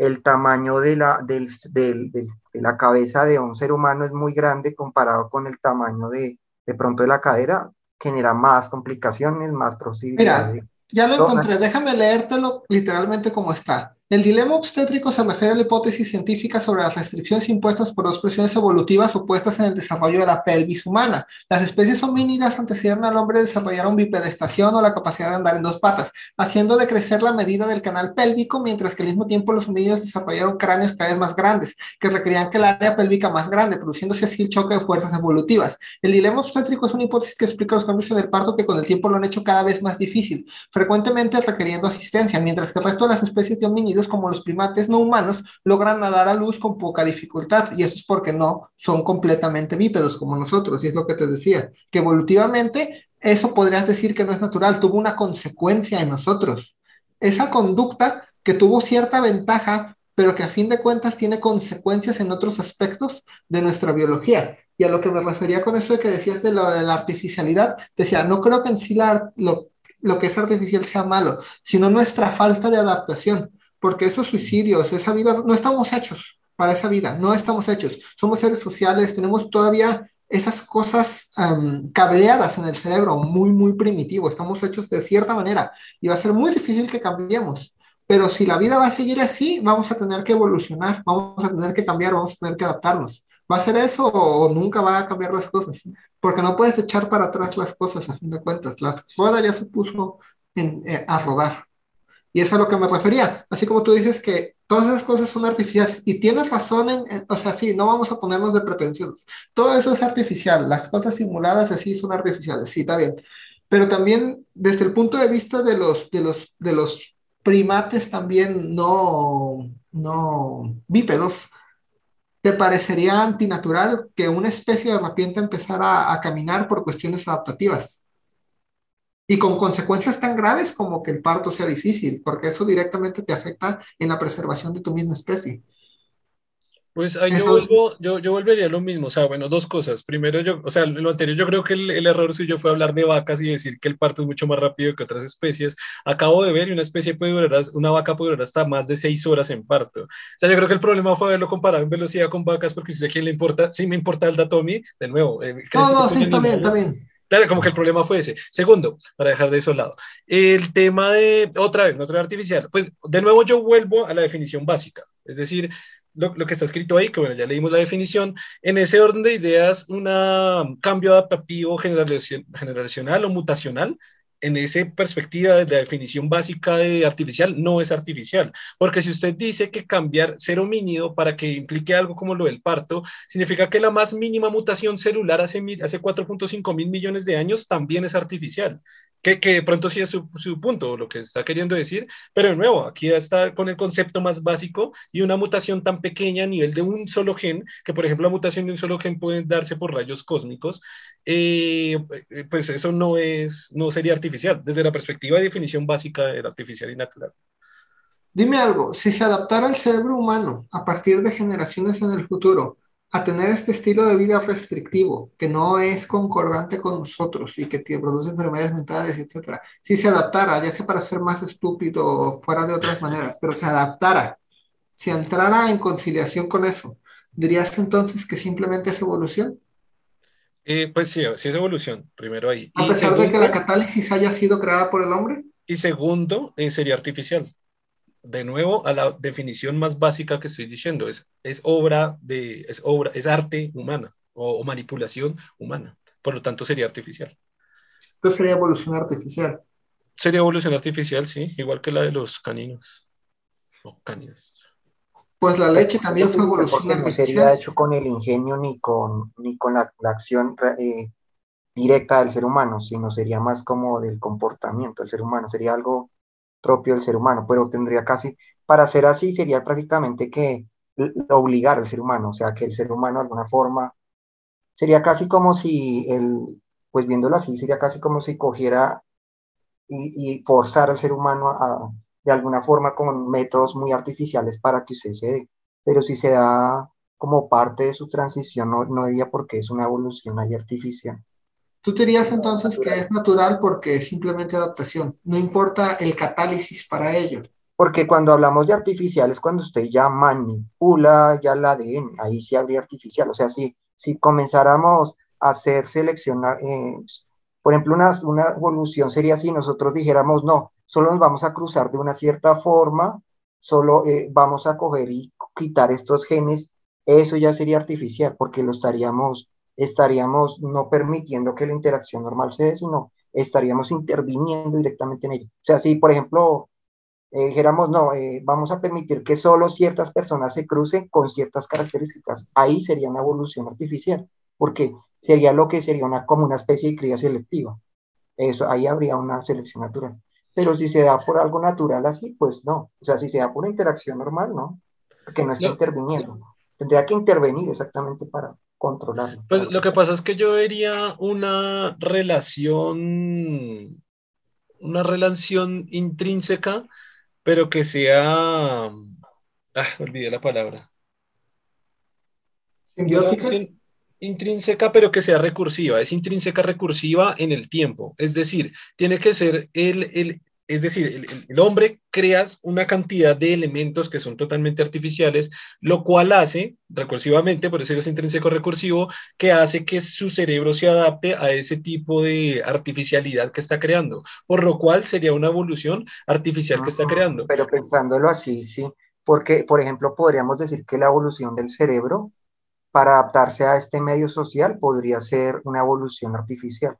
el tamaño de la, del, del, la cabeza de un ser humano es muy grande comparado con el tamaño de, de pronto de la cadera, genera más complicaciones, más posibilidades. Mira, ya lo encontré, déjame leértelo literalmente como está. El dilema obstétrico se refiere a la hipótesis científica sobre las restricciones impuestas por dos presiones evolutivas opuestas en el desarrollo de la pelvis humana. Las especies homínidas antecedieron al hombre a desarrollar un bipedestación o la capacidad de andar en dos patas, haciendo decrecer la medida del canal pélvico, mientras que al mismo tiempo los homínidos desarrollaron cráneos cada vez más grandes, que requerían que el área pélvica más grande, produciéndose así el choque de fuerzas evolutivas. El dilema obstétrico es una hipótesis que explica los cambios en el parto que con el tiempo lo han hecho cada vez más difícil, frecuentemente requiriendo asistencia, mientras que el resto de las especies de homínidos como los primates no humanos logran nadar a luz con poca dificultad y eso es porque no son completamente bípedos como nosotros y es lo que te decía, que evolutivamente eso podrías decir que no es natural, tuvo una consecuencia en nosotros. Esa conducta que tuvo cierta ventaja, pero que a fin de cuentas tiene consecuencias en otros aspectos de nuestra biología. Y a lo que me refería con eso de que decías de, lo, de la artificialidad, decía, no creo que en sí lo, lo que es artificial sea malo, sino nuestra falta de adaptación porque esos suicidios, esa vida, no estamos hechos para esa vida, no estamos hechos. Somos seres sociales, tenemos todavía esas cosas cableadas en el cerebro, muy, muy primitivo, estamos hechos de cierta manera y va a ser muy difícil que cambiemos. Pero si la vida va a seguir así, vamos a tener que evolucionar, vamos a tener que cambiar, vamos a tener que adaptarnos. ¿Va a ser eso o nunca va a cambiar las cosas? Porque no puedes echar para atrás las cosas, a fin de cuentas. La rueda ya se puso en, eh, a rodar. Y es a lo que me refería. Así como tú dices que todas esas cosas son artificiales y tienes razón en, o sea, sí, no vamos a ponernos de pretensiones. Todo eso es artificial. Las cosas simuladas así son artificiales, sí, está bien. Pero también desde el punto de vista de los, de los, de los primates también no, no bípedos, ¿te parecería antinatural que una especie de repente empezara a caminar por cuestiones adaptativas? Y con consecuencias tan graves como que el parto sea difícil, porque eso directamente te afecta en la preservación de tu misma especie. Pues ahí yo, vuelvo, yo, yo, volvería a lo mismo, o sea, bueno, dos cosas. Primero, yo, o sea, lo anterior, yo creo que el, el error suyo fue hablar de vacas y decir que el parto es mucho más rápido que otras especies. Acabo de ver y una especie puede durar, una vaca puede durar hasta más de seis horas en parto. O sea, yo creo que el problema fue haberlo comparado en velocidad con vacas, porque si a quién le importa, si me importa el dato a mí, de nuevo. Eh, no, no, sí, está bien, está bien. Claro, como que el problema fue ese. Segundo, para dejar de eso al lado, el tema de, otra vez, no artificial, pues de nuevo yo vuelvo a la definición básica, es decir, lo, lo, que está escrito ahí, que bueno, ya leímos la definición, en ese orden de ideas, un cambio adaptativo generacional o mutacional en esa perspectiva de la definición básica de artificial, no es artificial. Porque si usted dice que cambiar ser homínido para que implique algo como lo del parto, significa que la más mínima mutación celular hace, hace 4.5 mil millones de años también es artificial. que, que, de pronto sí es su, su, punto, lo que está queriendo decir, pero de nuevo, aquí está con el concepto más básico y una mutación tan pequeña a nivel de un solo gen, que por ejemplo la mutación de un solo gen puede darse por rayos cósmicos, eh, pues eso no, es, no sería artificial, desde la perspectiva de definición básica del artificial y natural. Dime algo, si se adaptara el cerebro humano a partir de generaciones en el futuro, a tener este estilo de vida restrictivo, que no es concordante con nosotros y que produce enfermedades mentales, etc. Si se adaptara, ya sea para ser más estúpido o fuera de otras maneras, pero se adaptara, si entrara en conciliación con eso, ¿dirías entonces que simplemente es evolución? Eh, pues sí, sí es evolución, primero ahí. A pesar de que la catálisis haya sido creada por el hombre. Y segundo, eh, sería artificial de nuevo a la definición más básica que estoy diciendo, es, es obra de, es obra, es arte humana o, manipulación humana, por lo tanto sería artificial. Entonces sería evolución artificial. Sería evolución artificial, sí, igual que la de los caninos. O caninos. Pues la leche también fue evolución no sería hecho con el ingenio ni con, ni con la, acción eh, directa del ser humano, sino sería más como del comportamiento del ser humano, sería algo propio del ser humano, pero tendría casi, para ser así, sería prácticamente que obligar al ser humano, o sea, que el ser humano de alguna forma, sería casi como si el, pues viéndolo así, sería casi como si cogiera y, forzar al ser humano a, de alguna forma con métodos muy artificiales para que usted se dé, pero si se da como parte de su transición, no, no diría porque es una evolución ahí artificial. Tú dirías entonces que es natural porque es simplemente adaptación, no importa el catálisis para ello. Porque cuando hablamos de artificial es cuando usted ya manipula ya el ADN, ahí sí habría artificial. O sea, si, si comenzáramos a hacer seleccionar, eh, por ejemplo, una, una evolución sería si nosotros dijéramos, no, solo nos vamos a cruzar de una cierta forma, solo eh, vamos a coger y quitar estos genes, eso ya sería artificial, porque lo estaríamos estaríamos no permitiendo que la interacción normal se dé, sino estaríamos interviniendo directamente en ella. O sea, si por ejemplo eh, dijéramos, no, eh, vamos a permitir que solo ciertas personas se crucen con ciertas características, ahí sería una evolución artificial, porque sería lo que sería una, como una especie de cría selectiva. Eso, ahí habría una selección natural. Pero si se da por algo natural así, pues no. O sea, si se da por una interacción normal, no, que no está interviniendo. Tendría que intervenir exactamente para, controlarlo. Pues lo que pasa es que yo vería una relación, una relación intrínseca, pero que sea, ah, olvidé la palabra. Simbiótica. Intrínseca, pero que sea recursiva. Es intrínseca recursiva en el tiempo. Es decir, tiene que ser el, el, es decir, el, hombre crea una cantidad de elementos que son totalmente artificiales, lo cual hace, recursivamente, por eso es intrínseco recursivo, que hace que su cerebro se adapte a ese tipo de artificialidad que está creando, por lo cual sería una evolución artificial que está creando. Pero pensándolo así, sí, porque, por ejemplo, podríamos decir que la evolución del cerebro para adaptarse a este medio social podría ser una evolución artificial.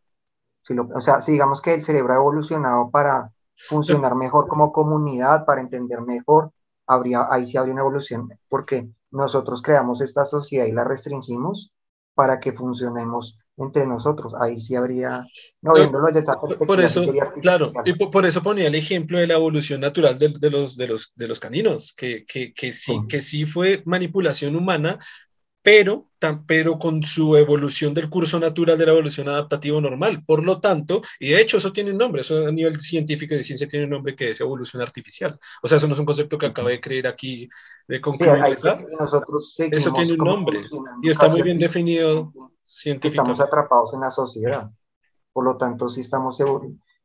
Si o sea, si digamos que el cerebro ha evolucionado para funcionar mejor como comunidad, para entender mejor, habría, ahí sí habría una evolución, porque nosotros creamos esta sociedad y la restringimos para que funcionemos entre nosotros. Ahí sí habría, no viéndolo desde esa perspectiva, por eso, claro, y por, eso ponía el ejemplo de la evolución natural de, de los, de, los, de los caninos, que, que, que sí, que sí fue manipulación humana, pero, pero con su evolución del curso natural de la evolución adaptativa normal. Por lo tanto, y de hecho eso tiene un nombre, eso a nivel científico de ciencia tiene un nombre que es evolución artificial. O sea, eso no es un concepto que acabé de creer aquí de concluir. nosotros eso tiene un nombre y está muy bien definido científicamente. Estamos atrapados en la sociedad. Por lo tanto, si estamos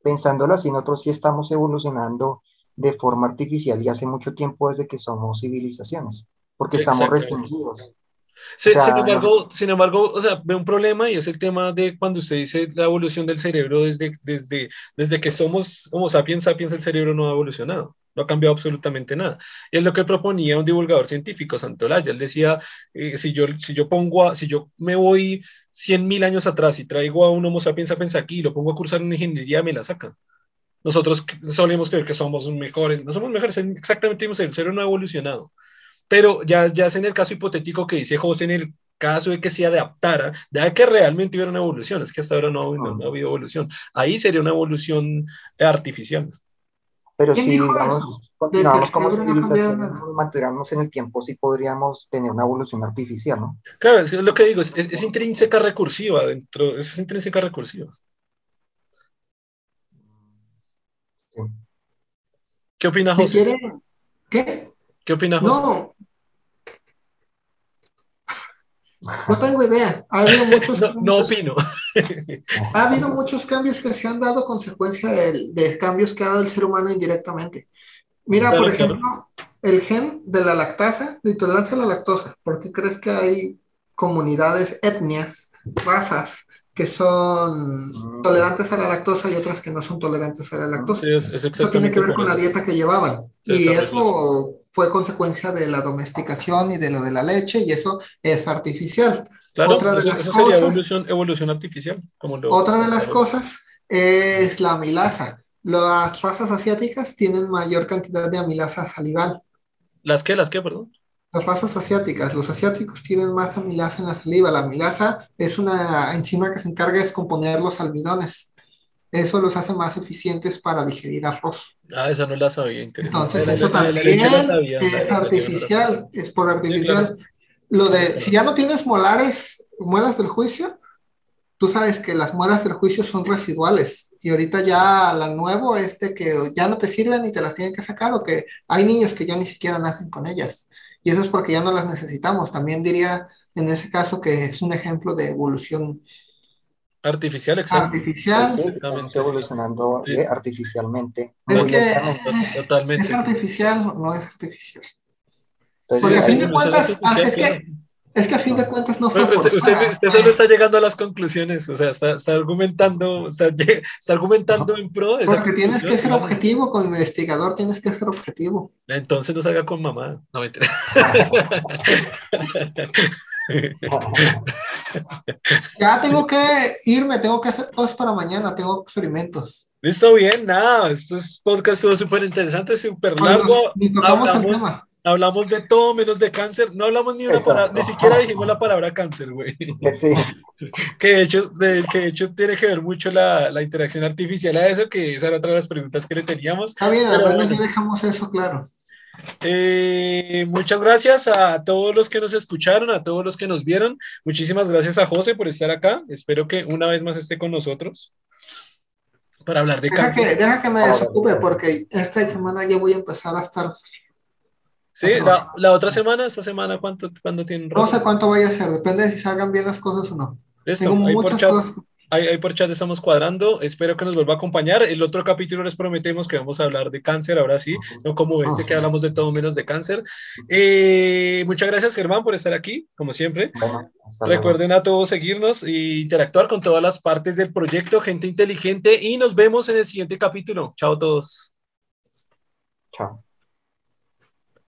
pensándolo así, nosotros sí estamos evolucionando de forma artificial y hace mucho tiempo desde que somos civilizaciones, porque estamos restringidos sin, embargo, sin embargo, o sea, ve un problema y es el tema de cuando usted dice la evolución del cerebro desde, desde, desde que somos Homo sapiens sapiens, el cerebro no ha evolucionado, no ha cambiado absolutamente nada. Y es lo que proponía un divulgador científico, Santolaya. Él decía, eh, si, yo, si yo pongo, a, si yo me voy 100.000 años atrás y traigo a un Homo sapiens sapiens aquí y lo pongo a cursar en ingeniería, me la sacan. Nosotros solemos creer que somos mejores, no somos mejores, exactamente el cerebro no ha evolucionado. Pero ya, ya es en el caso hipotético que dice José en el caso de que se adaptara, de que realmente hubiera una evolución, es que hasta ahora no, ha habido evolución, ahí sería una evolución artificial. Pero si, digamos, continuamos como civilización, mantuviéramos en el tiempo, sí podríamos tener una evolución artificial, ¿no? Claro, es lo que digo, es, intrínseca recursiva dentro, es intrínseca recursiva. ¿Qué opina José? ¿Qué? ¿Qué opina José? No, No tengo idea. Ha habido muchos no, opino. Ha habido muchos cambios que se han dado consecuencia de, cambios que ha dado el ser humano indirectamente. Mira, por ejemplo, el gen de la lactasa, de intolerancia a la lactosa. ¿Por qué crees que hay comunidades, etnias, razas que son mm. tolerantes a la lactosa y otras que no son tolerantes a la lactosa? eso tiene que ver con la dieta que llevaban. Y eso fue consecuencia de la domesticación y de lo de la leche, y eso es artificial. otra de las cosas, evolución, artificial. Como otra de las cosas es la amilasa. Las razas asiáticas tienen mayor cantidad de amilasa salival. ¿Las qué? ¿Las qué, perdón? Las razas asiáticas. Los asiáticos tienen más amilasa en la saliva. La amilasa es una enzima que se encarga de descomponer los almidones. Eso los hace más eficientes para digerir arroz. Ah, esa no la sabía. Entonces, eso también es artificial, es por artificial. Lo de, si ya no tienes molares, muelas del juicio, tú sabes que las muelas del juicio son residuales. Y ahorita ya la nuevo es de que ya no te sirven y te las tienen que sacar, o que hay niños que ya ni siquiera nacen con ellas. Y eso es porque ya no las necesitamos. También diría en ese caso que es un ejemplo de evolución Artificial, exacto. Artificial. Estamos evolucionando eh, artificialmente. Es que totalmente. es artificial, no es artificial. Porque a fin de cuentas, ah, es que, es que a fin de cuentas no fue usted, usted, solo está llegando a las conclusiones, o sea, está, está argumentando, está, está argumentando en pro de Porque tienes que ser objetivo, como investigador tienes que ser objetivo. Entonces no salga con mamá, no me ya tengo que irme, tengo que hacer cosas para mañana, tengo experimentos. Listo, bien, nada, estos podcast estuvo súper interesante, súper largo. Ni tocamos hablamos, el tema. Hablamos de todo menos de cáncer, no hablamos ni una palabra, ni siquiera dijimos la palabra cáncer, güey. Sí. Que de hecho, de, que de hecho tiene que ver mucho la, la, interacción artificial a eso, que esa era otra de las preguntas que le teníamos. Está bien, al menos ya dejamos eso claro. Eh, muchas gracias a todos los que nos escucharon, a todos los que nos vieron. Muchísimas gracias a José por estar acá. Espero que una vez más esté con nosotros para hablar de deja que, deja que me desocupe porque esta semana ya voy a empezar a estar. Sí, la, la otra semana, esta semana, ¿cuánto, ¿cuándo tienen? No sé cuánto vaya a ser, depende de si salgan bien las cosas o no. Tengo muchas cosas Ahí, por chat estamos cuadrando. Espero que nos vuelva a acompañar. El otro capítulo les prometemos que vamos a hablar de cáncer, ahora sí, no como este que hablamos de todo menos de cáncer. Eh, muchas gracias, Germán, por estar aquí, como siempre. Recuerden a todos seguirnos e interactuar con todas las partes del proyecto Gente Inteligente y nos vemos en el siguiente capítulo. Chao a todos. Chao.